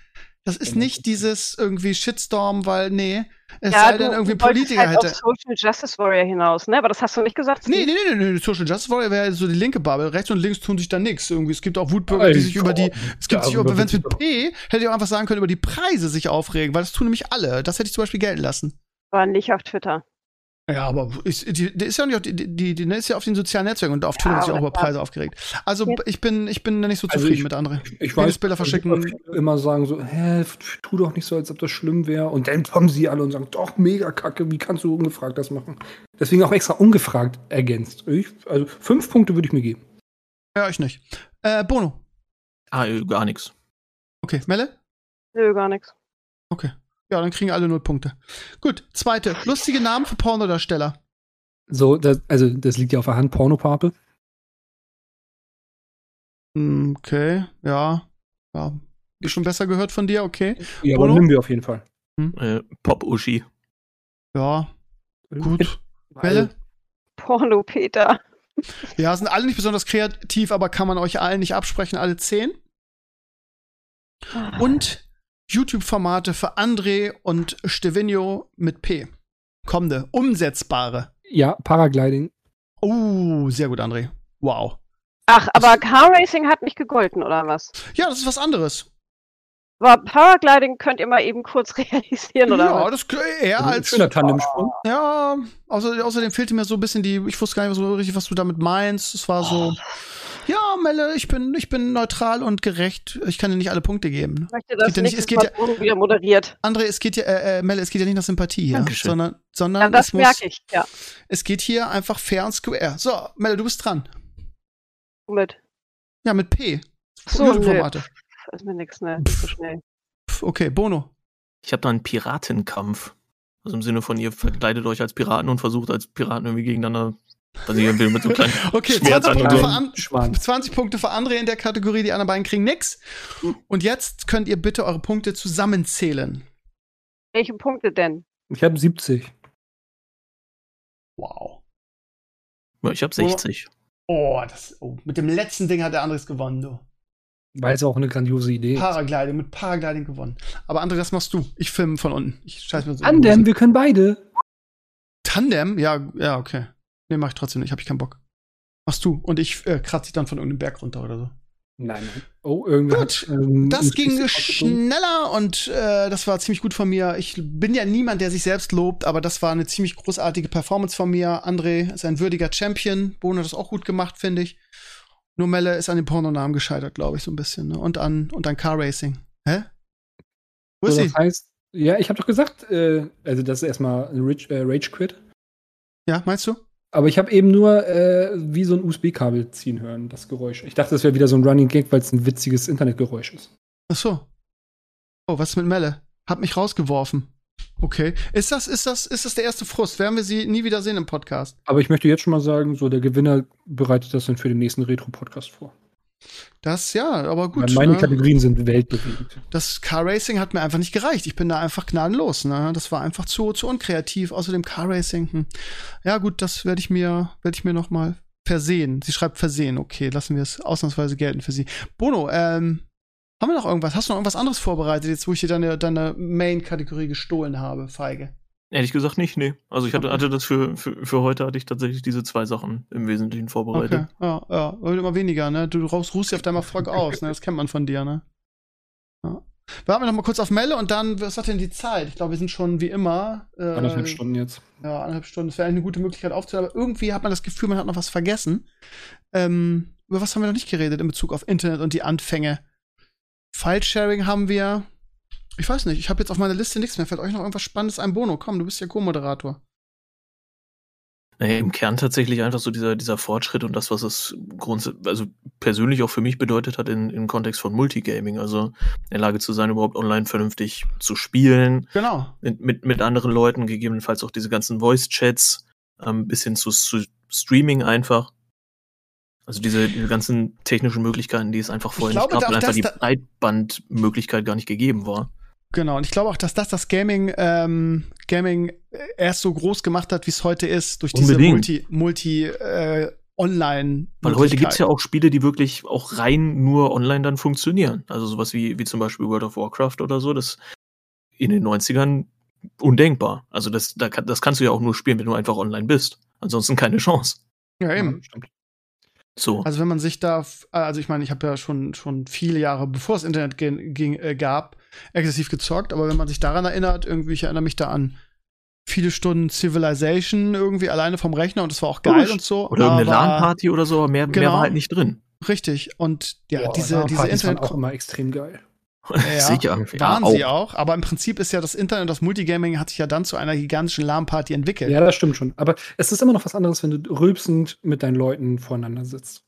Das ist nicht dieses irgendwie Shitstorm, weil, nee, es Ja, sei denn, irgendwie Politiker halt hätte. auf Social Justice Warrior hinaus, ne? Aber das hast du nicht gesagt. Nee, nee, nee, nee, nee, Social Justice Warrior wäre so die linke Bubble. Rechts und links tun sich da nichts. Irgendwie, es gibt auch Wutbürger, die sich über die, es gibt sich über, wenn es mit P, hätte ich auch einfach sagen können, über die Preise sich aufregen, weil das tun nämlich alle. Das hätte ich zum Beispiel gelten lassen. War nicht auf Twitter. Ja, aber ist, die, die ist ja nicht auf, die, die, die ist ja auf den sozialen Netzwerken und auf Twitter Ja, sich auch über Preise aufgeregt. Also Ja. ich bin, ich bin nicht so Also zufrieden ich- mit anderen. Ich weiß, Penisbilder verschicken. viele immer sagen so, hä, tu doch nicht so, als ob das schlimm wäre. Und dann kommen sie alle und sagen, doch, mega kacke, wie kannst du ungefragt das machen? Deswegen auch extra ungefragt ergänzt. Ich, also fünf Punkte würde ich mir geben. Ja, ich nicht. Äh, Bono. Ah, äh, gar nichts. Okay, Melle? Nö, gar nichts. Okay. Ja, dann kriegen alle null Punkte. Gut, zweite. Lustige Namen für Pornodarsteller. So, das, also das liegt ja auf der Hand, Pornopape. Hm, Okay, ja. Ja. Schon besser gehört von dir, okay. Ja, aber nehmen wir auf jeden Fall. Äh, Pop-Uschi. Ja, gut. Also, Melle? Porno Peter. [laughs] Ja, sind alle nicht besonders kreativ, aber kann man euch allen nicht absprechen, alle zehn. Und YouTube-Formate für André und Stevenio mit P. Kommende, umsetzbare. Ja, Paragliding. Oh, sehr gut, André. Wow. Ach, aber Car Racing hat nicht gegolten, oder was? Ja, das ist was anderes. Aber Paragliding könnt ihr mal eben kurz [laughs] realisieren, oder ja, was? das eher Also ein als. schöner Tandemsprung. Ja, außer, außerdem fehlte mir so ein bisschen die. Ich wusste gar nicht so richtig, was du damit meinst. Es war so. Ja, Melle, ich bin, ich bin neutral und gerecht. Ich kann dir nicht alle Punkte geben. Ich möchte geht das ja nicht- es geht ja- wieder moderiert. André, es geht ja, äh, äh, Melle, es geht ja nicht nach Sympathie hier, Dankeschön. sondern, sondern Ja, das es muss, merke ich, ja. es geht hier einfach fair und square. So, Melle, du bist dran. Mit. Ja, mit P. So, nö. YouTube-Formate. Ist mir nix, ne? Nicht so schnell. Pff, Okay, Bono. Ich habe da einen Piratenkampf. Also im Sinne von, ihr verkleidet euch als Piraten und versucht als Piraten irgendwie gegeneinander, was ich mit so kleinen [laughs] Okay, Schwert 20 an Punkte, für an, Schwan. 20 Punkte für André in der Kategorie, die anderen beiden kriegen nix. Und jetzt könnt ihr bitte eure Punkte zusammenzählen. Welche Punkte denn? Ich habe 70. Wow. Ja, ich habe 60. Oh, das, oh, mit dem letzten Ding hat der Andres gewonnen, du. Weil es auch eine grandiose Idee ist. Paragliding, mit Paragliding gewonnen. Aber André, das machst du. Ich filme von unten. Ich scheiß mir so. Tandem, wir können beide. Tandem? Ja, ja, okay. Nee, mach ich trotzdem nicht. Hab ich keinen Bock. Machst du. Und ich äh, kratze dich dann von irgendeinem Berg runter oder so. Nein, nein. Oh, irgendwer Gut, hat. ähm, Das ging schneller und äh, das war ziemlich gut von mir. Ich bin ja niemand, der sich selbst lobt, aber das war eine ziemlich großartige Performance von mir. André ist ein würdiger Champion. Bono hat das auch gut gemacht, finde ich. Nur Melle ist an den Pornonamen gescheitert, glaube ich, so ein bisschen. Ne? Und an und an Car Racing. Hä? Wo ist So, sie? das heißt, ja, ich habe doch gesagt, äh, also das ist erstmal ein Rage, äh, Rage Quit. Ja, meinst du? Aber ich habe eben nur äh, wie so ein USB-Kabel ziehen hören, das Geräusch. Ich dachte, das wäre wieder so ein Running Gag, weil es ein witziges Internetgeräusch ist. Ach so. Oh, was ist mit Melle? Hat mich rausgeworfen. Okay. Ist das, ist das, ist das der erste Frust? Werden wir sie nie wieder sehen im Podcast? Aber ich möchte jetzt schon mal sagen, so der Gewinner bereitet das dann für den nächsten Retro-Podcast vor. Das, ja, aber gut. Weil meine ne? Kategorien sind weltbewegend. das Car Racing hat mir einfach nicht gereicht. Ich bin da einfach gnadenlos. Ne? Das war einfach zu, zu unkreativ. Außerdem Car Racing. Hm. Ja gut, das werde ich mir werde ich mir noch mal versehen. Sie schreibt versehen. Okay, lassen wir es ausnahmsweise gelten für sie. Bono, ähm, haben wir noch irgendwas? Hast du noch irgendwas anderes vorbereitet, jetzt wo ich dir deine, deine Main-Kategorie gestohlen habe, Feige? Ehrlich gesagt nicht, nee. Also ich hatte, hatte das für, für, für heute hatte ich tatsächlich diese zwei Sachen im Wesentlichen vorbereitet. Okay, ja, ja, wird immer weniger, ne? Du raus, ruhst ja auf deinem Erfolg aus, ne? Das kennt man von dir, ne? Ja. Warten wir noch mal kurz auf Melle und dann, was hat denn die Zeit? Ich glaube, wir sind schon wie immer. Äh, Anderthalb Stunden jetzt. Ja, anderthalb Stunden. Das wäre eine gute Möglichkeit aufzuhören, aber irgendwie hat man das Gefühl, man hat noch was vergessen. Ähm, über was haben wir noch nicht geredet in Bezug auf Internet und die Anfänge? File-Sharing haben wir. Ich weiß nicht, ich habe jetzt auf meiner Liste nichts mehr. Fällt euch noch irgendwas Spannendes ein? Bono, komm, du bist ja Co-Moderator. Naja, im Kern tatsächlich einfach so dieser, dieser Fortschritt und das, was es grundsätzlich, also persönlich auch für mich bedeutet hat in, im Kontext von Multigaming. Also in der Lage zu sein, überhaupt online vernünftig zu spielen, Genau. mit, mit, mit anderen Leuten, gegebenenfalls auch diese ganzen Voice-Chats, ähm, bis hin zu, zu Streaming einfach. Also diese, diese ganzen technischen Möglichkeiten, die es einfach vorher glaube, nicht gab, weil einfach die Breitbandmöglichkeit gar nicht gegeben war. Genau, und ich glaube auch, dass das das Gaming, ähm, Gaming erst so groß gemacht hat, wie es heute ist, durch diese Unbedingt. Multi, Multi äh, Online. Weil heute gibt's ja auch Spiele, die wirklich auch rein nur online dann funktionieren. Also sowas wie, wie zum Beispiel World of Warcraft oder so, das in den 90ern undenkbar. Also das, da, das kannst du ja auch nur spielen, wenn du einfach online bist. Ansonsten keine Chance. Ja, eben. stimmt. So. Also wenn man sich da, f- also ich meine, ich habe ja schon schon viele Jahre, bevor es Internet ging, äh, gab, exzessiv gezockt, aber wenn man sich daran erinnert, irgendwie, ich erinnere mich da an viele Stunden Civilization irgendwie alleine vom Rechner und das war auch geil und so. oder irgendeine aber- LAN-Party oder so, aber mehr, mehr Genau. war halt nicht drin. Richtig. Und ja, Boah, diese, diese Internet auch immer extrem geil. Ja, Sicher. waren ja, sie auch, aber im Prinzip ist ja das Internet, das Multigaming hat sich ja dann zu einer gigantischen LAN-Party entwickelt. Ja, das stimmt schon. Aber es ist immer noch was anderes, wenn du rülpsend mit deinen Leuten voreinander sitzt.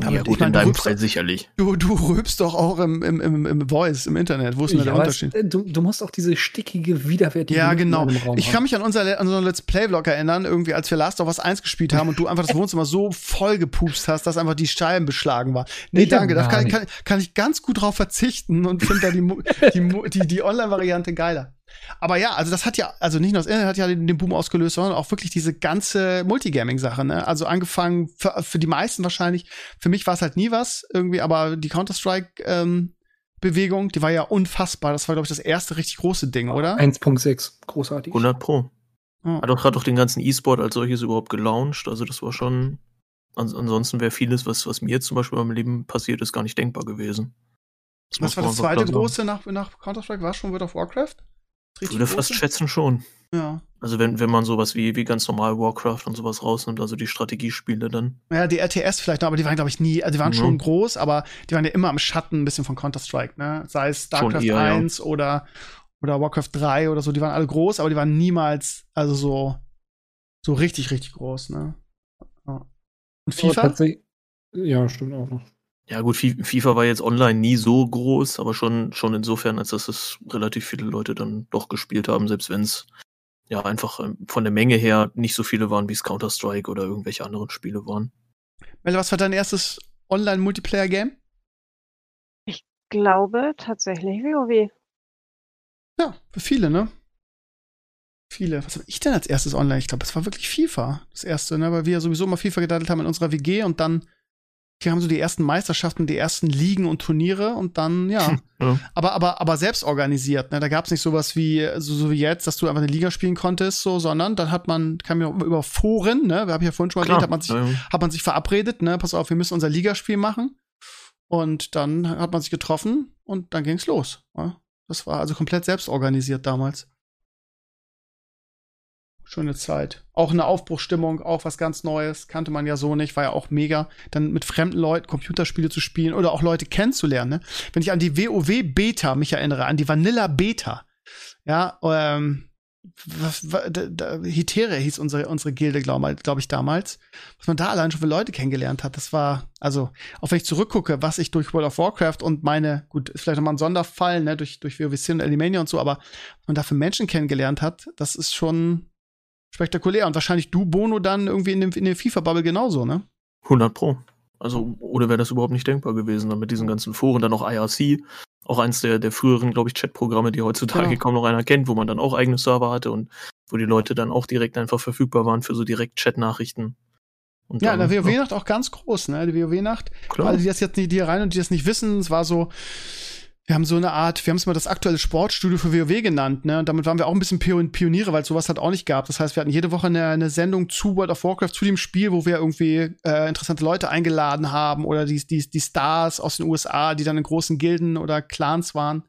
Ja, Aber gut, ich in du deinem Fall sicherlich. Du, du rülpst doch auch im, im, im, im Voice, im Internet. Wo ist denn da der Unterschied? äh, du, du musst auch diese stickige, widerwärtige Ja, genau. Ich kann mich an unser, an unseren Let's Play-Vlog erinnern, irgendwie, als wir Last of Us 1 gespielt haben und du einfach das Wohnzimmer so voll gepupst hast, dass einfach die Scheiben beschlagen war. Nee, Ich danke, da kann, kann, kann ich ganz gut drauf verzichten und finde da die, die, die, die Online-Variante geiler. Aber ja, also das hat ja, also nicht nur das Internet hat ja den, den Boom ausgelöst, sondern auch wirklich diese ganze Multigaming-Sache, ne? Also angefangen für, für die meisten wahrscheinlich, für mich war es halt nie was irgendwie, aber die Counter-Strike, ähm, Bewegung, die war ja unfassbar. Das war, glaube ich, das erste richtig große Ding, oder? 1.6, großartig. 100 Pro. Hat auch gerade auch den ganzen E-Sport als solches überhaupt gelauncht. Also das war schon. Ans ansonsten wäre vieles, was, was mir jetzt zum Beispiel beim Leben passiert ist, gar nicht denkbar gewesen. Das Was war das zweite große nach, nach Counter-Strike? War es schon World of Warcraft? Ich richtig würde fast schätzen schon. Ja. Also wenn, wenn man sowas wie, wie ganz normal Warcraft und sowas rausnimmt, also die Strategiespiele dann. Ja, die RTS vielleicht noch, aber die waren, glaube ich, nie, also die waren Mhm. schon groß, aber die waren ja immer im Schatten ein bisschen von Counter-Strike, ne? Sei es StarCraft eher, ja. 1 oder, oder Warcraft 3 oder so, die waren alle groß, aber die waren niemals, also so, so richtig, richtig groß, ne? Ja. Und FIFA? Ja, stimmt auch noch. Ja, gut, FIFA war jetzt online nie so groß, aber schon, schon insofern, als dass es relativ viele Leute dann doch gespielt haben, selbst wenn es ja einfach ähm, von der Menge her nicht so viele waren, wie es Counter-Strike oder irgendwelche anderen Spiele waren. Melle, was war dein erstes Online-Multiplayer-Game? Ich glaube tatsächlich WoW. Ja, für viele, ne? Viele. Was habe ich denn als erstes online? Ich glaube, es war wirklich FIFA, das erste, ne? Weil wir ja sowieso immer FIFA gedaddelt haben in unserer WG und dann wir haben so die ersten Meisterschaften, die ersten Ligen und Turniere und dann, ja. [laughs] ja. Aber, aber, aber selbst organisiert, ne? Da gab es nicht sowas wie, so, so wie jetzt, dass du einfach eine Liga spielen konntest, so, sondern dann hat man, kam ja über Foren, ne? Wir haben ja vorhin schon mal erwähnt, hat man sich, hat man sich verabredet, ne? Pass auf, wir müssen unser Ligaspiel machen. Und dann hat man sich getroffen und dann ging's los. Ne? Das war also komplett selbst organisiert damals. Schöne Zeit. Auch eine Aufbruchstimmung, auch was ganz Neues. Kannte man ja so nicht, war ja auch mega. Dann mit fremden Leuten Computerspiele zu spielen oder auch Leute kennenzulernen. Ne? Wenn ich an die WoW Beta mich erinnere, an die Vanilla Beta. Ja, ähm, was, was, da, da, Hitere hieß unsere, unsere Gilde, glaube glaub ich, damals. Was man da allein schon für Leute kennengelernt hat, das war, also, auch wenn ich zurückgucke, was ich durch World of Warcraft und meine, gut, ist vielleicht nochmal ein Sonderfall, ne, durch, durch WoW und Alimania und so, aber was man da für Menschen kennengelernt hat, das ist schon, spektakulär. Und wahrscheinlich du, Bono, dann irgendwie in, dem, in der FIFA-Bubble genauso, ne? 100 Pro. Also, ohne wäre das überhaupt nicht denkbar gewesen. Dann mit diesen ganzen Foren, dann noch IRC, auch eins der, der früheren, glaube ich, Chatprogramme, die heutzutage genau. kaum noch einer kennt, wo man dann auch eigene Server hatte und wo die Leute dann auch direkt einfach verfügbar waren für so direkt Chat-Nachrichten. ja, dann, der WoW-Nacht auch ganz groß, ne? Die WoW-Nacht. Alle, die das jetzt nicht, die rein und die das nicht wissen, es war so, wir haben so eine Art, wir haben es mal das aktuelle Sportstudio für WoW genannt, ne? Und damit waren wir auch ein bisschen Pioniere, weil sowas halt auch nicht gab. Das heißt, wir hatten jede Woche eine, eine Sendung zu World of Warcraft, zu dem Spiel, wo wir irgendwie äh, interessante Leute eingeladen haben oder die, die, die Stars aus den USA, die dann in großen Gilden oder Clans waren.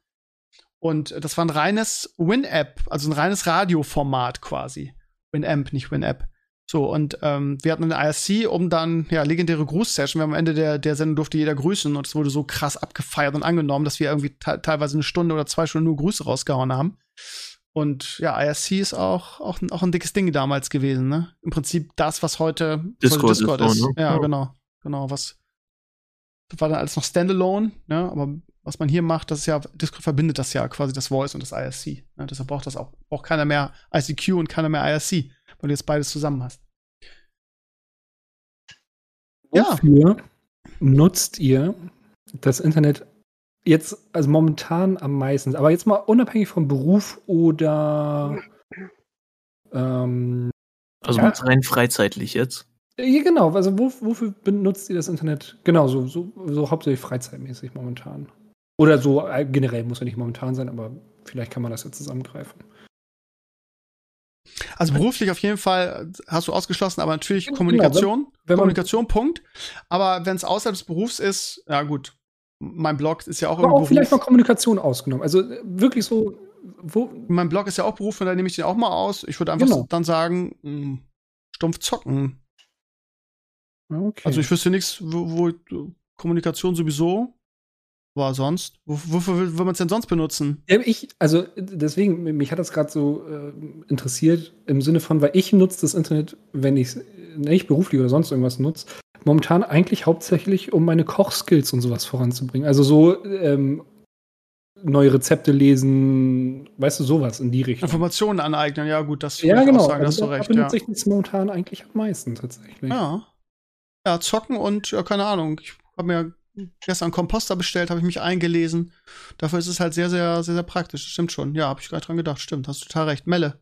Und das war ein reines Win-App, also ein reines Radioformat quasi. Win-Amp, nicht Win-App. So, und ähm, wir hatten eine IRC, um dann, ja, legendäre Grußsession. Wir haben am Ende der, der Sendung durfte jeder grüßen und es wurde so krass abgefeiert und angenommen, dass wir irgendwie teilweise eine Stunde oder zwei Stunden nur Grüße rausgehauen haben. Und ja, IRC ist auch, auch, auch ein dickes Ding damals gewesen, ne? Im Prinzip das, was heute Discord, Discord ist. ist. Ne? Ja, ja, genau. Genau, was das war dann alles noch Standalone, ne? Aber was man hier macht, das ist ja, Discord verbindet das ja quasi das Voice und das IRC. Ne? Deshalb braucht das auch, braucht keiner mehr ICQ und keiner mehr IRC weil du jetzt beides zusammen hast. Wofür ja. nutzt ihr das Internet jetzt, also momentan am meisten, aber jetzt mal unabhängig vom Beruf oder ähm, also ja. rein freizeitlich jetzt? Ja, genau, also wo, wofür benutzt ihr das Internet? Genau, so, so, so hauptsächlich freizeitmäßig momentan. Oder so äh, generell muss ja nicht momentan sein, aber vielleicht kann man das ja zusammengreifen. Also beruflich auf jeden Fall hast du ausgeschlossen, aber natürlich genau, Kommunikation. Wenn, Kommunikation, Punkt. Aber wenn es außerhalb des Berufs ist, ja gut. Mein Blog ist ja auch aber auch Beruf. vielleicht mal Kommunikation ausgenommen. Also äh, wirklich so. Wo mein Blog ist ja auch Beruf, und da nehme ich den auch mal aus. Ich würde einfach genau. dann sagen, mh, hm, stumpf zocken. Okay. Also ich wüsste nichts, wo, wo Kommunikation sowieso aber sonst, wofür will, man es denn sonst benutzen? Ich, also deswegen, mich hat das gerade so äh, interessiert, im Sinne von, weil ich nutze das Internet, wenn ich es nicht beruflich oder sonst irgendwas nutze, momentan eigentlich hauptsächlich, um meine Kochskills und sowas voranzubringen. Also so ähm, neue Rezepte lesen, weißt du, sowas in die Richtung. Informationen aneignen, ja gut, das ja, genau. auch sagen, also, hast du recht. Da benutze ja. ich das momentan eigentlich am meisten tatsächlich. Ja. Ja, zocken und, ja, keine Ahnung, ich habe mir gestern Komposter bestellt, habe ich mich eingelesen. Dafür ist es halt sehr, sehr, sehr, sehr praktisch. Stimmt schon. Ja, habe ich gerade dran gedacht. Stimmt, hast total recht. Melle.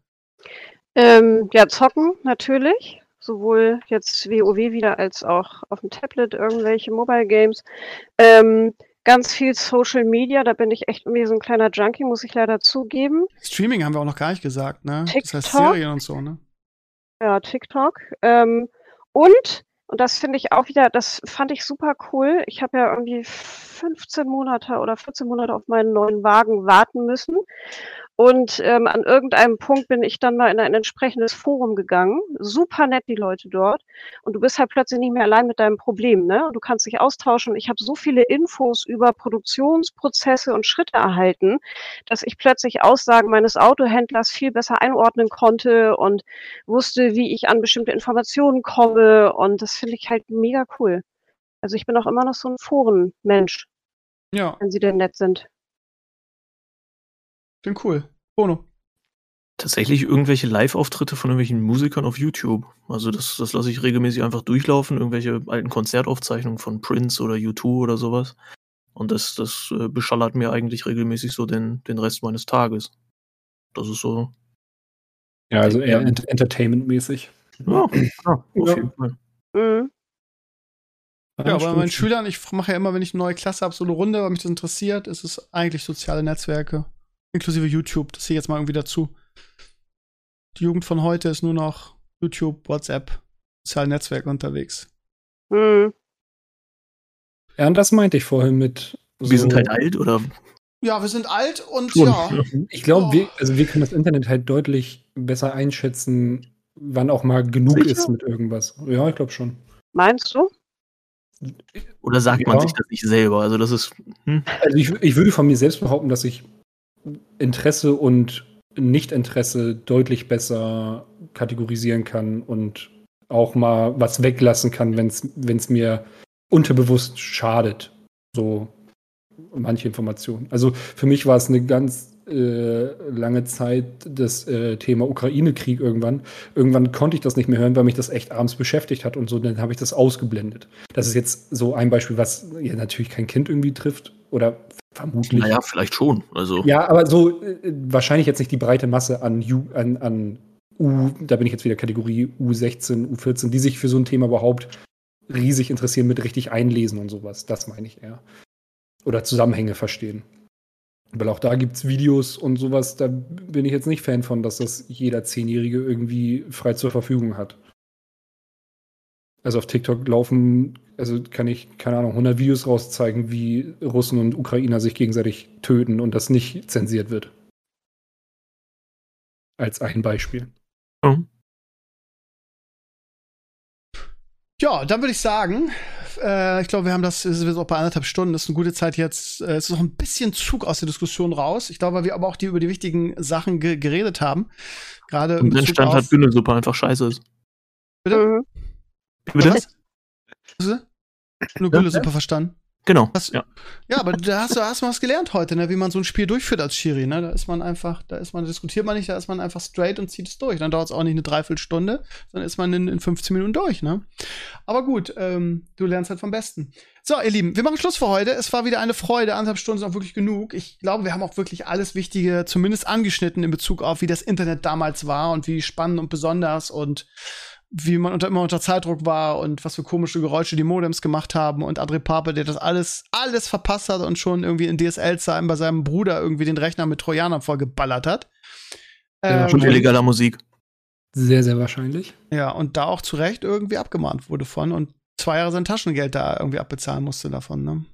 Ähm, ja, zocken natürlich. Sowohl jetzt WoW wieder als auch auf dem Tablet irgendwelche Mobile Games. Ähm, ganz viel Social Media, da bin ich echt irgendwie so ein kleiner Junkie, muss ich leider zugeben. Streaming haben wir auch noch gar nicht gesagt, ne? TikTok. Das heißt Serien und so, ne? Ja, TikTok. Ähm, und und das finde ich auch wieder, das fand ich super cool. Ich habe ja irgendwie 15 Monate oder 14 Monate auf meinen neuen Wagen warten müssen. Und ähm, an irgendeinem Punkt bin ich dann mal in ein entsprechendes Forum gegangen. Super nett die Leute dort. Und du bist halt plötzlich nicht mehr allein mit deinem Problem, ne? Und du kannst dich austauschen. Ich habe so viele Infos über Produktionsprozesse und Schritte erhalten, dass ich plötzlich Aussagen meines Autohändlers viel besser einordnen konnte und wusste, wie ich an bestimmte Informationen komme. Und das finde ich halt mega cool. Also ich bin auch immer noch so ein Forenmensch, Ja, wenn sie denn nett sind. Bin cool. Bono. Tatsächlich irgendwelche Live-Auftritte von irgendwelchen Musikern auf YouTube. Also das, das lasse ich regelmäßig einfach durchlaufen, irgendwelche alten Konzertaufzeichnungen von Prince oder U2 oder sowas. Und das, das äh, beschallert mir eigentlich regelmäßig so den, den Rest meines Tages. Das ist so, Ja, also eher ent entertainmentmäßig. ja, [clears throat] klar, auf Ja. jeden Fall. Mhm. Ja, aber meinen. Schülern, ich mache ja immer, wenn ich eine neue Klasse habe, so eine Runde, weil mich das interessiert, ist es eigentlich soziale Netzwerke, inklusive YouTube. Das sehe ich jetzt mal irgendwie dazu. Die Jugend von heute ist nur noch YouTube, WhatsApp, soziale Netzwerke unterwegs. Mhm. Ja, und das meinte ich vorhin mit. Wir so- sind halt alt, oder? Ja, wir sind alt und Schon. ja. Ich glaube, Oh. wir, also wir können das Internet halt deutlich besser einschätzen, wann auch mal genug Sicher? ist mit irgendwas. Ja, ich glaube schon. Meinst du? Oder sagt man Ja. sich das nicht selber? Also das ist, hm, Also ich, ich würde von mir selbst behaupten, dass ich Interesse und Nichtinteresse deutlich besser kategorisieren kann und auch mal was weglassen kann, wenn es mir unterbewusst schadet. So manche Informationen. Also für mich war es eine ganz äh, lange Zeit das äh, Thema Ukraine-Krieg irgendwann. Irgendwann konnte ich das nicht mehr hören, weil mich das echt abends beschäftigt hat und so, dann habe ich das ausgeblendet. Das ist jetzt so ein Beispiel, was ja natürlich kein Kind irgendwie trifft oder vermutlich. naja, vielleicht schon. Also Ja, aber so äh, wahrscheinlich jetzt nicht die breite Masse an, U, an, an U, da bin ich jetzt wieder Kategorie U16, U14, die sich für so ein Thema überhaupt riesig interessieren, mit richtig einlesen und sowas. Das meine ich eher. Oder Zusammenhänge verstehen. Weil auch da gibt es Videos und sowas, da bin ich jetzt nicht Fan von, dass das jeder Zehnjährige irgendwie frei zur Verfügung hat. Also auf TikTok laufen, also kann ich, keine Ahnung, 100 Videos rauszeigen, wie Russen und Ukrainer sich gegenseitig töten und das nicht zensiert wird. Als ein Beispiel. hm. Ja, dann würde ich sagen, äh, ich glaube, wir haben das, es ist auch bei anderthalb Stunden, das ist eine gute Zeit jetzt. Äh, es ist noch ein bisschen Zug aus der Diskussion raus. Ich glaube, weil wir aber auch die über die wichtigen Sachen ge geredet haben. Gerade im in Bezug Brennstand auf- hat Bündelsuppe einfach scheiße ist. Bitte? Bitte? Was? Gülle super verstanden. Genau. Was- Ja. Ja, aber da hast du hast was gelernt heute, ne? wie man so ein Spiel durchführt als Schiri. Ne? Da ist man einfach, da ist man, da diskutiert man nicht, da ist man einfach straight und zieht es durch. Dann dauert es auch nicht eine Dreiviertelstunde, sondern ist man in, in 15 Minuten durch. Ne? Aber gut, ähm, du lernst halt vom Besten. So, ihr Lieben, wir machen Schluss für heute. Es war wieder eine Freude. Anderthalb Stunden ist auch wirklich genug. Ich glaube, wir haben auch wirklich alles Wichtige zumindest angeschnitten in Bezug auf, wie das Internet damals war und wie spannend und besonders und wie man unter, immer unter Zeitdruck war und was für komische Geräusche die Modems gemacht haben und André Pape, der das alles, alles verpasst hat und schon irgendwie in DSL-Zeiten bei seinem Bruder irgendwie den Rechner mit Trojanern vollgeballert hat. Ja, Ähm, Und illegaler Musik. Sehr, sehr wahrscheinlich. ja, und da auch zu Recht irgendwie abgemahnt wurde von und zwei Jahre sein Taschengeld da irgendwie abbezahlen musste davon, ne?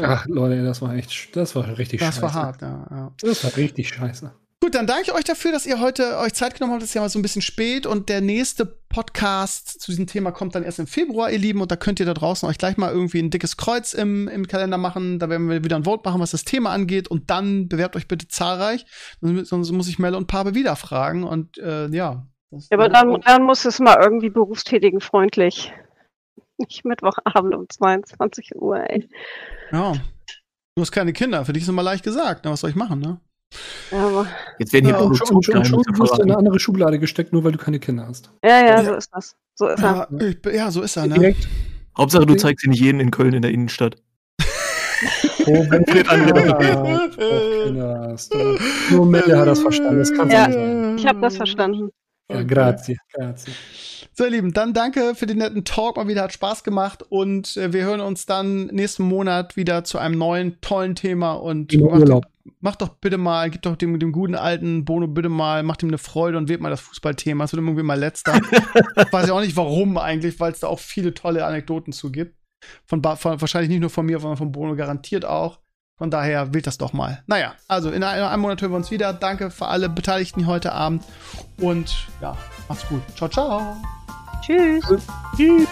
Ach, Leute, das war echt, das war richtig Das scheiße. war hart, ja, ja. Das war richtig scheiße. Gut, dann danke ich euch dafür, dass ihr heute euch Zeit genommen habt. Das ist ja mal so ein bisschen spät und der nächste Podcast zu diesem Thema kommt dann erst im Februar, ihr Lieben. Und da könnt ihr da draußen euch gleich mal irgendwie ein dickes Kreuz im, im Kalender machen. Da werden wir wieder ein Vote machen, was das Thema angeht. Und dann bewerbt euch bitte zahlreich. Sonst muss ich Melle und Pape wieder fragen. Und äh, ja. Das- Ja, aber dann, dann muss es mal irgendwie berufstätigen freundlich. Nicht Mittwochabend um 22 Uhr, ey. ja. Du hast keine Kinder. Für dich ist immer leicht gesagt. Na, was soll ich machen, ne? Aber, Jetzt werden hier Ja, Und schon, schon, Produktionsgeheimnisse du in eine andere Schublade gesteckt, nur weil du keine Kinder hast. ja, ja, so ist das. So ist er. Ja, ich, bin- ja so ist er, ne? Direkt. Hauptsache, du zeigst sie nicht jeden in Köln in der Innenstadt. [laughs] Oh, wenn Fred Ah, oh, Kinders, du- [laughs] Nur Melle hat das verstanden. Das kann's Ja. nicht sein. Ich habe das verstanden. Ja, grazie, grazie. So, ihr Lieben, dann danke für den netten Talk. Mal wieder hat Spaß gemacht. Und äh, wir hören uns dann nächsten Monat wieder zu einem neuen, tollen Thema. Und Im Urlaub. Macht doch bitte mal, gib doch dem, dem guten alten Bono bitte mal, macht ihm eine Freude und wählt mal das Fußballthema. Es wird irgendwie mal letzter. [laughs] Weiß ich auch nicht warum eigentlich, weil es da auch viele tolle Anekdoten zu gibt. Von, von, wahrscheinlich nicht nur von mir, sondern von Bono garantiert auch. Von daher wählt das doch mal. Naja, also in einem, in einem Monat hören wir uns wieder. Danke für alle Beteiligten heute Abend. Und ja, macht's gut. Ciao, ciao. Tschüss. Tschüss.